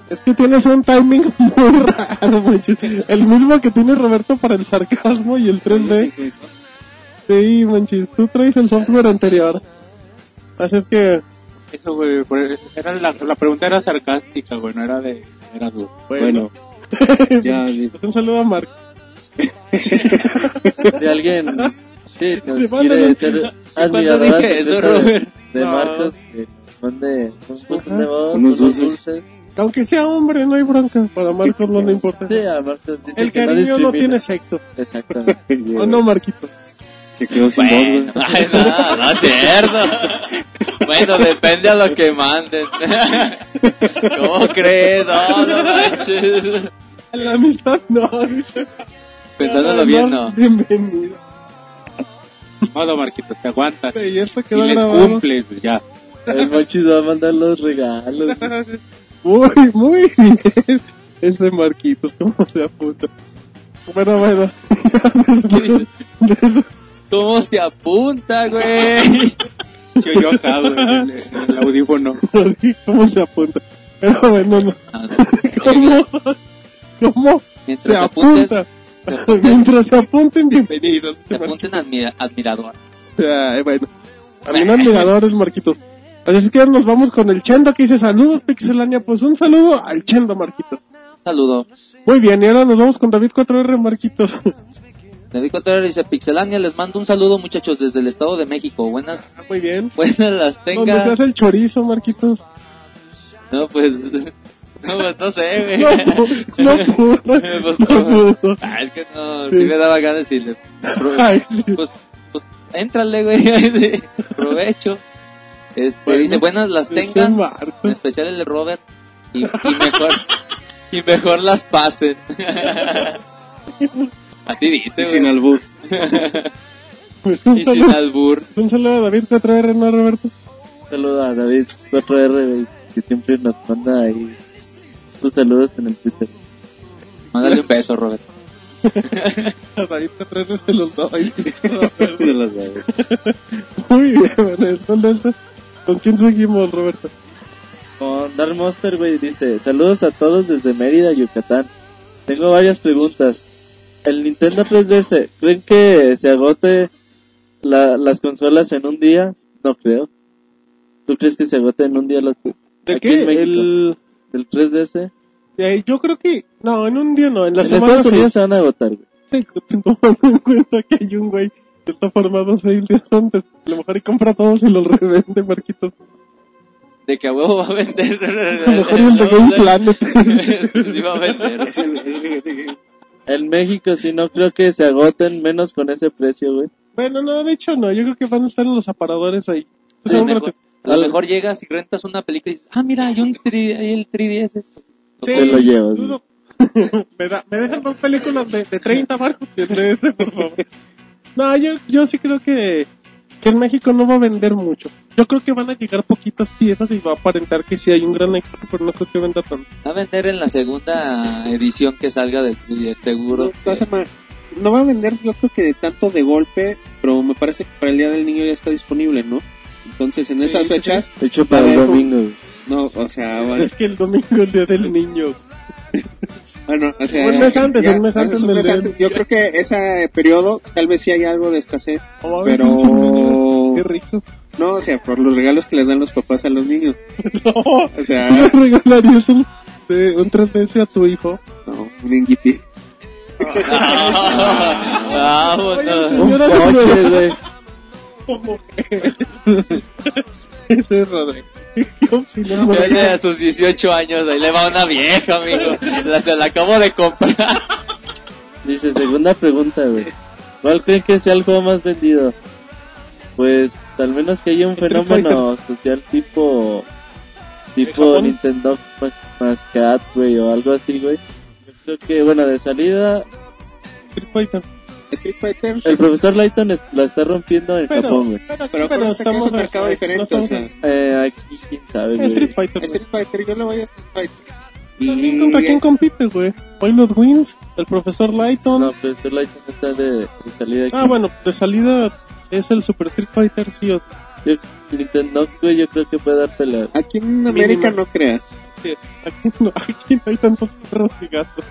Es que tienes un timing muy raro, Monchis. El mismo que tiene Roberto para el sarcasmo y el 3D. Sí, Monchis, tú traes el software anterior. Así es que, Eso, güey, por- era la, la pregunta era sarcástica, güey, no era de... Era duro. bueno. Ya, sí. un saludo a Mark. Si alguien sí, nos Sí, quiere ser ¿Cuándo admirador dije eso, de, de No. Marcos, que mande un buzón de voz, Unos dulces. Aunque sea hombre, no hay bronca. Para Marcos no le importa. Sí, a Marcos dice El que no cariño no discrimina. tiene sexo. Exactamente. ¿O no, Marquito? Se quedó sin voz, güey. Bueno, ay, no, no es cierto. Bueno, depende a lo que manden. ¿Cómo crees? No, no manches. La amistad no. Pensándolo bien, no. Bienvenido. Ni modo, Marquitos, te aguantas. Y esto Y quedó les grabado. cumples, pues, ya. El Monchis va a mandar los regalos. Muy, muy bien. Ese Marquitos, cómo se apunta. Bueno, bueno. ¿Cómo se apunta, güey? Se oyó acá, güey, en el, el audífono. ¿Cómo se apunta? Pero bueno, no. Ah, ¿Cómo? ¿Cómo Mientras se apunta? apunten, Mientras se apunten, bienvenidos. se apunten admira- admirador. Ay, bueno. También admiradores, Marquitos. Así es que nos vamos con el Chendo que dice saludos, Pixelania. Pues un saludo al Chendo, Marquitos. Saludo. Muy bien, y ahora nos vamos con David 4R, Marquitos. David Contreras dice, Pixelania, les mando un saludo, muchachos, desde el Estado de México. Buenas, Muy bien. buenas las Donde se tenga. hace el chorizo, Marquitos. No, pues, no, pues, no sé, No, güey. pu- no pudo. Pues, No pudo. Ah, es que no, Sí. sí me daba ganas de decirle. Ay, Pues, pues, éntrale, güey. Provecho. Este, Bueno, dice, buenas las ese tengan. En especial el de Robert. Y, y mejor, y mejor las pasen. Así dice, Y sin albur. Pues un, Y sin saludo, albur. un saludo a David 4R, ¿no, Roberto? Saludo a David 4R, güey, que siempre nos manda ahí sus saludos en el Twitter. Mándale un beso, Robert. A David 4R se los doy. Se las sabe. Muy bien, bueno, entonces, ¿con quién seguimos, Roberto? Con Dark Monster, güey, dice, saludos a todos desde Mérida, Yucatán. Tengo varias preguntas. El Nintendo 3DS, ¿creen que se agote la- las consolas en un día? No creo. ¿Tú crees que se agote en un día los, ¿De aquí qué? en México? El... del 3DS? eh, yo creo que... No, en un día no, en la En semana Estados sí. Unidos se van a agotar, güey. Sí, tomando en cuenta que hay un güey que está formado seis días antes. A lo mejor y compra todos y los revende, Marquitos. De que a huevo va a vender. A lo mejor el de Game Planet. Sí, va a vender. En México sí no creo que se agoten, menos con ese precio, güey. Bueno, no, de hecho no. Yo creo que van a estar en los aparadores ahí. A lo mejor, que- a lo mejor llegas y rentas una película y dices, ah, mira, hay un 3, hay el 3DS. Sí, Te lo llevas, tú no- me, da- me dejan dos películas de, de 30 marcos y el de ese, por favor. No, yo, yo sí creo que, que en México no va a vender mucho. Yo creo que van a llegar poquitas piezas y va a aparentar que sí hay un gran éxito, pero no creo que venda tanto. Va a vender en la segunda edición que salga del 3DS, seguro. no, llama- no va a vender, yo creo que de tanto de golpe, pero me parece que para el Día del Niño ya está disponible, ¿no? Entonces, en Sí, esas sí, fechas, De hecho, para el domingo, no, o sea, bueno, Es que el domingo es el día del niño. bueno, o sea, Un mes antes, ya- un mes antes un mes antes. Yo creo que ese periodo, tal vez sí hay algo de escasez, Oh, pero Qué rico. no, o sea, por los regalos que les dan los papás a los niños, No, o ¿tú sea, le regalarías un, un 3DS a tu hijo? no, un NGP. Vámonos. Un Señora, coche, güey. ¿Cómo que? Ese es Rodrigo. ¿Qué opinas, Ya a sus 18 años, ahí le va una vieja, amigo. La, se la acabo de comprar. Dice, segunda pregunta, güey. ¿Cuál creen que sea el juego más vendido? Pues, al menos que haya un fenómeno social tipo tipo? Nintendo más Cat, güey, o algo así, güey. Yo creo que, bueno, de salida, Street Fighter. Street Fighter, el profesor Layton es- la está rompiendo en Pero, Japón, güey. pero, pero acuérdate que es un mercado no diferente, o estamos sea, en- Eh, aquí, quién sabe, en güey. Street Fighter. Street Fighter, yo le voy a Street Fighter. ¿Quién- ¿Contra quién compite, güey? Pilot Wins, el profesor Lighton. No, el profesor Layton está de, de salida aquí. Ah, bueno, de salida es el Super Street Fighter, sí o sí. Yo, Nintendo, güey, yo creo que puede dar pelea. Aquí en América Mínimo. no creas. Sí, Aquí no, aquí no hay tantos perros y gatos.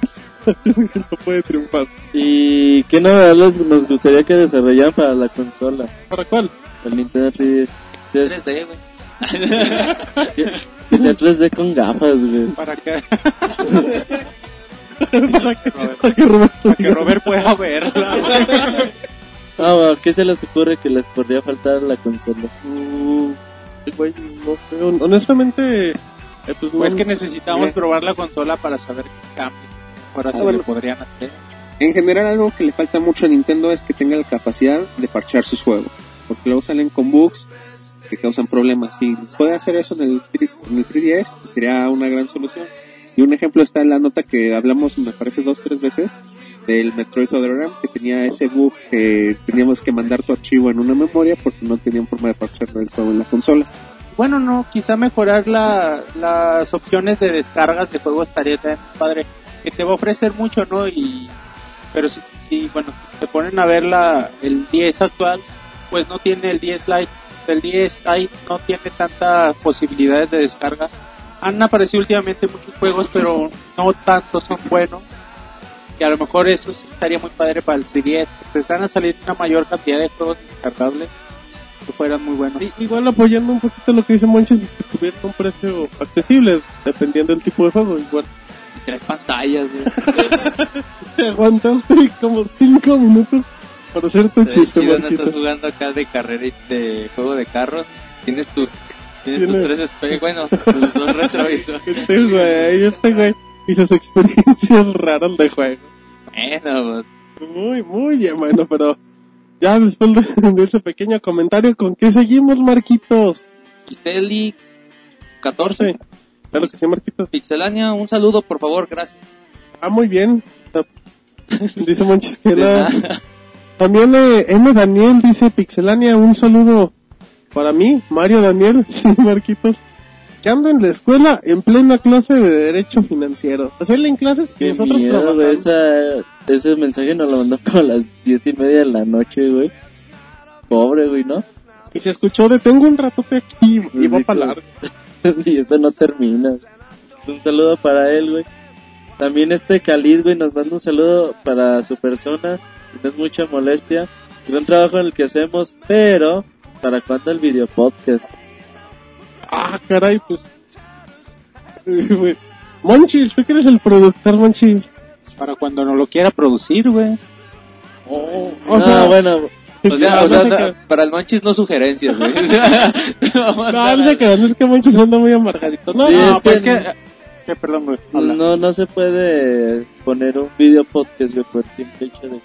Así que no puede triunfar. ¿Y qué novedades nos gustaría que desarrollaran para la consola? ¿Para cuál? El Nintendo 3DS. Que, 3D, güey. que sea 3D con gafas, güey. Para que, para que, para que Roberto para que. Robert pueda verla. Ah, ¿qué se les ocurre que les podría faltar a la consola? Güey, no sé. hon- Honestamente, eh, pues, Pues no- que necesitamos Eh. probar la consola para saber qué cambios ahora Ah, se bueno. le podrían hacer. En general, algo que le falta mucho a Nintendo es que tenga la capacidad de parchar sus juegos. Porque luego salen con bugs que causan problemas. Si puede hacer eso en el, 3 en el 3DS, pues sería una gran solución. Y un ejemplo está en la nota que hablamos, me parece, dos tres veces, del Metroid Other que tenía ese bug que teníamos que mandar tu archivo en una memoria porque no tenían forma de parchar el juego en la consola. Bueno, no, quizá mejorar la, las opciones de descargas de juegos estaría también padre. Que te va a ofrecer mucho, ¿no? Y, pero si, si, bueno, te ponen a ver la, el 10 actual, pues no tiene el 10 Lite. El 10 Lite no tiene tantas posibilidades de descarga. Han aparecido últimamente muchos juegos, pero no tantos son buenos. Y a lo mejor eso estaría muy padre para el 3DS. Empezaran a salir una mayor cantidad de juegos descargables que fueran muy buenos. Igual apoyando un poquito lo que dice Monches, que tuviera un precio accesible, dependiendo del tipo de juego. Igual Y tres pantallas, güey. te aguantaste como 5 minutos para hacer tu chiste, chido, no estás jugando acá de carrera y de juego de carros. Tienes tus, tienes tus tres espejos, bueno, tus dos retrovisores. Este güey, este güey, y sus experiencias raras de juego. Bueno, pues, Muy, muy bien, bueno, pero ya después de, de ese pequeño comentario, ¿con qué seguimos, Marquitos? Giseli 14, Sí, claro que sí, Marquitos. Pixelania, un saludo, por favor, gracias. Ah, muy bien. Dice Monchis que nada. También eh, M. Daniel dice Pixelania, un saludo para mí, Mario Daniel, sí, Marquitos, que ando en la escuela en plena clase de Derecho Financiero. O sea, él en clases y Qué nosotros miedo. Esa, ese mensaje nos lo mandó como a las diez y media de la noche, güey. Pobre, güey, ¿no? Y se escuchó de tengo un ratote aquí y va para largo. y esto no termina. Un saludo para él, güey. También este Khalid, güey, nos manda un saludo para su persona. No es mucha molestia. Gran trabajo en el que hacemos, pero ¿para cuándo el video podcast? Ah, caray, pues. Monchis, ¿tú que eres el productor, Monchis? Para cuando no lo quiera producir, güey. O no, sea, bueno, O sea, no o sea, sé no, qué- para el Monchis no sugerencias, güey. O sea, no No, no sé qué, no es que Monchis anda muy amargadito. No, Sí, no, es pues que- es que, que, perdón, güey. no, no se puede poner un video podcast, güey, por simple hecho de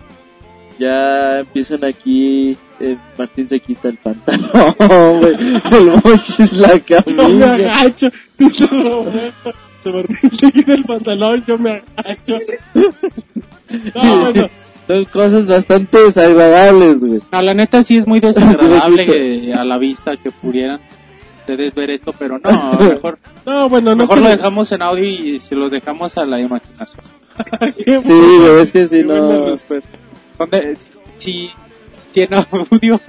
ya empiezan aquí, eh, Martín se quita el pantalón, güey, el mochis la camisa. Se quita el pantalón, yo me agacho. No, bueno. Son cosas bastante desagradables, güey. No, la neta sí es muy desagradable que a la vista que pudieran ustedes ver esto, pero no, mejor, No, bueno, no mejor lo dejamos en audio y se lo dejamos a la imaginación. Sí, güey, es que si no... Donde, si, si en audio,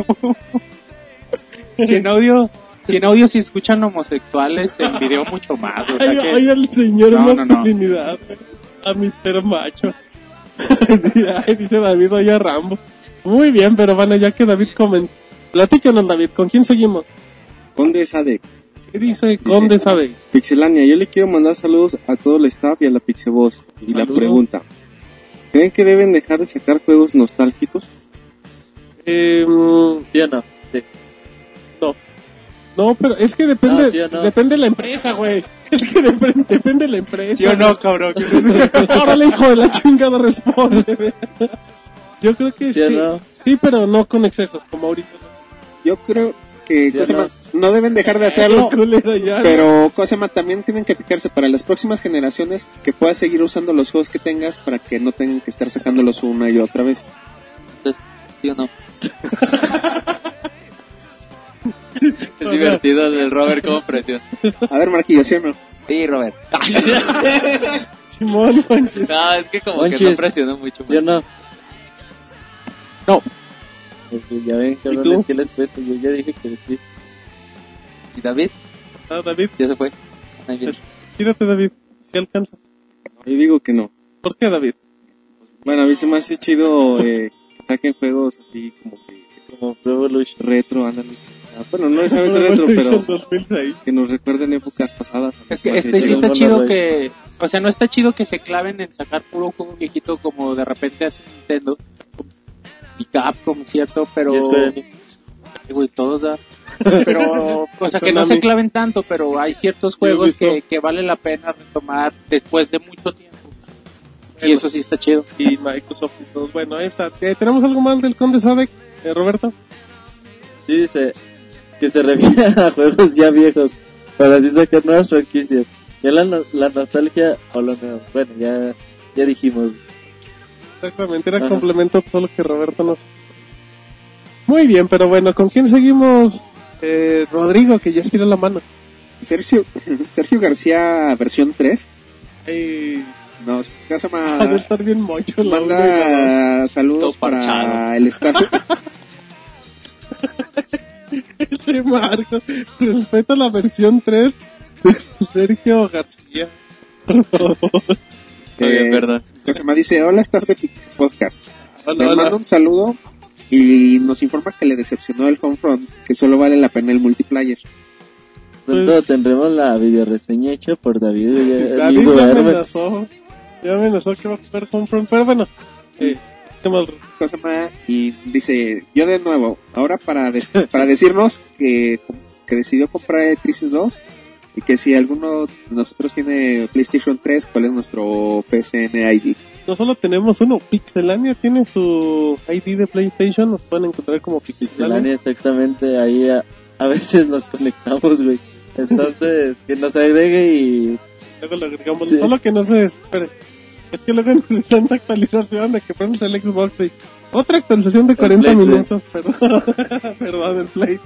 si en audio, si en audio si escuchan homosexuales, en video mucho más, o sea Ay, que, ay, al señor No, no, no. masculinidad. A Mr. Macho. Ay, dice David, oye a Rambo. Muy bien, pero bueno, ya que David comentó. Platícanos, David, ¿con quién seguimos? Conde Sade, ¿Qué dice Conde sabe? Pixelania, yo le quiero mandar saludos a todo el staff y a la Pixeboss. Y la pregunta, ¿creen que deben dejar de sacar juegos nostálgicos? Eh, ¿Sí o no? Sí. No. Pero es que depende, No, ¿sí o no? depende de la empresa, güey. Es que depende, depende de la empresa. ¿Sí o no, cabrón? Órale, hijo de la chingada, responde. Yo creo que ¿Sí sí. no? Sí, pero no con excesos, como ahorita. Yo creo, que Sí, cosa no. más, no deben dejar de hacerlo, ya, pero cosa más, también tienen que fijarse para las próximas generaciones que puedas seguir usando los juegos que tengas para que no tengan que estar sacándolos una y otra vez. Entonces, ¿sí o no? es divertido el Robert como presión. A ver, Marquillo, ¿sí o no? Sí, Robert. Simón, no, es que como que no presionó mucho. ¿Sí o no? No. Porque ya ven, cabrones, ¿qué les cuesta? Yo ya dije que sí. ¿Y David? Ah, David, Ya se fue. Tírate, David. Si alcanzas. Yo digo que no. ¿Por qué, David? Bueno, a mí se me hace chido eh, que saquen juegos así como que Como Pro Evolution. retro, ándale. Bueno, no necesariamente retro, pero 2006. que nos recuerden épocas pasadas. Es que este sí está chido que, o sea, no está chido que se claven en sacar puro juego viejito como de repente hace Nintendo y Capcom, cierto, pero güey, todos da. Pero, o sea, que no se claven tanto, pero hay ciertos juegos que, que vale la pena retomar después de mucho tiempo. Y eso sí está chido. Y Microsoft y todos. Bueno, ahí está. Eh, ¿Tenemos algo más del Conde Sadek, eh, Roberto? Sí, dice que se refiere a juegos ya viejos para así sacar nuevas franquicias. Ya la, no- la nostalgia o lo nuevo. Bueno, ya, ya dijimos. Exactamente, era Ajá. complemento a todo lo que Roberto nos... Muy bien, pero bueno, ¿con quién seguimos? Eh, Rodrigo, que ya estiró la mano. Sergio, Sergio García, versión 3. Ay, No, ha de estar bien mocho. Manda saludos para el staff. Ese Marco, respeta la versión 3 de Sergio García. Por favor. Eh, perdón. ¿qué se llama? Dice, hola staff de Podcast. Hola, Nos hola. manda un saludo y nos informa que le decepcionó el Homefront, que solo vale la pena el multiplayer. Pronto Pues- tendremos la videoreseña hecha por David. Ya, David duerme. amenazó. Ya amenazó que va a jugar Homefront, pero bueno. Eh, ¿qué más? ¿Qué se llama? Y dice, yo de nuevo, ahora para, de- para decirnos que, que decidió comprar Crisis 2 y que si alguno de nosotros tiene PlayStation 3, ¿cuál es nuestro PSN ID? No solo tenemos uno, Pixelania tiene su ID de PlayStation, nos pueden encontrar como Pixelania. Pixelania, exactamente. Ahí a, a veces nos conectamos, güey. Entonces, que nos agregue y Luego lo agregamos, Sí. solo que no se espere. Es que luego necesitan actualización de que ponemos el Xbox y otra actualización de 40 Play tres. minutos, perdón, perdón, el Play.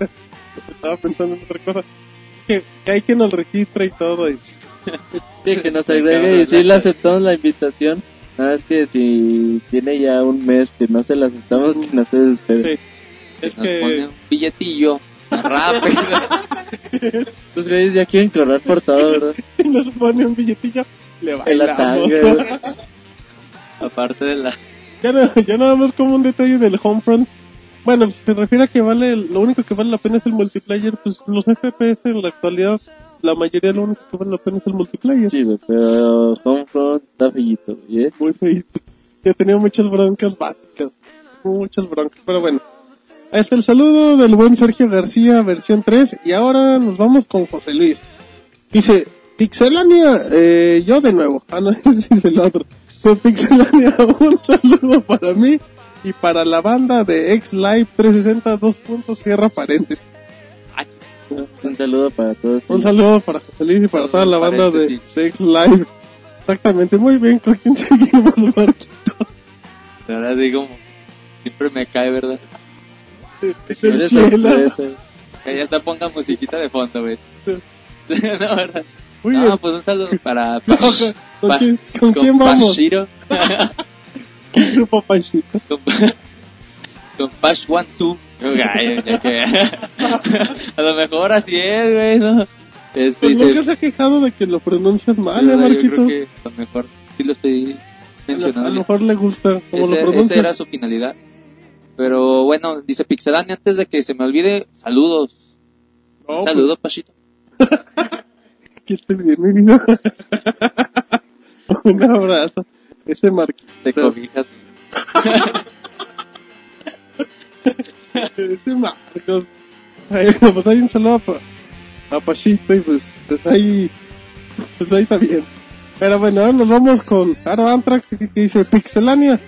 Estaba pensando en otra cosa. Que, que hay que nos registra y todo. Y, Sí, que nos agregue y sí le aceptamos la invitación. Nada es que si tiene ya un mes que no se la aceptamos, que no se desespere. sí. Que Es nos pone un billetillo rápido. Los güeyes ya quieren correr por todo, ¿verdad? nos pone un billetillo, le En la bailamos. tanga, güey. Aparte de la... ya, no, ya nada más como un detalle del Homefront. Bueno, pues, se refiere a que vale, lo único que vale la pena es el multiplayer, pues los FPS en la actualidad, la mayoría lo único que vale la pena es el multiplayer. Sí, pero Homefront está güey, ¿eh? Muy feito. Ya tenía muchas broncas básicas, muchas broncas, pero bueno. Ahí está el saludo del buen Sergio García, versión 3, y ahora nos vamos con José Luis. Dice, Pixelania, eh, yo de nuevo, ah no, ese es el otro. Con Pixelania, un saludo para mí y para la banda de X Live 360 dos puntos cierra paréntesis. Un saludo para todos. Un saludo para José Luis y para toda la banda de, de X Live. Exactamente, muy bien, ¿con quién seguimos, Marquito? Ahora digo, siempre me cae, ¿verdad? Es el Eres cielo. sorpresa. Que ya hasta ponga musiquita de fondo, güey. no, ¿verdad? Muy no, bien. pues un saludo para... No, ¿Con, con Pa- quién, con quién vamos? Pashiro, Grupo Panchito. con, con Pash One Two. Ay, ya que- a lo mejor así es, güey, ¿no? Este, Pues nunca se ha quejado de que lo pronuncias mal, yo ¿eh, creo Marquitos? que a lo mejor sí lo estoy mencionando. a lo mejor le gusta como Ese- lo esa pronuncias. era su finalidad. Pero bueno, dice Pixelania, antes de que se me olvide, saludos. No, Un saludo, Pachito. Que estés bien, mi vida. Un abrazo. Ese Marquito. Te cobijas. Ese Marcos. Ay, pues hay un saludo a, a Pachito y pues, pues ahí, pues ahí está bien. Pero bueno, ahora nos vamos con Aro Antrax que dice Pixelania.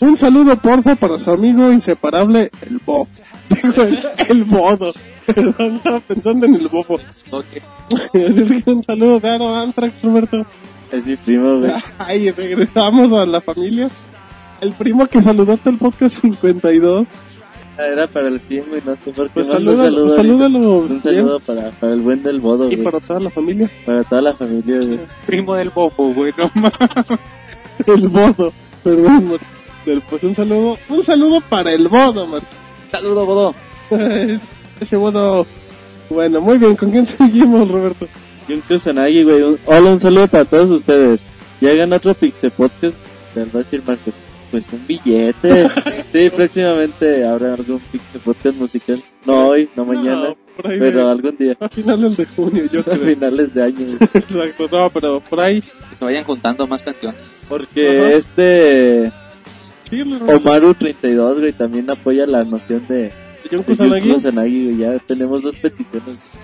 Un saludo porfa para su amigo inseparable, el Bob. el modo. Perdón, estaba pensando en el bobo. Ok. Así que un saludo a Antrax, Roberto. Es mi primo, güey. Ay, regresamos a la familia. El primo que saludó hasta el podcast 52. Era para el 100, güey, no sé por qué. Pues mando un salúdalo, saludo salúdalo. Un saludo para, para el buen del bodo, Y güey. para toda la familia. Para toda la familia, güey. Primo del bobo, güey, no mames. El bodo. Perdón, Pues un saludo. Un saludo para el bodo. Saludo, Bodo. Ese bodo. Bueno, muy bien. ¿Con quién seguimos, Roberto? Y un Kusanagi, güey. Un- Hola, un saludo para todos ustedes. Ya hagan otro Pixel Podcast. Te va a decir Marcos. Pues un billete. sí, próximamente habrá algún Pixel Podcast musical. No hoy, no mañana. No, por ahí pero de- algún día. A finales de junio, yo A creo. finales de año. güey. Exacto, no, pero por ahí. Que se vayan juntando más canciones. Porque Ajá. este Sí, Roberto. Omaru32, güey, también apoya la noción de, de Kusanagi. Ya tenemos dos peticiones.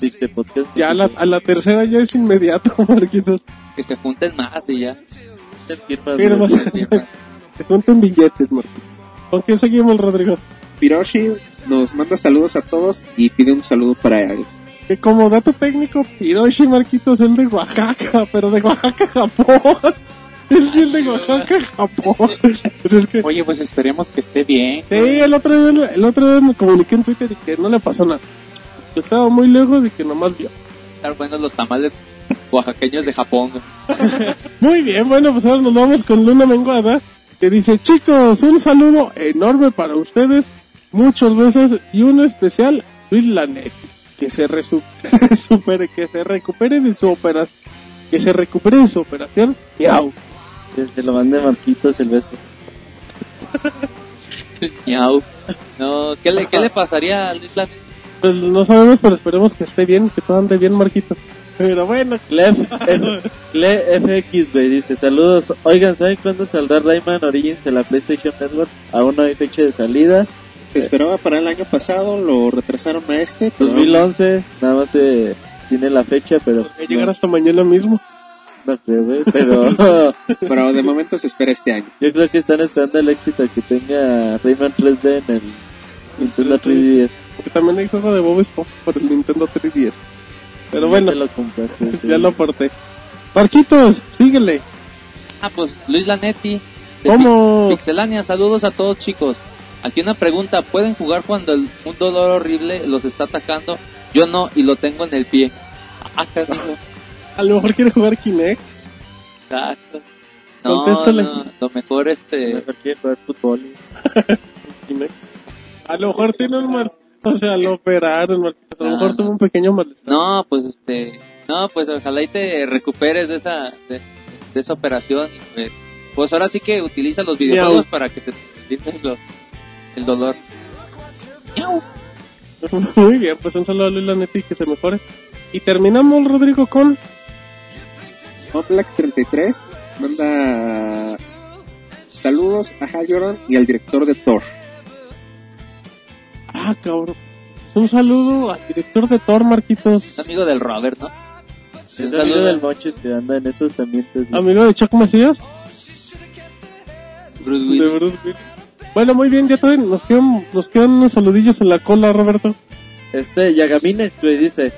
Pixel Podcast. Ya a la, a la tercera ya es inmediato, Marquitos. Que se junten más y ya. Güey. Se junten billetes, Marquitos. ¿Con quién seguimos, Rodrigo? Piroshi nos manda saludos a todos y pide un saludo para él. Que como dato técnico, Hiroshi Marquitos es el de Oaxaca, pero de Oaxaca, Japón. Es el de Oaxaca, Japón. Pero es que, Oye, pues esperemos que esté bien. sí, el otro, día, el otro día me comuniqué en Twitter y que no le pasó nada. Que estaba muy lejos y que nomás vio. Estar buenos los tamales oaxaqueños de Japón. Muy bien, bueno, pues ahora nos vamos con Luna Menguada, que dice, chicos, un saludo enorme para ustedes, muchos besos y uno especial, Luis Lanet, que se supere, que se recupere de su operación, que se recupere de su operación, miau. Que se lo mande Marquitos el beso. Miau. No, ¿qué le, ¿qué le pasaría a Luis? Pues no sabemos, pero esperemos que esté bien, que todo ande bien, Marquito. Pero bueno, Cle FX, güey, dice, saludos. Oigan, ¿saben cuándo saldrá Rayman Origins en la PlayStation Network? Aún no hay fecha de salida. Se esperaba para el año pasado, lo retrasaron a este. pero- 2011, nada más se tiene la fecha, pero... llegar hasta mañana mismo. No, no creo, güey, pero Pero de momento se espera este año. yo creo que están esperando el éxito que tenga Rayman 3D en el Nintendo 3DS. Porque también hay juego de Bob Esponja por el Nintendo 3DS. Pero Ya bueno, lo compraste. sí. ya lo aporté. Marquitos, síguele. Ah, pues Luis Lanetti. de ¿Cómo? Pi- Pixelania, saludos a todos chicos. Aquí una pregunta, ¿pueden jugar cuando el- un dolor horrible los está atacando? Yo no, y lo tengo en el pie. Ah, carajo. A lo mejor quiere jugar Kinect. Exacto. No, no, lo mejor este... Mejor quiere jugar fútbol. Kinect. A lo mejor tiene un mal... O sea, lo operaron. A lo Ah, mejor no. tuvo un pequeño malestar. No, pues este... No, pues ojalá y te recuperes de esa, de, de esa operación. y, pues, pues ahora sí que utiliza los videojuegos Miau. para que se te los, el dolor. Miau. Muy bien, pues un saludo a Luis Lanetti que se mejore. Y terminamos, Rodrigo, con... Black 33 manda saludos a Hayoran y al director de Thor. Ah, cabrón. Un saludo al director de Thor, Marquitos. Es amigo del Robert, ¿no? Es Un amigo saludo del Monchis que anda en esos ambientes. Amigo de Chuck Macías. Bruce De Willis. Bruce Willis. Bueno, muy bien, ya todavía nos quedan, nos quedan unos saludillos en la cola, Roberto. Este, Yagaminex, güey, dice,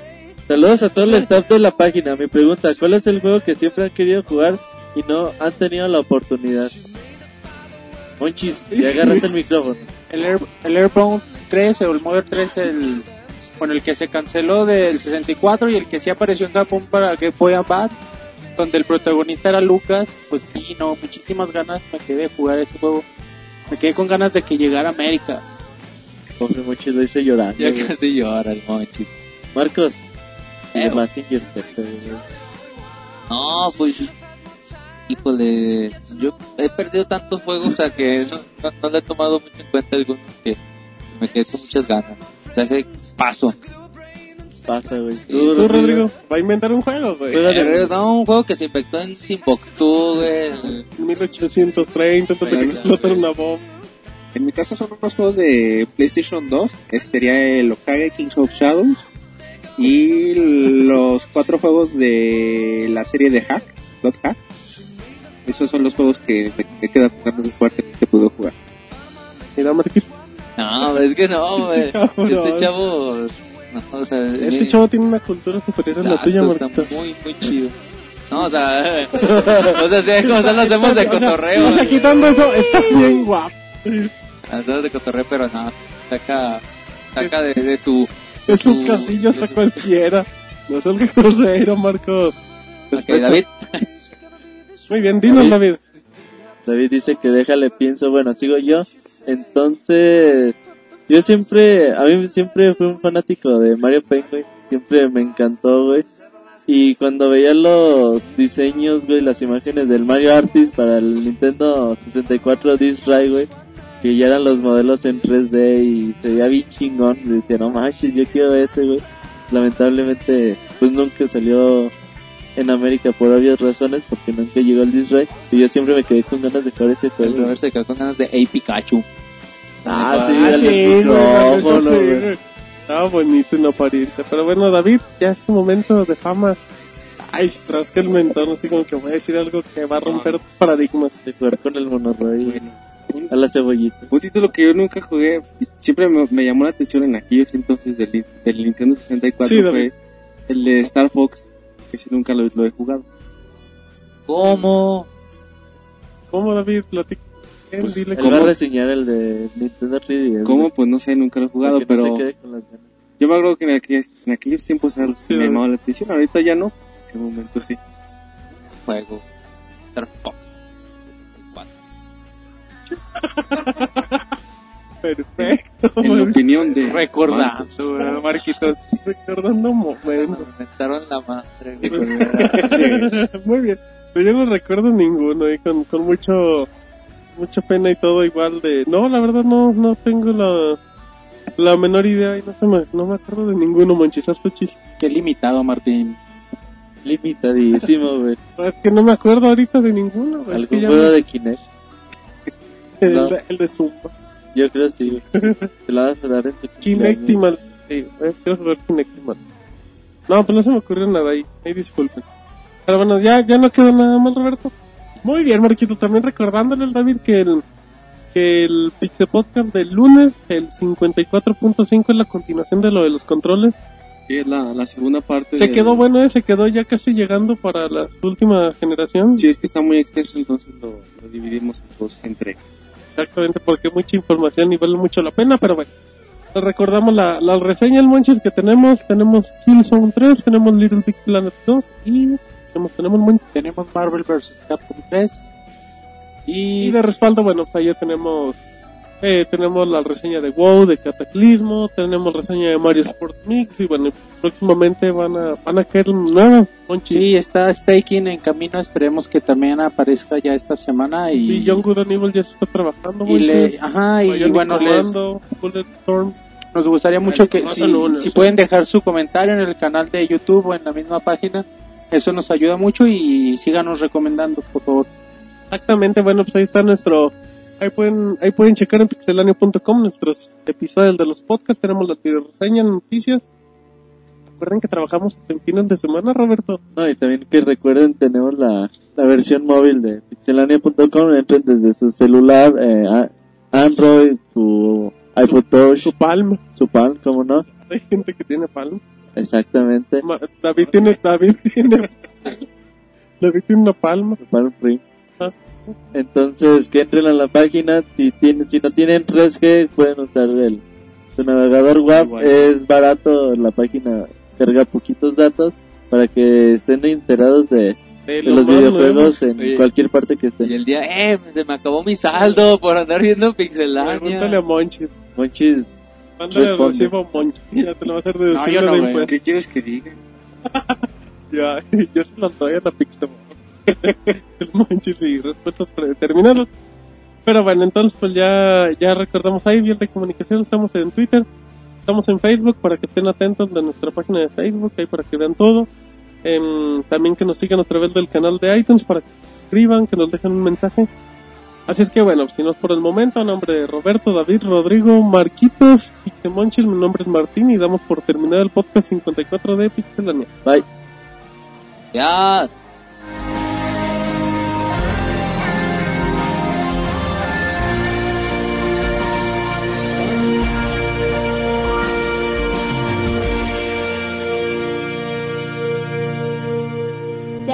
saludos a todo el staff de la página. Mi pregunta, ¿cuál es el juego que siempre han querido jugar y no han tenido la oportunidad? Monchis, ya agarraste el micrófono. El, Air, el Airbound 3 o el Modern 3, el, con el que se canceló del 64 y el que sí apareció en Japón para Game Boy Advance, donde el protagonista era Lucas, pues sí, no, muchísimas ganas me quedé de jugar ese juego. Me quedé con ganas de que llegara a América. Pobre Monchis lo hice llorando. Ya casi llora el monchis. Marcos, de Mazinger Z, güey. No, pues... Híjole, yo he perdido tantos juegos a que no, no, no le he tomado mucho en cuenta algunos que me quedé con muchas ganas. O sea, que paso. pasa, güey. Tú, Rodrigo, va a inventar un juego, güey. Eh, no, un juego que se infectó en Timbuktu, güey. En 1830, antes de que güey. una bomba. En mi caso son unos juegos de PlayStation 2, este sería el Okage Kings of Shadows y los cuatro juegos de la serie de Hack, God Hack. Esos son los juegos que me, me quedan con ganas de jugar que, puedo jugar. Mira, Marquito. No, es que no, güey. Este chavo. No, o sea, Este chavo tiene una cultura superior a la tuya, está Marquito. muy, muy chido. No, o sea, o sea, sí, como sea, lo hacemos de cotorreo. o sea, quitando eso, está bien guapo. Hacemos de cotorreo, pero no, saca, saca de, de su... Esos casillos a cualquiera. No salga grosero, Marco. Ok, Respeto. David. Muy bien, dinos, David. David dice que déjale pienso, bueno, sigo yo. Entonces, yo siempre, a mí siempre fui un fanático de Mario Paint, güey. Siempre me encantó, güey. Y cuando veía los diseños, güey, las imágenes del Mario Artist para el Nintendo 64 Disc Drive, güey, que ya eran los modelos en 3D y se veía bien chingón, y decía, no manches, yo quiero ese, güey. Lamentablemente, pues nunca salió en América por obvias razones, porque nunca llegó el Disc. Y yo siempre me quedé con ganas de jugar ese El juego. Robert se quedó con ganas de Hey Pikachu. Ah, sí, Ah, el sí, güey, micrófono, sí, güey. Estaba bonito y no parirse. Pero bueno, David, ya es tu momento de fama. Ay, rasca el mentón, así como que voy a decir algo que va a romper paradigmas. De jugar con el a la cebollita. Un título que yo nunca jugué, siempre me, me llamó la atención en aquellos entonces del, del Nintendo 64 Sí, fue el de Star Fox, que sí nunca lo, lo he jugado. ¿Cómo? ¿Cómo, David? Platica. Pues, dile Él cómo. va a reseñar el de Nintendo 3DS. ¿Cómo? Pues no sé, nunca lo he jugado, que no pero se quede con las ganas. yo me acuerdo que en aquellos, en aquellos tiempos era lo que Sí, me llamaba la atención, ahorita ya no, en qué momento sí. Juego. Star Fox. Perfecto. En la opinión de... Recordando, güey, Marquitos. Recordando momentos. Me inventaron la madre, güey. Muy bien. Pues yo no recuerdo ninguno y con, con mucho mucha pena y todo igual de... No, la verdad no no tengo la, la menor idea y no, se me, no me acuerdo de ninguno, tu chiste. Qué limitado, Martín. Limitadísimo, güey. Es que no me acuerdo ahorita de ninguno. güey. Es que ¿Algún juego me- de Kinect? el, no. de, el de Zumba. Yo creo sí, güey. Te la vas a dar en tu Kinectimal. Sí, quiero jugar Kinectimal. No, pues no se me ocurrió nada ahí. Ahí disculpen. Pero bueno, ya, ya no quedó nada mal, Roberto. Muy bien, Marquito. También recordándole al David que el, que el Pixel Podcast del lunes, el 54.5 es la continuación de lo de los controles. Sí, es la, la segunda parte. Se quedó bueno, eh, se quedó ya casi llegando para la última generación. Sí, es que está muy extenso, entonces lo, lo dividimos en dos entregas. Exactamente, porque mucha información y vale mucho la pena, pero bueno. Les recordamos la, la reseña, el Monchis, que tenemos. Tenemos Killzone 3, tenemos Little Big Planet 2 y tenemos, tenemos. Tenemos Marvel vs. Capcom 3. Y Y de respaldo, bueno, pues ayer tenemos eh, tenemos la reseña de WoW, de Cataclismo, tenemos reseña de Mario Sports Mix y bueno, próximamente van a, van a caer nuevas Monchis. sí, está Staking en camino. Esperemos que también aparezca ya esta semana. Y, Y Young Good and Evil ya se está trabajando, y le- ajá, y bueno, les, nos gustaría mucho que si, si pueden dejar su comentario en el canal de YouTube o en la misma página. Eso nos ayuda mucho y síganos recomendando, por favor. Exactamente, bueno, pues ahí está nuestro. Ahí pueden, ahí pueden checar en pixelania.com nuestros episodios de los podcasts. Tenemos las video reseñas, noticias. Recuerden que trabajamos en fines de semana, Roberto. No, y también que recuerden, tenemos la, la versión móvil de pixelania.com. Entren desde su celular, eh, Android, su iPod Touch, Su palma. su Palm, ¿cómo no? Hay gente que tiene palma. Exactamente, Ma- David tiene, David tiene, David tiene una palma. su Palm. Ah. Entonces, que entren a la página. Si tienen, si no tienen 3G, pueden usar el su navegador web. Igual. Es barato, la página carga poquitos datos para que estén enterados de, De de lo los videojuegos en Oye. cualquier parte que Y estén. el día, eh, se me acabó mi saldo por andar viendo Pregúntale a Pixelania. Monchi. Monchis, Mándale recibo a Monchi. Ya te lo va a hacer de No, yo no, de. ¿Qué quieres que diga? Ya, yo se lo doy a la Pixel. El Monchis y respuestas predeterminadas. Pero bueno, entonces pues ya, ya recordamos ahí, bien de comunicación, estamos en Twitter, estamos en Facebook para que estén atentos de nuestra página de Facebook, ahí para que vean todo. Em, también que nos sigan a través del canal de iTunes para que se suscriban, que nos dejen un mensaje. Así es que bueno, si no es por el momento, a nombre de Roberto, David, Rodrigo, Marquitos, Pixemonchil, mi nombre es Martín y damos por terminado el podcast 54 de Pixelania. bye. Ya.